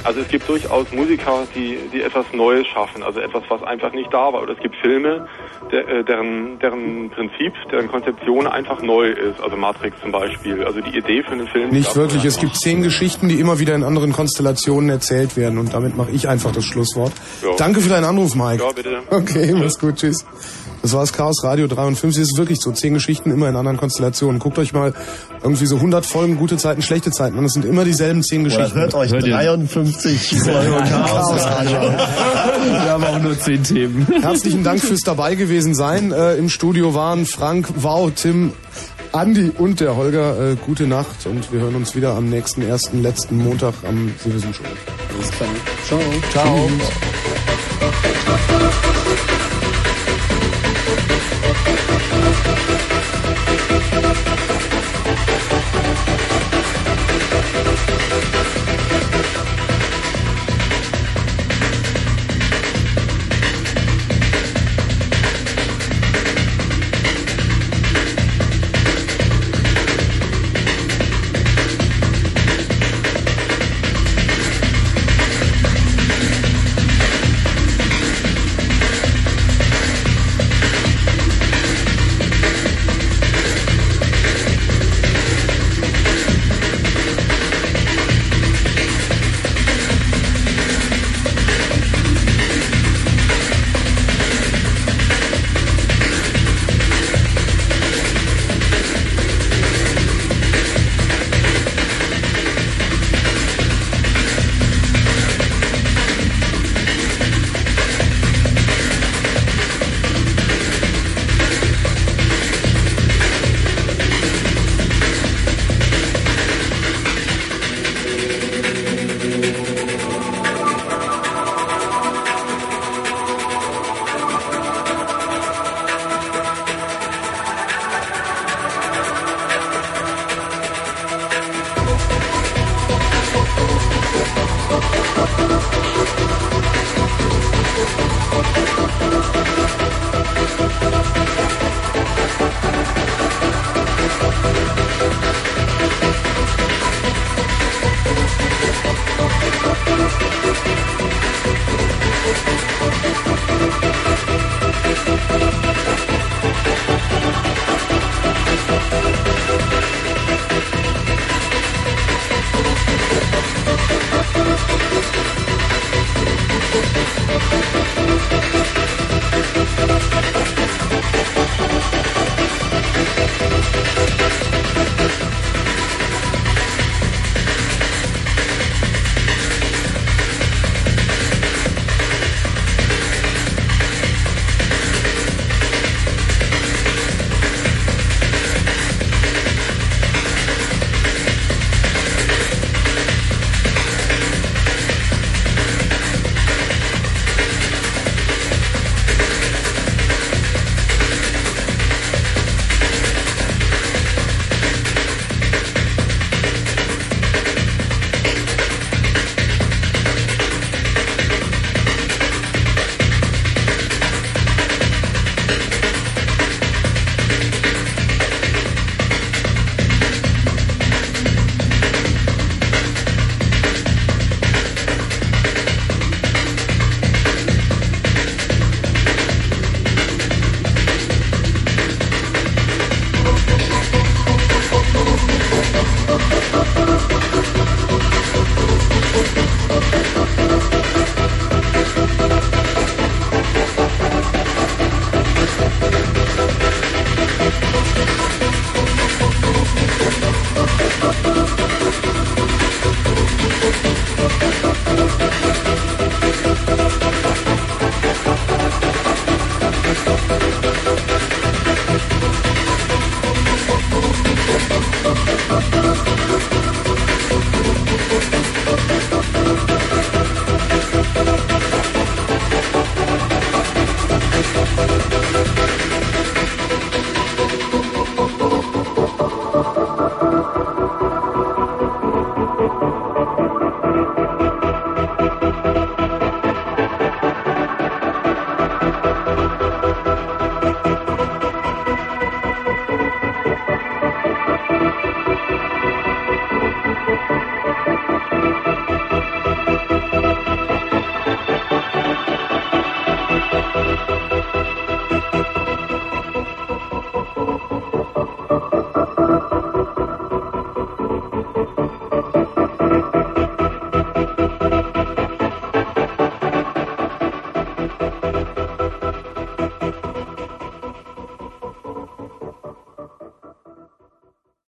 also es gibt durchaus Musiker, die, die etwas Neues schaffen, also etwas, was einfach nicht da war. Oder es gibt Filme, der, äh, deren, deren Prinzip, deren Konzeption einfach neu ist. Also Matrix zum Beispiel. Also die Idee für einen Film. Nicht wirklich. Es gibt zehn Geschichten, die immer wieder in anderen Konstellationen erzählt werden. Und damit mache ich einfach das Schlusswort. Ja. Danke für deinen Anruf, Mike. Ja, bitte. Okay, mach's gut. Tschüss. Das war das Chaos Radio 53. Es ist wirklich so. Zehn Geschichten immer in anderen Konstellationen. Guckt euch mal irgendwie so 100 Folgen gute Zeiten, schlechte Zeiten an. Es sind immer dieselben zehn Oder Geschichten. hört euch 53 Folgen Chaos Radio. Wir haben auch nur zehn Themen. Herzlichen Dank fürs dabei gewesen sein. Äh, Im Studio waren Frank, Wow, Tim, Andi und der Holger. Äh, gute Nacht und wir hören uns wieder am nächsten ersten letzten Montag am Sie wissen schon. Alles klar. Ciao. Ciao. どうぞ。